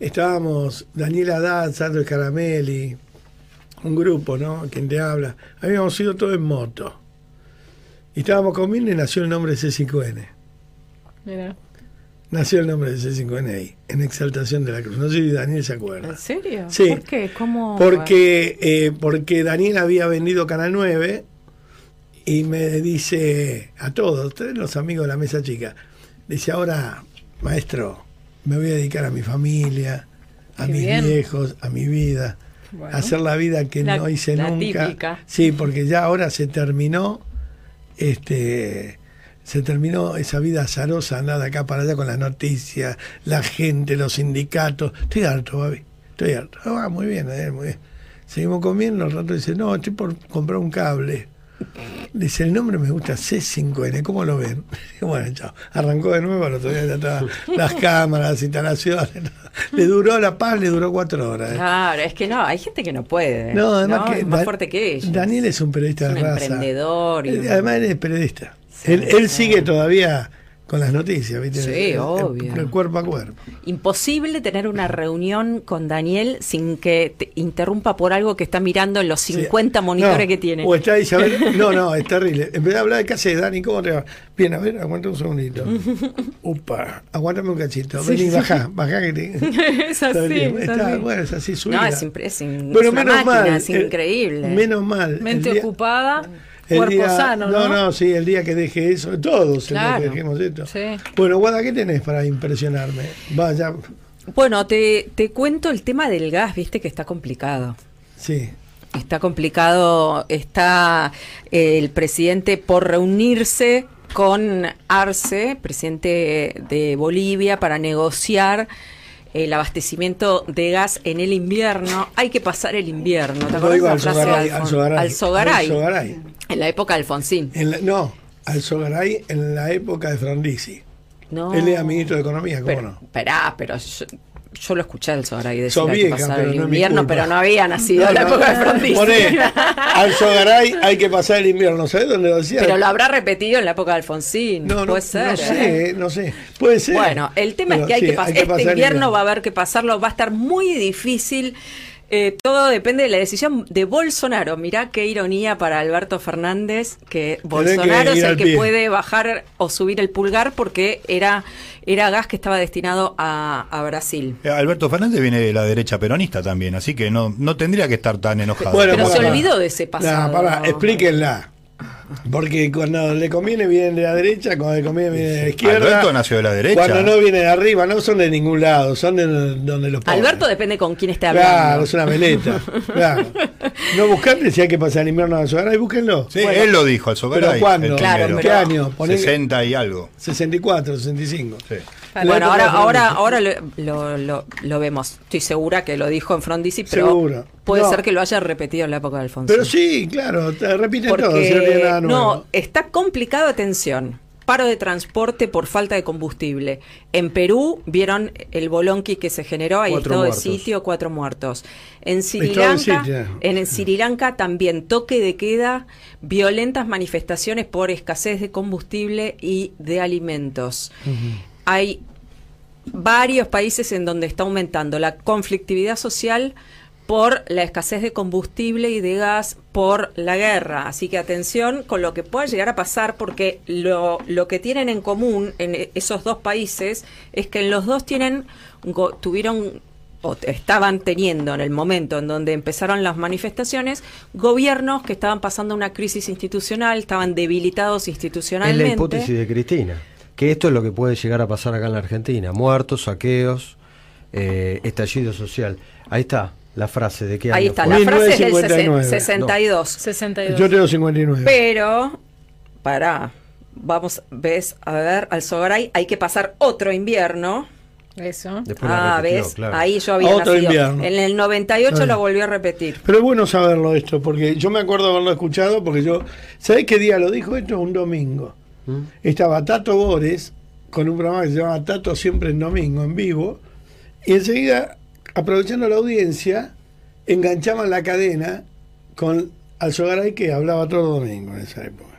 estábamos Daniela Haddad, Sandro Scaramelli, un grupo, ¿no? Quien te habla. Habíamos ido todos en moto. Y estábamos comiendo y nació el nombre de C5N. Mira. Nació el nombre de C5N ahí, en Exaltación de la Cruz. No sé si Daniel se acuerda. ¿En serio? Sí. ¿Por qué? ¿Cómo? Porque, eh, porque Daniel había vendido Canal 9 y me dice a todos, ustedes los amigos de la mesa chica, dice ahora, maestro, me voy a dedicar a mi familia, a Qué mis bien. viejos, a mi vida, Bueno. hacer la vida que La- no hice la nunca. típica. Sí, porque ya ahora se terminó, este se terminó esa vida azarosa, andar de acá para allá con las noticias, la gente, los sindicatos. Estoy harto, Babi. Estoy harto. Ah, muy bien, eh, muy bien. Seguimos comiendo, al rato dice, no, estoy por comprar un cable. Dice, el nombre me gusta C5N, ¿cómo lo ven? Bueno, chao. Arrancó de nuevo, al otro día ya las cámaras, las instalaciones. Le duró la paz, le duró cuatro horas. Claro, es que no, hay gente que no puede. No, además que Es más fuerte que ellos. Daniel es un periodista Es de un raza. emprendedor. y Él- Además, él es periodista. él, él sigue todavía con las noticias, ¿viste? Sí, El- el- obvio. el cuerpo a cuerpo. Imposible tener una reunión con Daniel sin que te interrumpa por algo que está mirando en los 50 monitores No, que tiene. O está Isabel. No, no, es terrible. En vez de hablar de casa de Dani, ¿cómo te va? Bien, a ver, aguanta un segundito. Upa, aguántame un cachito. Vení, sí. bajá, bajá que te. es así. Está está- bueno, es así su No, es, impre- es in- es menos máquina, mal, es eh, increíble. Menos mal. Mente día- ocupada, el cuerpo día- sano, ¿no? No, no, sí, el día que deje eso, todos el día Claro. que dejemos esto. Sí. Bueno, Guada, ¿qué tenés para impresionarme? Vaya, Bueno, te, te cuento el tema del gas, viste que está complicado. sí. Está complicado, está eh, el presidente por reunirse con Arce, presidente de Bolivia, para negociar el abastecimiento de gas en el invierno. Hay que pasar el invierno. ¿Te acuerdas la al Sogaray, al Sogaray. Al Sogaray. En la época de Alfonsín. En la- no, al Sogaray en la época de Frondizi. No. Él era ministro de Economía, ¿cómo Pero, no? Esperá, pero yo, yo lo escuché al Sogaray decir Sos que vieja, pasar pero el no es mi invierno, culpa. pero no había nacido la época de Frondizi. Poné, al Sogaray hay que pasar el invierno. ¿Sabés dónde lo decía? Pero lo habrá repetido en la época de Alfonsín. no, no, Puede ser. no sé, ¿eh? no sé. Puede ser. Bueno, el tema Pero es que hay sí, que pasar. este invierno va a haber que pasarlo, va a estar muy difícil. Eh, todo depende de la decisión de Bolsonaro. Mirá qué ironía para Alberto Fernández, que Bolsonaro es el que pie. puede bajar o subir el pulgar porque era, era gas que estaba destinado a, a Brasil. Eh, Alberto Fernández viene de la derecha peronista también, así que no, no tendría que estar tan enojado. Bueno, Pero se olvidó de ese pasado. No, pará, explíquenla. Porque cuando le conviene vienen de la derecha, cuando le conviene vienen de la izquierda. Alberto nació de la derecha. Cuando no viene de arriba, no son de ningún lado, son de donde los ponen. Alberto depende con quién esté hablando. Claro, es una veleta. Claro. No buscarte si hay que pasar el invierno a Sogaray, búsquenlo. Sí, él lo dijo, al Sogaray. ¿Pero cuándo? Claro. ¿Qué año? Poné- 60 y algo. 64, 65. Sí. Bueno, ahora, ahora, ahora lo, lo, lo- lo vemos. Estoy segura que lo dijo en Frondizi, pero Seguro. puede No. ser que lo haya repetido en la época de Alfonso. Pero sí, claro, te Porque todo, si no tiene nada nuevo. no, está complicado, atención. Paro de transporte por falta de combustible. En Perú vieron el bolonqui que se generó, hay Cuatro estado de muertos. sitio, cuatro muertos. En Sri Lanka, en el Sri Lanka también toque de queda, violentas manifestaciones por escasez de combustible y de alimentos. Hay varios países en donde está aumentando la conflictividad social por la escasez de combustible y de gas por la guerra. Así que atención con lo que pueda llegar a pasar porque lo, lo que tienen en común en esos dos países es que en los dos tienen go- tuvieron o estaban teniendo en el momento en donde empezaron las manifestaciones gobiernos que estaban pasando una crisis institucional, estaban debilitados Es institucionalmente. la hipótesis de Cristina. Que esto es lo que puede llegar a pasar acá en la Argentina. Muertos, saqueos, eh, estallido social. Ahí está la frase de qué Ahí año está, fue. la frase es del 1959. sesen- 62. 62. Yo tengo 59. Pero, para, vamos, ves, a ver, al Sogaray hay que pasar otro invierno. Eso. Después ah, repitió, ves, claro. ahí yo había Otro nacido. invierno. En el 98 Está lo volvió a repetir. Pero es bueno saberlo esto, porque yo me acuerdo haberlo escuchado, porque yo, ¿sabés qué día lo dijo esto? Un domingo. ¿Mm? Estaba Tato Bores con un programa que se llama Tato siempre en domingo, en vivo, y enseguida, aprovechando la audiencia, enganchaban la cadena con Alzogaray que hablaba todo domingo en esa época.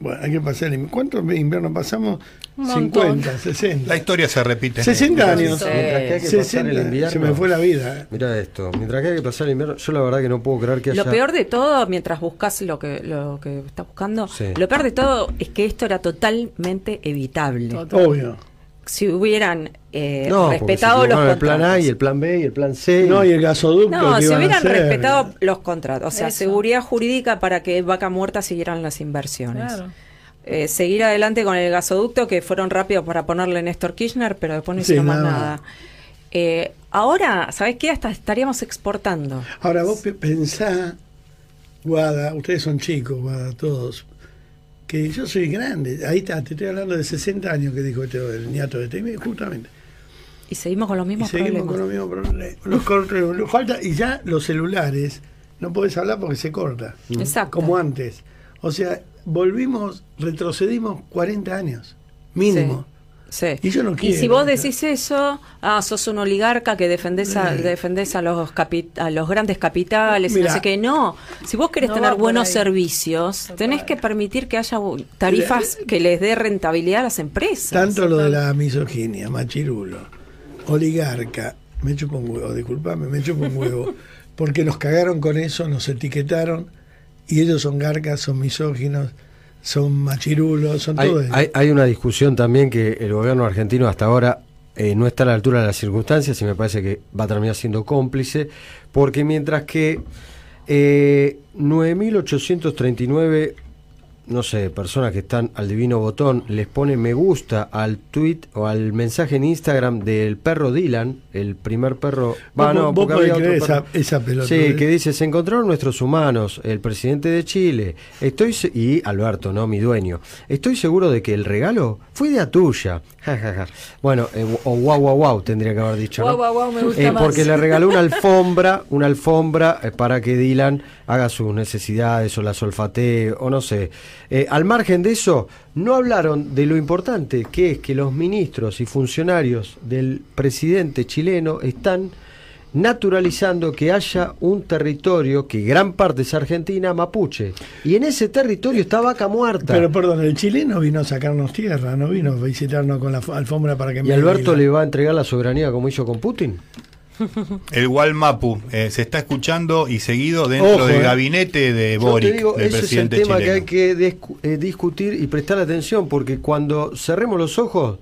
Bueno, hay que pasar el invierno. ¿Cuántos inviernos pasamos? Un montón. 50, 60. La historia se repite. 60 años. Sí. Mientras que hay que pasar el 60, invierno. se me fue la vida. ¿eh? Mira esto, mientras que hay que pasar el invierno, yo la verdad que no puedo creer que haya... Lo peor de todo, mientras buscas lo que, lo que estás buscando, Sí. lo peor de todo es que esto era totalmente evitable. Total. Obvio. Si hubieran eh, no, respetado los equivocaron el plan A contratos. y el plan B y el plan C. No, y el gasoducto No, que si iban a hubieran hacer. respetado los contratos, o sea, Eso. seguridad jurídica para que Vaca Muerta siguieran las inversiones. Claro. Eh, seguir adelante con el gasoducto, que fueron rápidos para ponerle Néstor Kirchner, pero después no Sí, hicieron más nada. Eh, ahora, ¿sabes qué? Hasta estaríamos exportando. Ahora vos pe- pensá, Guada, ustedes son chicos, Guada, todos, que yo soy grande. Ahí está, te estoy hablando de 60 años que dijo este, el niato de este, justamente. Y seguimos con los Y mismos seguimos problemas. con los mismos problemas. Los cortes, falta, y ya los celulares, no podés hablar porque se corta. Exacto. Como antes. O sea, volvimos, retrocedimos 40 años. Mínimo. Sí. Y yo no quiero. Y si vos decís eso, ah, sos un oligarca que defendés a, Eh. defendés a los capi- a los grandes capitales, y Mira. no sé qué. No, si vos querés No tener buenos ahí. servicios, tenés que permitir que haya tarifas que les dé rentabilidad a las empresas. Tanto lo de la misoginia, machirulo, oligarca, me chupo un huevo, disculpame, me chupo un huevo, porque nos cagaron con eso, nos etiquetaron, y ellos son garcas, son misóginos, son machirulos, son Hay, todo eso. hay- hay una discusión también que el gobierno argentino hasta ahora eh, no está a la altura de las circunstancias y me parece que va a terminar siendo cómplice, porque mientras que eh, 9.839, no sé, personas que están al divino botón, les pone me gusta al tweet o al mensaje en Instagram del perro Dylan, el primer perro... Va, no, porque había otro esa- perro. esa pelota, Sí, ¿eh? que dice, se encontraron nuestros humanos, el presidente de Chile, estoy se- y Alberto, ¿no? Mi dueño. Estoy seguro de que el regalo fue idea tuya. Ja, ja, ja. Bueno, eh, o wow, wow, wow, tendría que haber dicho, ¿no? Guau, guau, guau, me gusta Eh, más. porque le regaló una alfombra, una alfombra eh, para que Dylan haga sus necesidades o las olfatee o no sé. Eh, al margen de eso, no hablaron de lo importante que es que los ministros y funcionarios del presidente chileno están naturalizando que haya un territorio que gran parte es Argentina, mapuche. Y en ese territorio está vaca muerta. Pero perdón, el chileno vino a sacarnos tierra, no vino a visitarnos con la alfombra para que ¿Y Alberto le va a entregar la soberanía como hizo con Putin? El Walmapu eh, se está escuchando y seguido dentro Ojo, del eh. gabinete de Boric, digo, del ese es el presidente tema chileno. que hay que discu- eh, discutir y prestar atención, porque cuando cerremos los ojos,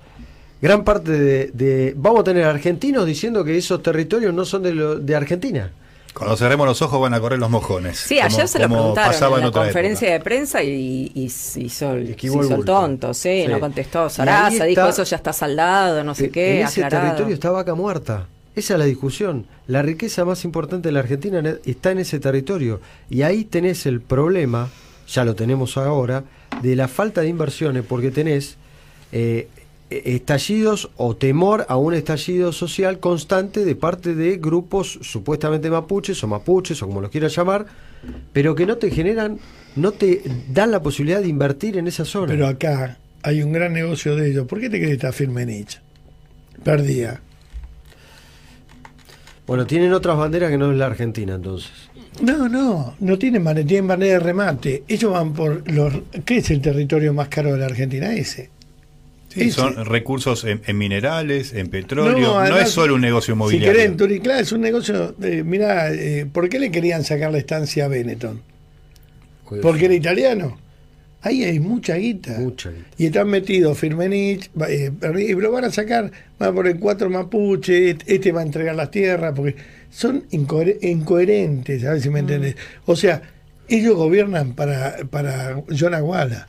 gran parte de, de- vamos a tener argentinos diciendo que esos territorios no son de, lo- de Argentina. Cuando cerremos los ojos van a correr los mojones. Sí, ayer como- se lo preguntaron en la conferencia de prensa y, y, y hizo, el- se hizo tonto, sí, Sí. no contestó. Sarasa dijo eso ya está saldado, no sé Eh, qué, en ese aclarado. territorio está vaca muerta. Esa es la discusión. La riqueza más importante de la Argentina en- está en ese territorio. Y ahí tenés el problema, ya lo tenemos ahora, de la falta de inversiones, porque tenés eh, eh, estallidos o temor a un estallido social constante de parte de grupos supuestamente mapuches o mapuches o como los quieras llamar, pero que no te generan, no te dan la posibilidad de invertir en esa zona. Pero acá hay un gran negocio de ellos. ¿Por qué te crees que está Firmenich? Perdía. Bueno, tienen otras banderas que no es la Argentina entonces. No, no, no tienen bandera, tienen bandera de remate. Ellos van por los. ¿Qué es el territorio más caro de la Argentina? Ese. Sí, Ese. son recursos en, en minerales, en petróleo. No, además, es solo un negocio Si inmobiliario. querés, Turi, claro, es un negocio. De, mirá, eh, ¿por qué le querían sacar la estancia a Benetton? Porque era italiano. Ahí hay mucha guita. Mucha guita. Y están metidos Firmenich, eh, y lo van a sacar, van a poner cuatro mapuche, este- este va a entregar las tierras, porque son incoher- incoherentes, a ver si me entendés. O sea, ellos gobiernan para, para John Aguala,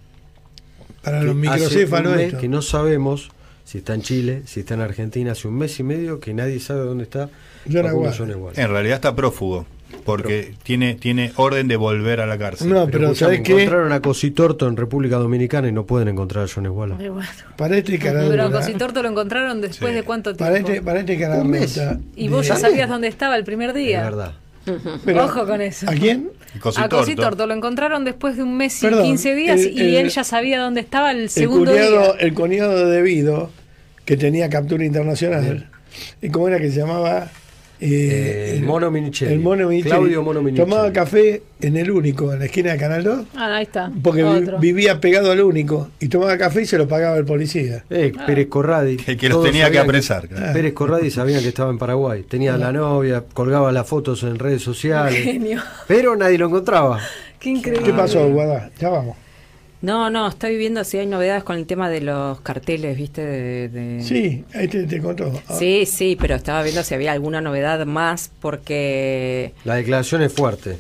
para que los hace microcéfalos. un mes estos. que no sabemos si está en Chile, si está en Argentina, hace un mes y medio que nadie sabe dónde está John Aguada. En realidad está prófugo, porque tiene, tiene orden de volver a la cárcel. No, pero, escuchame, ¿sabés qué? encontraron a Cositorto en República Dominicana y no pueden encontrar a John Aguala. Ay, bueno. Para este Pero a Cositorto lo encontraron después de cuánto tiempo. para este, para este caradura, Y vos ya sabías dónde estaba el primer Es día. verdad. Pero, Ojo con eso. ¿A quién? A Cositorto lo encontraron después de un mes y Perdón, 15 días el- y el- él ya sabía dónde estaba el el segundo cuñado, día. el cuñado de Debido, que tenía captura internacional, ¿y cómo era que se llamaba? Eh, el Mono Minichelli. El Mono Minichelli. Claudio Mono Minichelli. Tomaba café en el único, en la esquina de Canal 2, Ah, ahí está. porque Otro. vivía pegado al único, y tomaba café y se lo pagaba el policía. Eh, Pérez Corradi. El que los tenía que apresar, claro. Pérez Corradi sabían que estaba en Paraguay. Tenía la novia, colgaba las fotos en redes sociales. Genio. Pero nadie lo encontraba. Qué increíble. ¿Qué pasó, Guadá? Ya vamos. No, no, estoy viendo si hay novedades con el tema de los carteles, ¿viste? De, de- Sí, ahí te, te contó. Ah, Sí, sí, pero estaba viendo si había alguna novedad más porque La declaración es fuerte.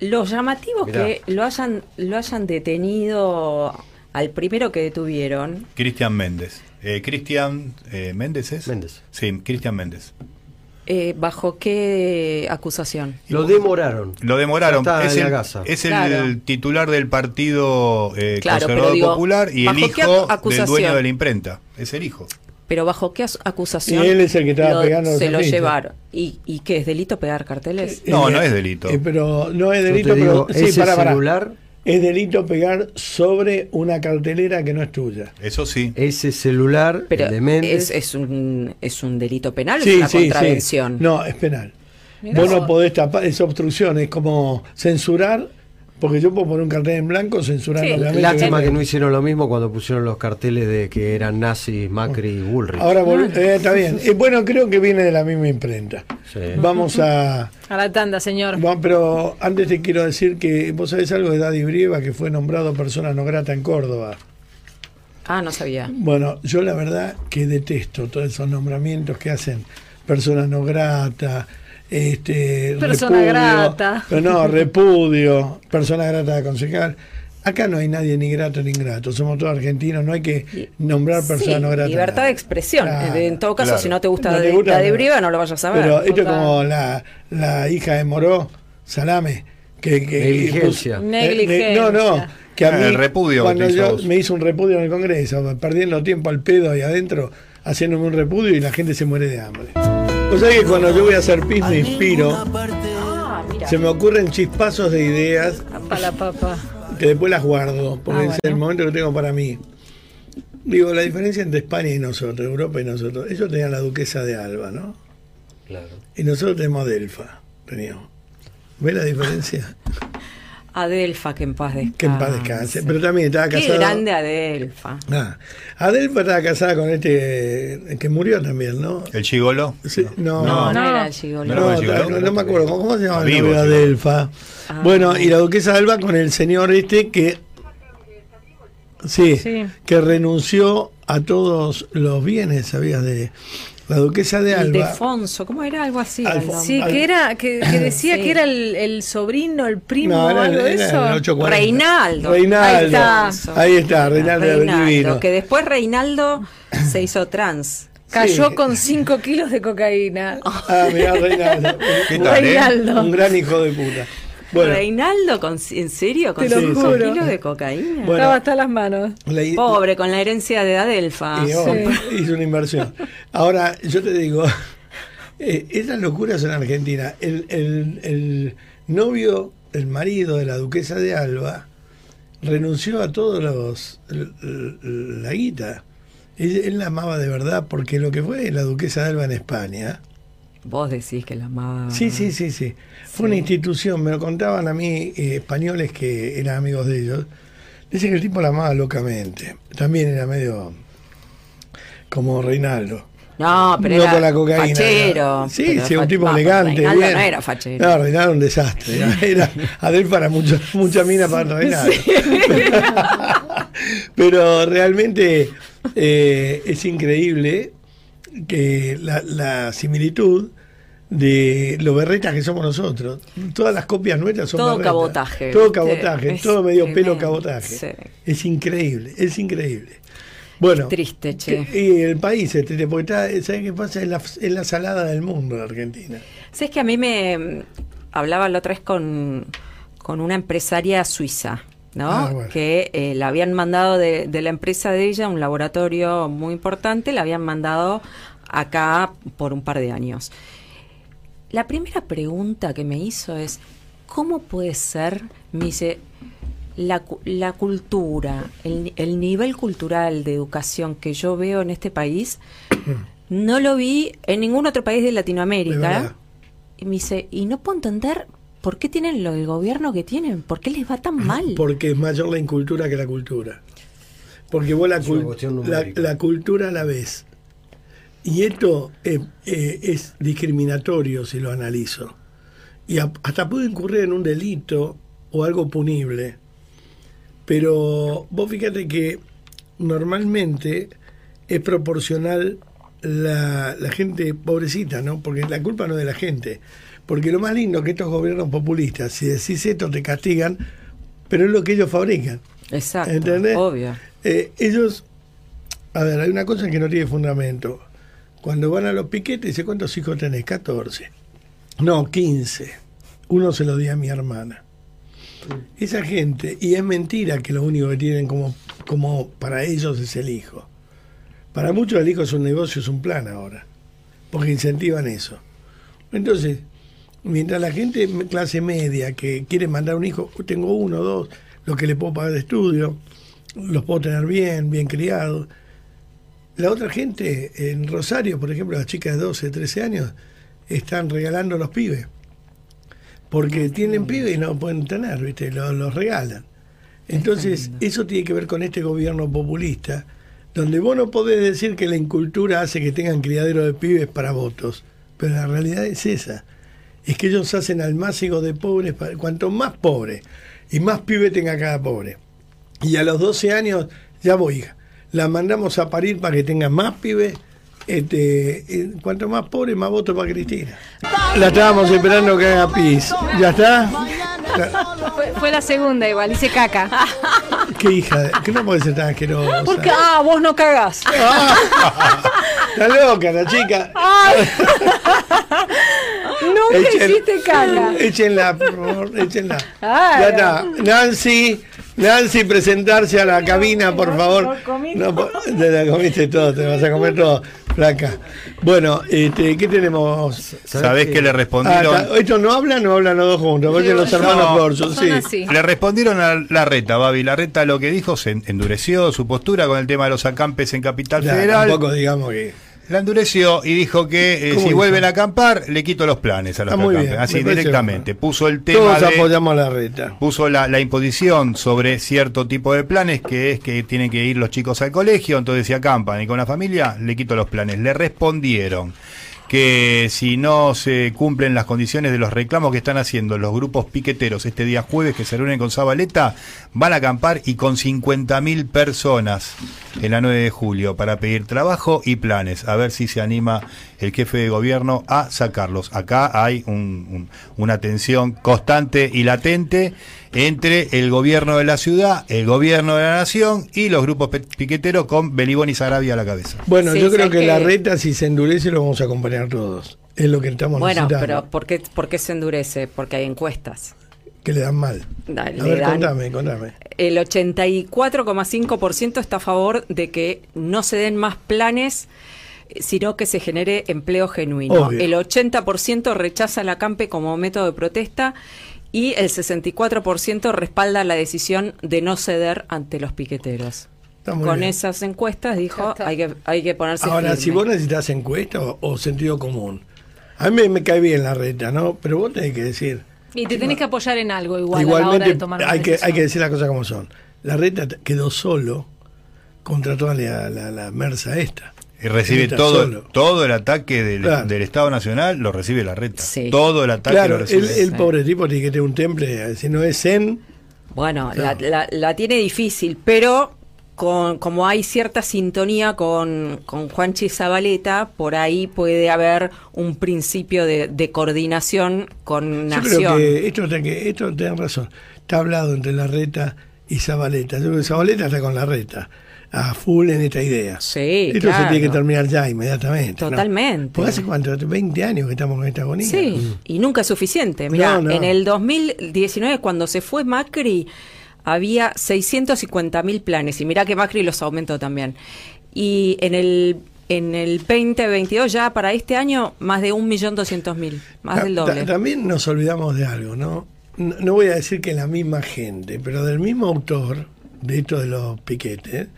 lo llamativo Mirá. que lo hayan lo hayan detenido al primero que detuvieron. Cristian Méndez. Eh, Cristian eh, Méndez es. Méndez. Sí, Cristian Méndez. Eh, ¿Bajo qué acusación? Lo demoraron. Lo demoraron. Está es en la el, casa. es el Claro. titular del partido eh, Claro, conservador digo, popular y el ¿bajo qué hijo del dueño de la imprenta. Es el hijo. Pero bajo qué acusación Y él es el que estaba lo- pegando se lo llevaron. ¿Y, ¿Y qué es delito pegar carteles? No, no es delito. Eh, pero no es delito, digo, pero sí, ese pará, pará. celular- Es delito pegar sobre una cartelera que no es tuya. Eso sí. Ese celular, Pero el de Méndez, es, es un, es un delito penal o Sí, es una sí, sí. contravención. No, es penal. Mirá Vos no podés tapar, es obstrucción, es como censurar, porque yo puedo poner un cartel en blanco censurando obviamente. Lástima que no hicieron lo mismo cuando pusieron los carteles de que eran nazis, Macri y Bullrich. Ahora vol- eh, está bien. Eh, bueno, creo que viene de la misma imprenta. Sí. Vamos a. A la tanda, señor. va- pero antes te quiero decir que vos sabés algo de Daddy Brieva, que fue nombrado persona no grata en Córdoba. Ah, no sabía. Bueno, yo la verdad que detesto todos esos nombramientos que hacen persona no grata, este, Persona grata. pero no, repudio, persona grata de concejal. Acá no hay nadie ni grato ni ingrato, somos todos argentinos, no hay que nombrar persona Sí, no grata. libertad de expresión. Claro, en todo caso, claro. si no te gusta No la te gusta, la de no. Brieva, no lo vayas a ver. Pero esto es como la, la hija de Moró, Salame, que, que Negligencia. Negligencia. eh, no, no, que a Ah, mí el repudio cuando yo me hizo un repudio en el Congreso, perdiendo tiempo al pedo ahí adentro, haciéndome un repudio y la gente se muere de hambre. O sea que cuando yo voy a hacer pis me inspiro, Ah, mira. se me ocurren chispazos de ideas Para la papa. que después las guardo, porque Ah, es el momento que tengo para mí. Digo, la diferencia entre España y nosotros, Europa y nosotros, ellos tenían la duquesa de Alba, ¿no? Claro. Y nosotros tenemos Delfa, teníamos. ¿Ves la diferencia? Adelfa, que en paz descanse. Que en paz descanse. Pero también estaba Qué casado. grande Adelfa. Ah, Adelfa estaba casada con este que murió también, ¿no? ¿El chigolo? Sí, no, No, no, No. era el gigolo. No, No, era el gigoló. no, no me acuerdo. ¿Cómo se llama el Vivo, novio de gigoló. Adelfa? Ah. Bueno, y la duquesa de Alba con el señor este que. Sí, Sí. que renunció a todos los bienes, ¿sabías? De la duquesa de Alba. Ildefonso, ¿cómo era? Algo así. Alfo-. Sí, que era, que, que decía Sí. que era el, el sobrino, el primo No, era, algo de eso. el 840. Reinaldo. Reinaldo. Ahí está. Ahí está, Reinaldo, Reinaldo, divino. que después Reinaldo se hizo trans. Cayó Sí. con 5 kilos de cocaína. Ah, mirá, Reinaldo. ¿Qué Un- tal, eh? Reinaldo. Un gran hijo de puta. Bueno, Reinaldo, con, ¿en serio? ¿Con Te lo cinco juro. kilos de cocaína? Bueno. Estaba hasta las manos. la i- Pobre, con la herencia de Adelfa. y, oh, hizo una inversión. Ahora, yo te digo, eh, esas locuras en Argentina. El, el- el novio, el marido de la duquesa de Alba, renunció a todos los la guita. Él, él la amaba de verdad porque lo que fue la duquesa de Alba en España. Vos decís que la amaba. Sí, sí, sí, sí. Fue una institución, me lo contaban a mí eh, españoles que eran amigos de ellos. Dicen que el tipo la amaba locamente. También era medio como Reinaldo. No, pero no era con la cocaína. fachero. Sí, pero sí, un tipo no, elegante. Reinaldo bien. no era fachero. No, Reinaldo era un desastre. Era, Adel para mucho, mucha mina para Reinaldo. Pero realmente eh, es increíble que la, la similitud de los berretas que somos nosotros. Todas las copias nuestras son Todo berretas. cabotaje, Todo cabotaje, Es todo medio pelo cabotaje. sí. Es increíble, es increíble. Bueno, Triste, che. que- y el país, este, porque está, ¿sabes qué pasa? Es la, es la salada del mundo, la Argentina. Sabes que a mí me mm, hablaba la otra vez con, con una empresaria suiza, ¿no? Ah, bueno. Que eh, la habían mandado de, de la empresa de ella, un laboratorio muy importante, la habían mandado acá por un par de años. La primera pregunta que me hizo es, ¿cómo puede ser, me dice, la, la cultura, el, el nivel cultural de educación que yo veo en este país, no lo vi en ningún otro país de Latinoamérica? Y me dice, y no puedo entender por qué tienen lo del gobierno que tienen, por qué les va tan mal. Porque es mayor la incultura que la cultura. Porque vos la, cul- la, la cultura la ves. Y esto eh, eh, es discriminatorio si lo analizo. Y a- hasta puede incurrir en un delito o algo punible. Pero vos fíjate que normalmente es proporcional la, la gente pobrecita, ¿no? Porque la culpa no es de la gente. Porque lo más lindo que estos gobiernos populistas, si decís esto te castigan, pero es lo que ellos fabrican. Exacto, ¿Entendés? obvio. Eh, ellos, a ver, hay una cosa que no tiene fundamento. Cuando van a los piquetes, dice, ¿cuántos hijos tenés? 14. No, 15. Uno se lo di a mi hermana. Esa gente, y es mentira que lo único que tienen como, como para ellos es el hijo. Para muchos el hijo es un negocio, es un plan ahora, porque incentivan eso. Entonces, mientras la gente clase media que quiere mandar un hijo, tengo uno, dos, lo que le puedo pagar de estudio, los puedo tener bien, bien criados. La otra gente, en Rosario, por ejemplo, las chicas de 12, 13 años, están regalando los pibes. Porque tienen pibes y no pueden tener, ¿viste? Los, los regalan. Entonces, eso tiene que ver con este gobierno populista, donde vos no podés decir que la incultura hace que tengan criadero de pibes para votos, pero la realidad es esa. Es que ellos hacen al máximo de pobres, cuanto más pobre y más pibe tenga cada pobre. Y a los 12 años, ya voy, hija, la mandamos a parir para que tenga más pibes. Este, cuanto más pobre, más votos para Cristina. La estábamos esperando que haga pis. ¿Ya está? Fue, fue la segunda igual, hice caca. ¿Qué hija? ¿Qué no puede ser tan asquerosa? Porque, ah, vos no cagás. Está loca la chica. Ay. Nunca Echen- hiciste caca. Échenla, por favor, échenla. Ay, ya está. Nancy, Nancy, presentarse a la cabina, por favor. No, te la comiste todo, te vas a comer todo, flaca. Bueno, este, ¿qué tenemos? ¿Sabés qué le respondieron? Ah. ¿Estos no hablan o hablan los dos juntos? Porque los hermanos No, Corso, sí. Le respondieron a la reta, Babi. La reta lo que dijo se en- endureció su postura con el tema de los acampes en Capital Ya, Federal. tampoco digamos que. La endureció y dijo que eh, ¿Cómo si hizo? vuelven a acampar, le quito los planes a los Ah, que muy acampen. bien, Así directamente. Puso el tema Todos de- apoyamos a la reta. puso la, la imposición sobre cierto tipo de planes, que es que tienen que ir los chicos al colegio, entonces si acampan y con la familia, le quito los planes. Le respondieron que si no se cumplen las condiciones de los reclamos que están haciendo los grupos piqueteros este día jueves que se reúnen con Zabaleta, van a acampar y con 50.000 personas en la 9 de julio para pedir trabajo y planes. A ver si se anima el jefe de gobierno a sacarlos. Acá hay un- un- una tensión constante y latente entre el gobierno de la ciudad, el gobierno de la nación y los grupos piqueteros con Belibón y Sarabia a la cabeza. Bueno, Sí, yo creo que, la reta, si se endurece, lo vamos a acompañar todos. Es lo que estamos Bueno, necesitando. pero ¿por qué, ¿por qué se endurece? Porque hay encuestas. Que le dan mal. Da- a ver, dan- contame, contame. El 84,5% está a favor de que no se den más planes, sino que se genere empleo genuino. Obvio. El 80% rechaza la CAMPE como método de protesta y el 64% respalda la decisión de no ceder ante los piqueteros. Con bien. esas encuestas dijo hay que, hay que ponerse Ahora, firme. si vos necesitas encuesta o, o sentido común, a mí me cae bien la reta, ¿no? Pero vos tenés que decir, Y te tenés que apoyar en algo igual a la hora igualmente de tomar una hay que, hay que decir las cosas como son. La reta quedó solo contra toda la, la, la mersa esta. Y recibe todo, solo. todo el ataque del, Claro. del Estado Nacional, lo recibe la reta. Todo el ataque lo recibe. el, el pobre tipo tiene que tener un temple, si no es zen, Bueno, Claro. la, la- la tiene difícil, pero con, como hay cierta sintonía con, con Juanchi Zabaleta, por ahí puede haber un principio de, de coordinación con Yo Nación. creo que esto, que esto razón. Está hablado entre la reta y Zabaleta. Yo creo que Zabaleta está con la reta. A full en esta idea. Sí, Esto se claro. tiene que terminar ya inmediatamente. ¿no? Totalmente. Porque hace cuánto, 20 años que estamos con esta agonía. Sí, y nunca es suficiente. Mira, No, no. en el 2019, cuando se fue Macri, había 650 mil planes. Y mira que Macri los aumentó también. Y en el, en el 2022, ya para este año, más de 1.200.000. Más Ta- del ta- doble. También nos olvidamos de algo, ¿no? No, no voy a decir que la misma gente, pero del mismo autor de esto de los piquetes,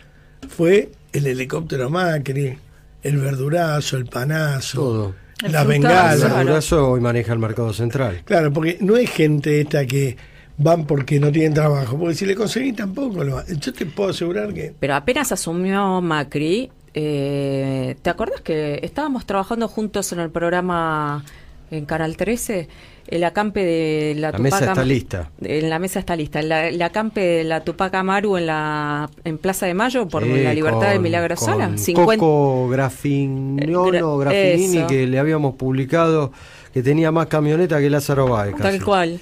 fue el helicóptero Macri, el verdurazo, el panazo, Todo. la bengala. El brazo hoy maneja el mercado central. Claro, porque no es gente esta que van porque no tienen trabajo, porque si le conseguís tampoco lo van. Yo te puedo asegurar que Pero apenas asumió Macri, eh, ¿te acuerdas que estábamos trabajando juntos en el programa en Canal 13? El acampe de la, La mesa Tupac está Am- lista. En la mesa está lista. El, el acampe de la Tupac Amaru en la en Plaza de Mayo por Eh, la libertad de con- Milagro Sala. con 50 Coco Grafignolo, Gra- Graffinini, eso. que le habíamos publicado que tenía más camioneta que Lázaro Báez. Tal cual.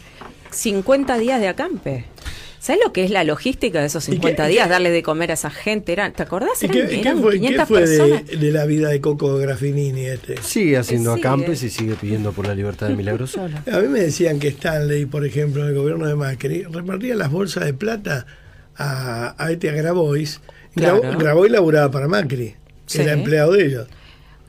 50 días de acampe. ¿Sabes lo que es la logística de esos 50 días? Darle de comer a esa gente. Era, ¿Te acordás? ¿Y Eran, qué, qué eran fue, qué 500 fue personas. de, de la vida de Coco Graffinini este? Sigue haciendo Sigue. acampes y sigue pidiendo por la libertad de Milagro Sola. A mí me decían que Stanley, por ejemplo, en el gobierno de Macri, repartía las bolsas de plata a, a este a Grabois. Grabo- Claro. Grabois laburaba para Macri. Sí. Era empleado de ellos.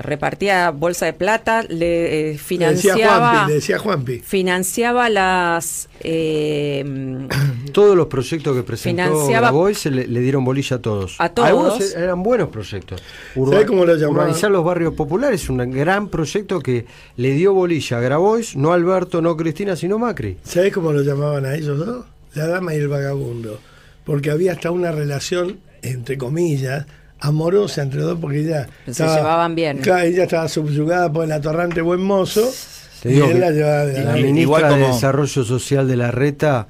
Repartía bolsa de plata, le eh, Le decía financiaba, Juanpi, le decía Juanpi. financiaba las eh, Todos los proyectos que presentó Financiaba- Grabois se le, le dieron bolilla a todos. A todos. Algunos eran buenos proyectos. ¿Sabe cómo lo llamaban? Urbanizar los barrios populares, un gran proyecto que le dio bolilla a Grabois, no Alberto, no Cristina, sino Macri. ¿Sabés cómo lo llamaban a ellos dos? La dama y el vagabundo. Porque había hasta una relación, entre comillas, amorosa entre dos, porque ella. Se llevaban bien. Claro, ella estaba subyugada por el atorrante buen mozo. Te y digo él la llevaba de la la ministra Igual de como- Desarrollo Social de la Reta,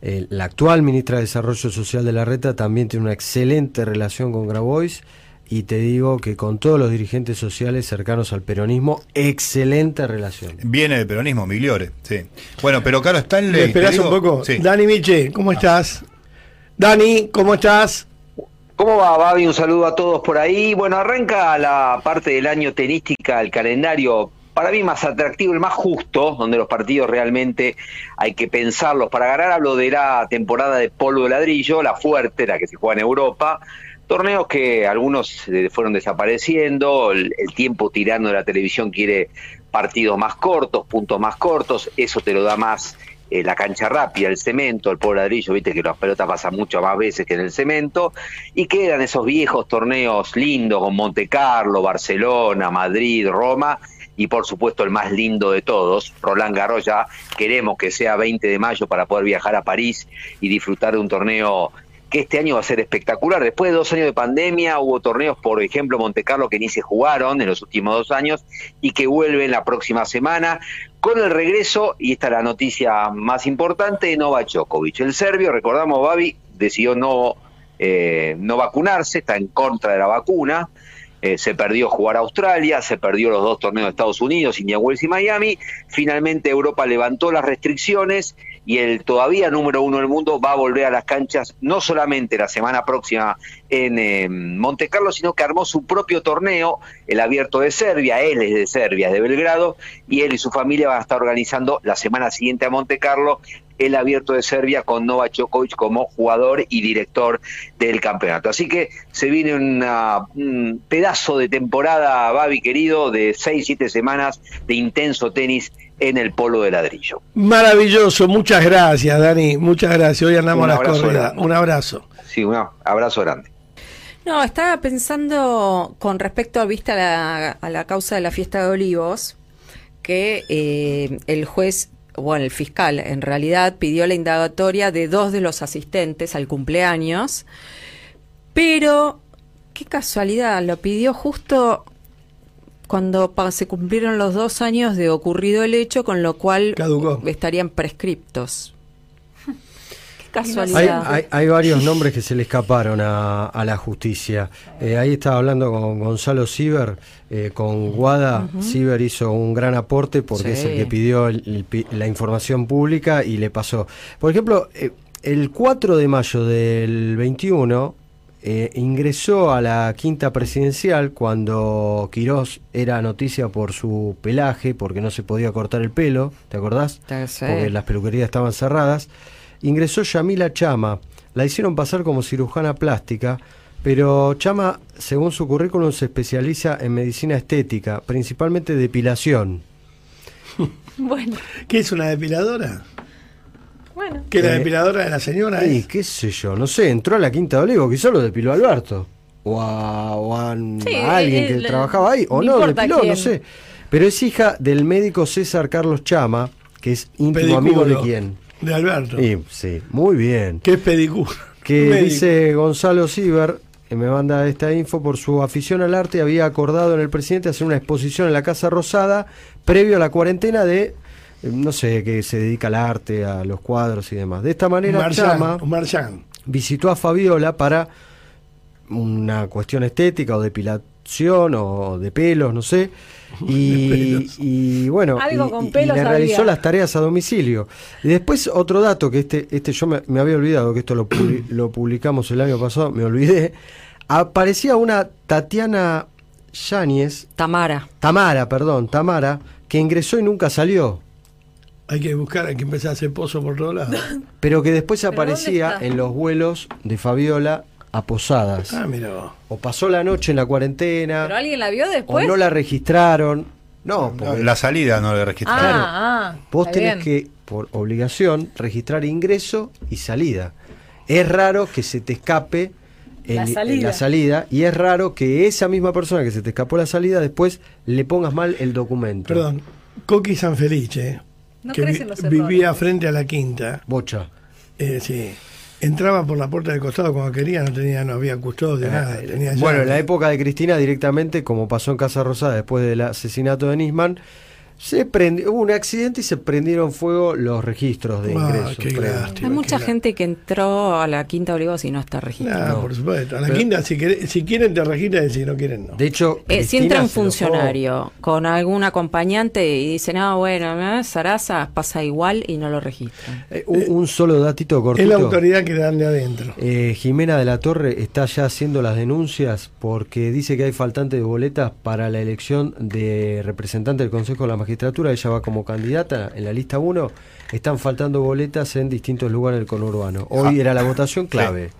eh, la actual ministra de Desarrollo Social de la Reta también tiene una excelente relación con Grabois y te digo que con todos los dirigentes sociales cercanos al peronismo, excelente relación. Viene del peronismo, Migliore, sí. Bueno, pero Caro, está en ¿Me esperás un poco? Dani Miche, ¿cómo estás? Dani, ¿cómo estás? ¿Cómo va, Babi? Un saludo a todos por ahí. Bueno, arranca la parte del año tenística, el calendario para mí más atractivo, el más justo, donde los partidos realmente hay que pensarlos para ganar. Hablo de la temporada de polvo de ladrillo, la fuerte, la que se juega en Europa. Torneos que algunos eh, fueron desapareciendo, el, el tiempo tirando de la televisión quiere partidos más cortos, puntos más cortos, eso te lo da más eh, la cancha rápida, el cemento, el de ladrillo, viste que las pelotas pasan mucho más veces que en el cemento, y quedan esos viejos torneos lindos con Monte Carlo, Barcelona, Madrid, Roma, y por supuesto el más lindo de todos, Roland Garros, ya queremos que sea 20 de mayo para poder viajar a París y disfrutar de un torneo que este año va a ser espectacular. Después de dos años de pandemia hubo torneos, por ejemplo, Monte Carlo, que ni se jugaron en los últimos dos años y que vuelven la próxima semana con el regreso, y esta es la noticia más importante, de Novak Djokovic. El serbio, recordamos, Babi, decidió no, eh, no vacunarse, está en contra de la vacuna. Eh, se perdió jugar a Australia, se perdió los dos torneos de Estados Unidos, Indian Wells y Miami. Finalmente Europa levantó las restricciones y el todavía número uno del mundo va a volver a las canchas no solamente la semana próxima en eh, Monte Carlo, sino que armó su propio torneo, el Abierto de Serbia. Él es de Serbia, es de Belgrado, y él y su familia van a estar organizando la semana siguiente a Monte Carlo el abierto de Serbia con Novak Djokovic como jugador y director del campeonato. Así que se viene un pedazo de temporada, Babi querido, de seis, siete semanas de intenso tenis en el polo de ladrillo. Maravilloso, muchas gracias, Dani. Muchas gracias. Hoy andamos Un a las grande. Un abrazo. Sí, un abrazo grande. No, estaba pensando con respecto a vista a la, a la causa de la fiesta de olivos, que eh, el juez, bueno, el fiscal en realidad pidió la indagatoria de dos de los asistentes al cumpleaños, pero qué casualidad, lo pidió justo cuando se cumplieron los dos años de ocurrido el hecho, con lo cual estarían prescriptos. Hay, casualidad. hay- hay varios nombres que se le escaparon a, a la justicia. Eh, ahí estaba hablando con Gonzalo Ciber, eh, con Guada. Ujú. Ciber hizo un gran aporte porque es el que pidió el- el pi- la información pública y le pasó. Por ejemplo, eh, el 4 de mayo del 21 eh, ingresó a la quinta presidencial cuando Quirós era noticia por su pelaje, porque no se podía cortar el pelo, ¿te acordás? Sí. Porque las peluquerías estaban cerradas. Ingresó Yamila Chama, la hicieron pasar como cirujana plástica, pero Chama, según su currículum, se especializa en medicina estética, principalmente depilación. Bueno, ¿Qué es una depiladora? Bueno. ¿Que la Eh, depiladora de la señora Y es? qué sé yo, no sé, entró a la Quinta de Olivo, quizá lo depiló Alberto. O a, o a- Sí, a alguien que el- trabajaba ahí, o no depiló, quién. no sé. Pero es hija del médico César Carlos Chama, que es íntimo amigo de quién. De Alberto. Y, sí, muy bien. ¿Qué es pedicuro? Que Médico. dice Gonzalo Ciber, que me manda esta info, por su afición al arte, había acordado en el presidente hacer una exposición en la Casa Rosada previo a la cuarentena de, eh, no sé, que se dedica al arte, a los cuadros y demás. De esta manera, Marchand, Chama un Marchand. visitó a Fabiola para una cuestión estética o depilación o de pelos, no sé. Y, y bueno, Algo y- con le había. realizó las tareas a domicilio. Y después otro dato que este, este yo me, me había olvidado, que esto lo, publi- lo publicamos el año pasado, me olvidé. Aparecía una Tatiana Yáñez. Tamara. Tamara, perdón, Tamara, que ingresó y nunca salió. Hay que buscar, hay que empezar a hacer pozo por todos lados. Pero que después ¿Pero dónde aparecía en los vuelos de Fabiola a Posadas. Ah, mira. O pasó la noche en la cuarentena, ¿Pero alguien la vio o después? no la registraron. No, No, porque la salida no le registraron. Ah, ah. vos está tenés bien. que, por obligación, registrar ingreso y salida. Es raro que se te escape en, La en salida. la salida y es raro que esa misma persona que se te escapó la salida después le pongas mal el documento. Perdón, Coqui San Felice, No que crees vi- en los errores. vivía frente a la quinta. Bocha. Eh, sí. Entraba por la puerta del costado cuando quería, no tenía, no había custodio, nada. Tenía Bueno, llave. en la época de Cristina directamente, como pasó en Casa Rosada después del asesinato de Nisman, se prendió, hubo un accidente y se prendieron fuego los registros de Ah, ingresos. qué previos. lástima. Hay mucha qué gente que entró a la Quinta Olivos y no está Ah, registrada. por supuesto. A la Pero- quinta, si, querés- si quieren te registran y si no quieren no. De hecho, Eh, si entra un funcionario con algún acompañante y dice, no, bueno, eh, Sarasa pasa igual y no lo registran. Eh, un, un solo datito Es cortito. la autoridad que dan de adentro. Eh, Jimena de la Torre está ya haciendo las denuncias porque dice que hay faltante de boletas para la elección de representante del Consejo de la Magistratura. Ella va como candidata en la lista 1. Están faltando boletas en distintos lugares del conurbano. Hoy Ah. era la votación clave.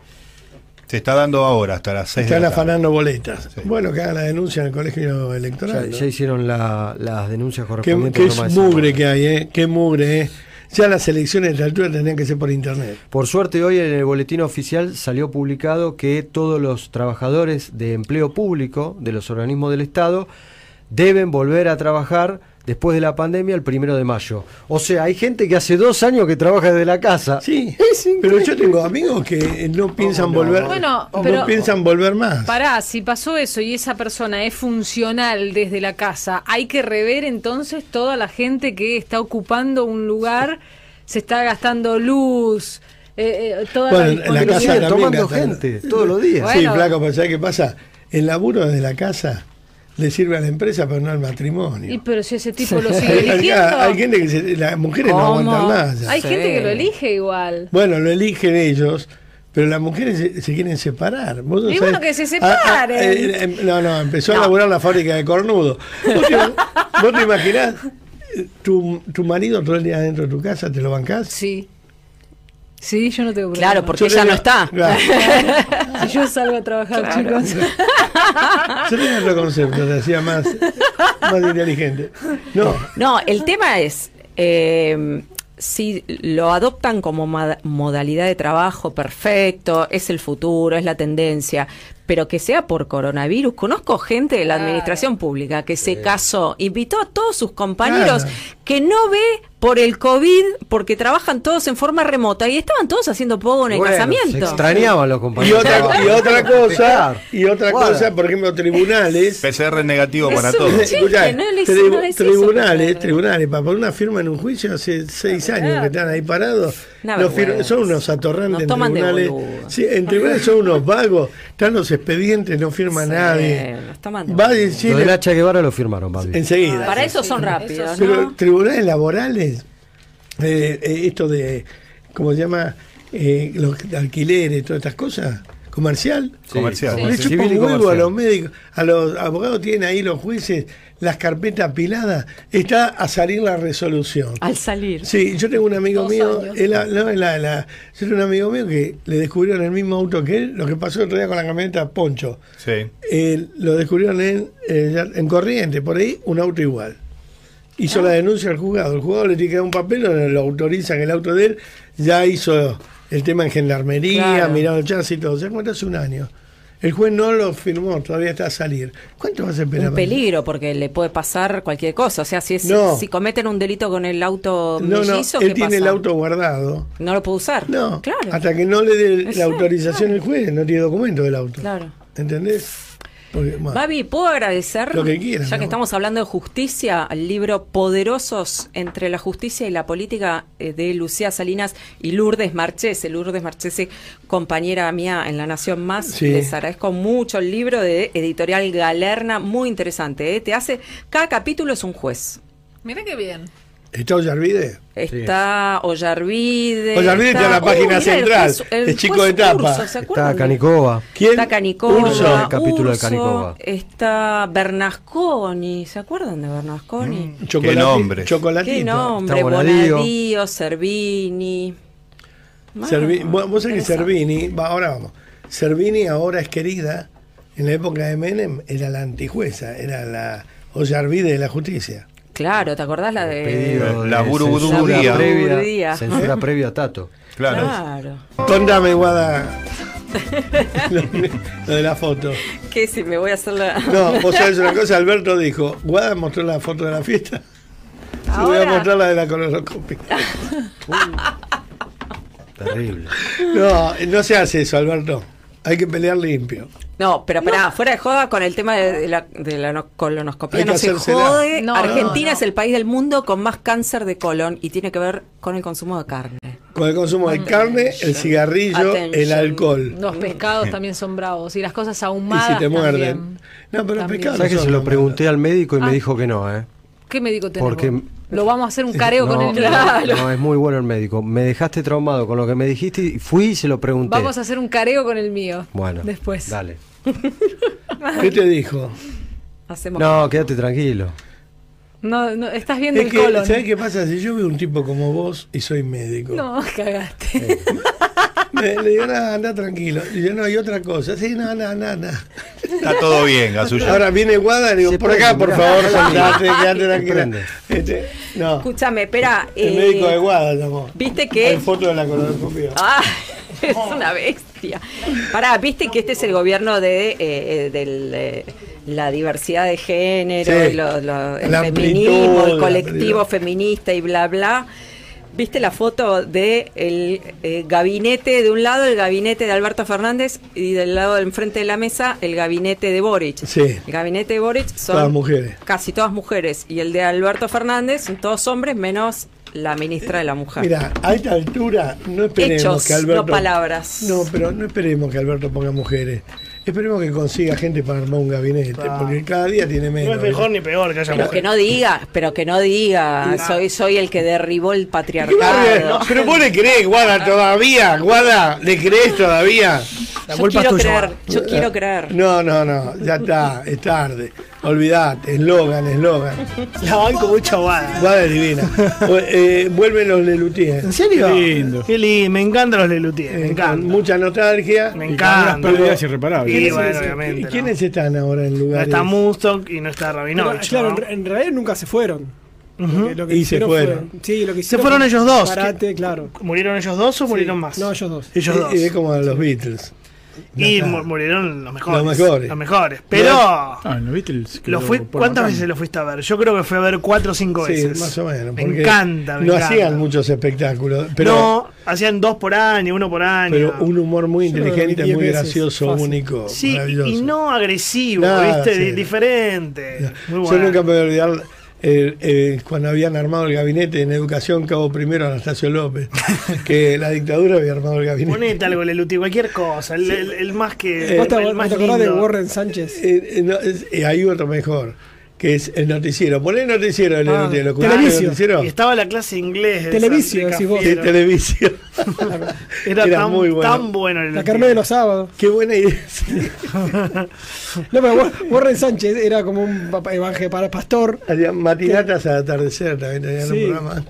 Se está dando ahora, hasta las 6 de Están la tarde. afanando boletas. Bueno, que hagan la denuncia en el colegio Ya, electoral. ¿no? ya hicieron la- las denuncias correspondientes. qué mugre que hay, ¿eh? Qué mugre, ¿eh? Ya las elecciones de esta altura tendrían que ser por internet. Por suerte hoy en el boletín oficial salió publicado que todos los trabajadores de empleo público de los organismos del Estado deben volver a trabajar después de la pandemia el primero de mayo. O sea, hay gente que hace dos años que trabaja desde la casa. Sí, pero yo tengo amigos que no piensan volver, Bueno, no pero- piensan volver más. Pará, si pasó eso y esa persona es funcional desde la casa, hay que rever entonces toda la gente que está ocupando un lugar, se está gastando luz, eh, eh, toda Bueno, la en la casa también tomando gente todos los días. Sí, flaco, pero ¿sabes qué pasa? El laburo desde la casa le sirve a la empresa, pero no al matrimonio. Y pero si ese tipo lo sigue Hay, hay- eligiendo, hay gente que se- las mujeres no aguantan más. ya. hay Sí. gente que lo elige igual. Bueno, lo eligen ellos, pero las mujeres se, se quieren separar. ¿Vos no Y sabés? bueno, que se Ah, ah, separen. eh, eh, no, no, empezó a laburar la fábrica de cornudo. ¿Vos te, vos te imaginás? eh, Tu, tu marido todo el día dentro de tu casa, ¿te lo bancás? Sí. Sí, yo no tengo problema. Claro, porque Yo ella no está. Claro. Si yo salgo a trabajar, chicos. Yo tenía otro concepto, te hacía más, más inteligente. No, No, el tema es, eh, si lo adoptan como modalidad de trabajo, perfecto, es el futuro, es la tendencia, pero que sea por coronavirus. Conozco gente de la administración pública que se casó, invitó a todos sus compañeros Claro. Que no ve por el COVID, porque trabajan todos en forma remota y estaban todos haciendo poco en el Bueno, casamiento. Se extrañaban los y compañeros. otra, y otra cosa, y otra Guarda. cosa, por ejemplo, tribunales. PCR negativo para Es todos. chiste, Escuchá, no les- tribu- no les tribunales, tribunales, para poner una firma en un juicio hace seis años que están ahí parados. Los son unos atorrantes Nos en tribunales. Sí, en tribunales son unos vagos, están los expedientes, no firma nadie. nos toman de Va a Lo decir del H. Guevara lo firmaron, Babi. enseguida. Para eso son rápidos, Pero ¿no? Tribunales laborales, eh, eh, esto de, ¿cómo se llama? Eh, los alquileres, todas estas cosas, comercial. Comercial. Le Sí, y un huevo a los médicos, a los abogados tienen ahí los jueces las carpetas apiladas, está a salir la resolución. Al salir. Sí, yo tengo un amigo Dos mío, no, la, la- yo tengo un amigo mío que le descubrieron el mismo auto que él, lo que pasó el otro día con la camioneta Poncho. Sí. Eh, lo descubrieron en, eh, en Corriente, por ahí, un auto igual. Hizo Ah. la denuncia al juzgado. El juzgado le tiene que dar un papel donde lo autoriza que el auto de él ya hizo el tema en gendarmería, Claro. mirado el chasis y todo. ¿Se cuenta hace un año? El juez no lo firmó, todavía está a salir. ¿Cuánto vas a esperar? Un peligro porque le puede pasar cualquier cosa. O sea, si, es, No. si cometen un delito con el auto No, no, mellizo, él ¿qué tiene el auto guardado. No lo puede usar. No, claro. hasta que no le dé la autorización el juez, no tiene documento del auto. Claro. ¿Entendés? Porque, Babi, ¿puedo agradecer, Lo que quieras, ya que ¿no? estamos hablando de justicia, al libro Poderosos entre la justicia y la política eh, de Lucía Salinas y Lourdes Marchese? Lourdes Marchese, compañera mía en La Nación Más. Sí. Les agradezco mucho el libro de Editorial Galerna, muy interesante. ¿eh? Te hace, cada capítulo es un juez. Mira qué bien. ¿Está Ollarvide? Está Ollarvide. Ollarvide está en la página el central, juez- el es chico de tapa. Urso, ¿se Está acuerdan de- Canicova. ¿Quién? Está Canicova, Urso. El capítulo de Urso, Canicova. Está Bernasconi, ¿se acuerdan de Bernasconi? Chocolate- nombre. Chocolatito. Qué nombre, Está Bonadío. Bonadío, Servini. Servi- Bueno, vos sabés que. Servini, va, ahora vamos. Servini ahora es querida. En la época de Menem era la antijueza, era la Olla Arvide de la justicia. Claro, ¿te acordás la de Pedido La de burubudú censura día. previa, Burubudía. censura previa a Tato. Claro. Claro. Contame, Guada, lo, lo de la foto. ¿Qué si me voy a hacer la No, vos sabés una cosa, Alberto dijo, Guada mostró la foto de la fiesta. Se voy a mostrar la de la colonoscopia. Terrible. No, no se hace eso, Alberto. Hay que pelear limpio. No, pero pará, fuera de joda con el tema de, de la, de la no- colonoscopia. No se jode. No, Argentina no, no. es el país del mundo con más cáncer de colon y tiene que ver con el consumo de carne. Con el consumo de carne, el cigarrillo, el alcohol. Los pescados también son bravos y las cosas Y ahumadas. si te muerden. también. No, pero el También. pescado ¿Sabes que se lo malos. pregunté al médico y Ah. me dijo que no, eh? ¿Qué médico tenemos? Porque Lo vamos a hacer un careo con no, el claro. no, es muy bueno el médico. Me dejaste traumado con lo que me dijiste y fui y se lo pregunté. Vamos a hacer un careo con el mío. Bueno, Después. Dale. ¿Qué te dijo? Hacemos No, quédate tranquilo. No, no, estás viendo Es el que, colon. ¿sabes qué pasa? Si yo veo un tipo como vos y soy médico, No, cagaste. me- le digo, nada, anda tranquilo. Y yo, no, hay otra cosa. Sí, no, no, no, no. Está todo bien, Gasulla. Ahora viene Guada y digo, Se por prende, acá, por mirá, favor, sentate, quédate tranquila. Este, no, Escúchame, espera. el eh, médico de Guada llamó. Viste Hay que. foto de la colonoscopia. Ah, es una bestia. Pará, viste que este es el gobierno de eh, eh, del, eh, la diversidad de género, Sí. y lo- lo- el feminismo, amplitud, el colectivo feminista y bla bla. ¿Viste la foto de el eh, gabinete de un lado, el gabinete de Alberto Fernández y del lado del enfrente de la mesa el gabinete de Boric? Sí. El gabinete de Boric son Todas mujeres. casi todas mujeres y el de Alberto Fernández son todos hombres menos la ministra de la mujer. Mira, a esta altura no esperemos Hechos, que Alberto. no palabras. No, pero no esperemos que Alberto ponga mujeres. Esperemos que consiga gente para armar un gabinete, porque cada día tiene No menos. es mejor ni peor que haya Pero que no diga, pero que no diga, soy soy el que derribó el ¿Qué patriarcado. Pero vos le crees, Guada, todavía. Guada, ¿le crees todavía? La Yo culpa es quiero tuya. creer, yo quiero creer. No, no, no, ya está, es tarde. Olvidate, eslogan, eslogan. La banco mucha guada. Guada divina. Eh, vuelven los Lelutier. ¿En serio? Qué lindo. Qué lindo, me encantan los Lelutier, me Eh, con encantan. mucha nostalgia. Me encanta. Pero- irreparables. Y ¿Quiénes, bueno, obviamente, ¿y ¿no? quiénes están ahora en No lugares? está Mustang y no está Pero, Rabinovich. claro, ¿no? en, re- en realidad nunca se fueron. Ujú. Lo que- lo que Y se hicieron fueron. fue- sí, lo que ¿Se hicieron fueron fue ellos dos? Parate, claro. ¿Murieron ellos dos o murieron Sí. más? No, ellos dos. Ellos dos. Y, y es como los Beatles. Y está. murieron los mejores. Los mejores. Los mejores. Pero. Ah, lo fui, ¿Cuántas veces lo fuiste a ver? Yo creo que fui a ver cuatro o cinco Sí, veces. más o menos. Me encanta, me No encanta. hacían muchos espectáculos. Pero, no, hacían dos por año, uno por año. pero un humor muy Yo inteligente, muy veces, gracioso, fácil. único, Sí, y no agresivo, Nada, ¿viste? sí. Di- Diferente. Muy Yo bueno. nunca me voy a olvidar eh, eh, cuando habían armado el gabinete en educación, cabo primero Anastasio López, que la dictadura había armado el gabinete. Ponete algo, Leluti, cualquier cosa. El, el- el más que. Eh, ¿Vos te, el vos más te acordás de. Warren Sánchez? Eh, eh, no, es- eh, hay otro mejor, que es el noticiero. Poné el noticiero del Ah, noticiero. ¿Lo escuchaste, Televisio. el noticiero? Y estaba la clase de inglés. Televisio, decís vos. Sí, televisión. Era, Era tan, muy bueno. tan bueno el La carne de los sábados. Qué buena idea. No, pero War- Warren Sánchez era como un evangel- para pastor. Hacían matinatas al atardecer también tenían Sí. un programa.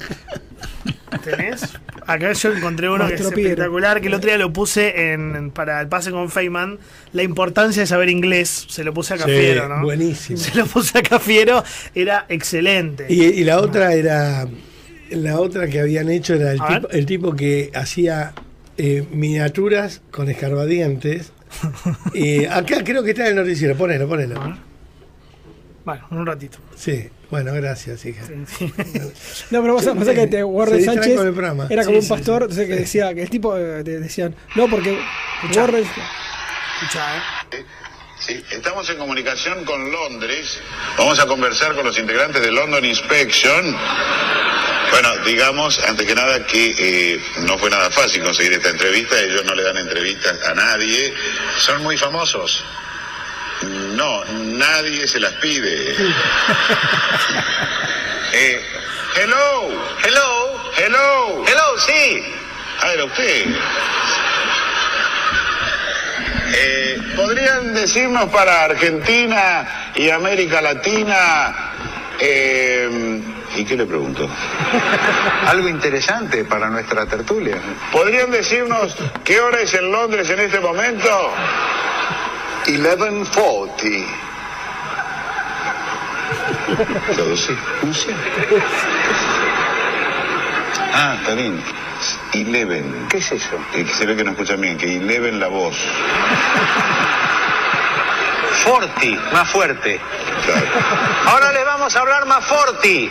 ¿Tenés? Acá yo encontré uno que es espectacular, que el otro día lo puse en, para el pase con Feynman. La importancia de saber inglés, se lo puse a Cafiero, Sí, ¿no? buenísimo. Se lo puse a Cafiero, era excelente. Y, y la otra era. La otra que habían hecho era el, tipo, el tipo que hacía eh, miniaturas con escarbadientes. y acá creo que está en el noticiero. Ponelo, ponelo. Bueno, un ratito. Sí, bueno, gracias, hija. No, pero pasa, pasa que te, Warren Sánchez con el programa. era como Sí, un sí, pastor, entonces que decía que el tipo eh, te decían, no, porque Warren. Escuchá, ¿eh? Sí, estamos en comunicación con Londres. Vamos a conversar con los integrantes de London Inspection. Bueno, digamos, antes que nada, que eh, no fue nada fácil conseguir esta entrevista. Ellos no le dan entrevistas a nadie. Son muy famosos. No, nadie se las pide. Eh, hello, hello, hello, hello, sí. Ah, era usted. Eh, ¿Podrían decirnos para Argentina y América Latina eh, ¿Y qué le pregunto? Algo interesante para nuestra tertulia. ¿Podrían decirnos qué hora es en Londres en este momento? 1140. Traducí. No sé. Ah, está bien. Eleven. ¿Qué es eso? Eh, se ve que no escuchan bien, que eleven la voz. 40, más fuerte. Ahora les vamos a hablar más forti.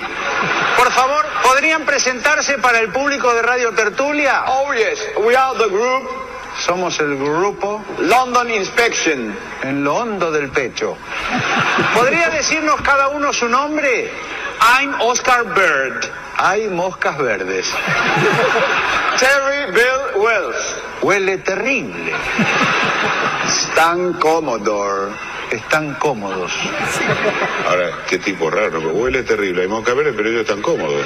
Por favor, ¿podrían presentarse para el público de Radio Tertulia? Oh, yes. We are the group. Somos el grupo London Inspection. En lo hondo del pecho. ¿Podría decirnos cada uno su nombre? I'm Oscar Bird. Hay moscas verdes. Terry Bill Wells. Huele terrible. Stan Commodore. Están cómodos. Ahora, qué tipo raro, huele terrible. Hay mosca verde, pero ellos están cómodos.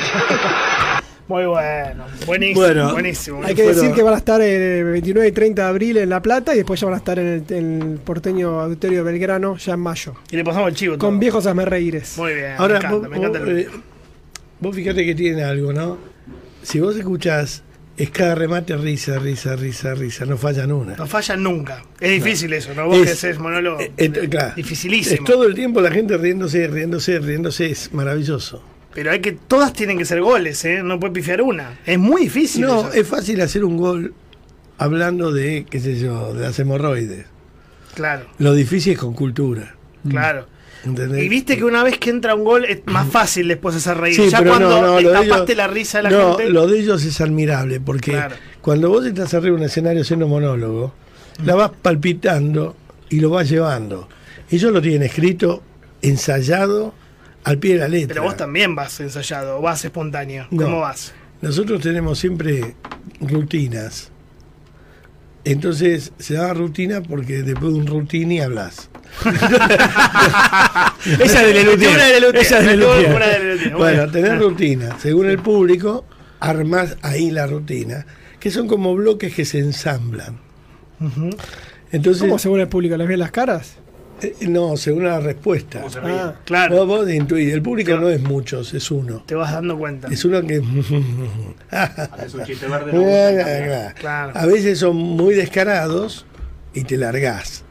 Muy bueno. Buenísimo. Bueno, buenísimo. Hay que decir que van a estar el 29 y 30 de abril en La Plata y después ya van a estar en el, en el porteño auditorio de Belgrano ya en mayo. Y le pasamos el chivo. todo. Con viejos asmerreíres. Muy bien. Ahora, me encanta, vos, me encanta vos, el- eh, vos fíjate que tiene algo, ¿no? Si vos escuchás, es cada remate risa, risa, risa, risa, no fallan una. No fallan nunca. Es difícil eso, ¿no? Vos Es- que haces monólogo. Eh, eh, claro. Dificilísimo. Es todo el tiempo la gente riéndose, riéndose, riéndose, es maravilloso. Pero hay que. Todas tienen que ser goles, ¿eh? No puede pifiar una. Es muy difícil. No, eso. es fácil hacer un gol hablando de, qué sé yo, de las hemorroides. Claro, Lo difícil es con cultura. claro. ¿entendés? Y viste que una vez que entra un gol es más fácil después hacer reír. Sí, ya pero cuando no, no, tapaste ellos- la risa de la no, gente. lo de ellos es admirable, porque Claro. cuando vos estás arriba de un escenario haciendo monólogo, la vas palpitando y lo vas llevando. Ellos lo tienen escrito, ensayado, al pie de la letra. Pero vos también vas ensayado, vas espontáneo. No. ¿Cómo vas? Nosotros tenemos siempre rutinas. Entonces se llama rutina porque después de un rutini hablas. Esa de Lelutier. Una de Lelutier. Esa de Me Lelutier. una de Lelutier. Bueno, Bueno. tener rutina. Según el público, armas ahí la rutina, que son como bloques que se ensamblan. Entonces, ¿Cómo según el público? ¿Les ven las caras? Eh, no, según la respuesta. Ah, claro. Vos, vos intuís. El público no es muchos, es uno. Te vas dando cuenta. Es uno que. Es un chiste verde. Claro. A veces son muy descarados y te largás.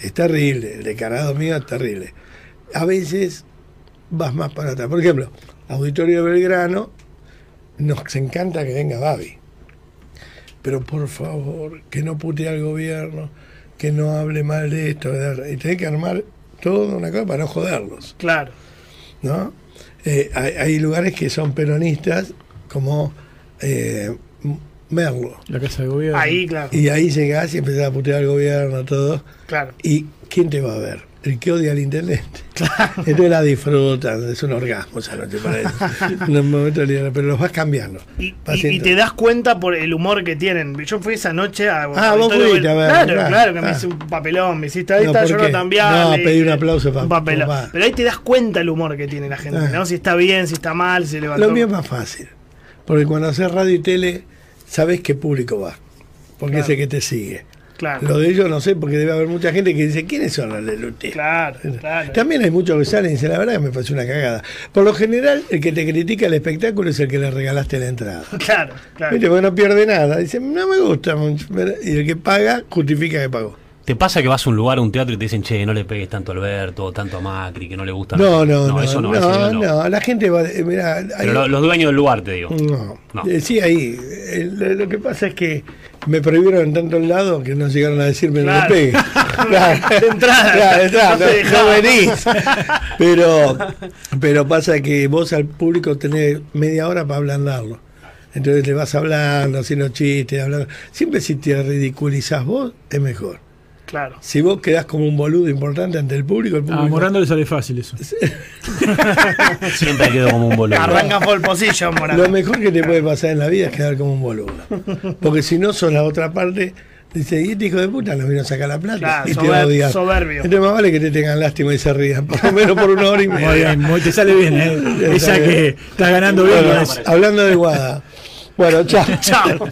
Es terrible. El descarado mío es terrible. A veces vas más para atrás. Por ejemplo, Auditorio de Belgrano, nos encanta que venga Babi. Pero por favor, que no putee al gobierno, que no hable mal de esto. de- Y tenés que armar todo una cosa para no joderlos. Claro. ¿no? Eh, hay, hay lugares que son peronistas, como eh, Merlo. La casa de gobierno. Ahí, claro. Y ahí llegás y empezás a putear al gobierno, todo. Claro. ¿Y quién te va a ver? El que odia al intendente. Entonces la disfrutan, es un orgasmo esa noche para ellos. un momento de libertad, pero los vas cambiando. Y, Vas y- y te das cuenta por el humor que tienen. Yo fui esa noche a. Ah, vos fuiste a ver, Claro, claro. claro, que me hice un papelón. Me hiciste ahí, No, está ¿por yo no también. No, pedí un aplauso pa- Un papelón. papá. Pero ahí te das cuenta el humor que tiene la gente, Ah. ¿no? Si está bien, si está mal, si se levantó. Lo mío es más fácil. Porque cuando haces radio y tele, sabes qué público va. Porque Claro. es el que te sigue. Claro. Lo de ellos no sé, porque debe haber mucha gente que dice, ¿quiénes son los de Lute? Claro, claro. También hay muchos que salen y dicen, la verdad que me pareció una cagada. Por lo general, el que te critica el espectáculo es el que le regalaste la entrada. Claro, claro. ¿Viste? Porque no pierde nada. Dice, no me gusta mucho. Y el que paga, justifica que pagó. ¿Te pasa que vas a un lugar, a un teatro y te dicen, che, no le pegues tanto a Alberto, tanto a Macri, que no le gusta? No, no, no. eso no, no, no. no, La gente va. eh, mirá, hay- Pero lo- los dueños del lugar, te digo. No. No. Eh, sí, ahí. Eh, lo, lo que pasa es que me prohibieron en tantos lados que no llegaron a decirme no Claro. le pegue. Claro. De entrada. Claro, de entrada, No no, no venís. Pero, pero pasa que vos al público tenés media hora para ablandarlo. Entonces le vas hablando, haciendo chistes, hablando. Siempre si te ridiculizás vos, es mejor. Claro. Si vos quedás como un boludo importante ante el público, el A público. Morando le sale fácil eso. Siempre quedo como un boludo. Arranca por position, Morán. Lo mejor que te puede pasar en la vida es quedar como un boludo. Porque si no sos la otra parte, dice, y este hijo de puta nos vino a sacar la plata Claro, y te sober- odiar. soberbio. Entonces más vale que te tengan lástima y se rían, por lo menos por una hora y media. Muy bien, muy- te sale bien, ¿eh? Te Esa sale que bien. estás ganando bien Bueno, eso. hablando de Guada. Bueno, chao. Chao.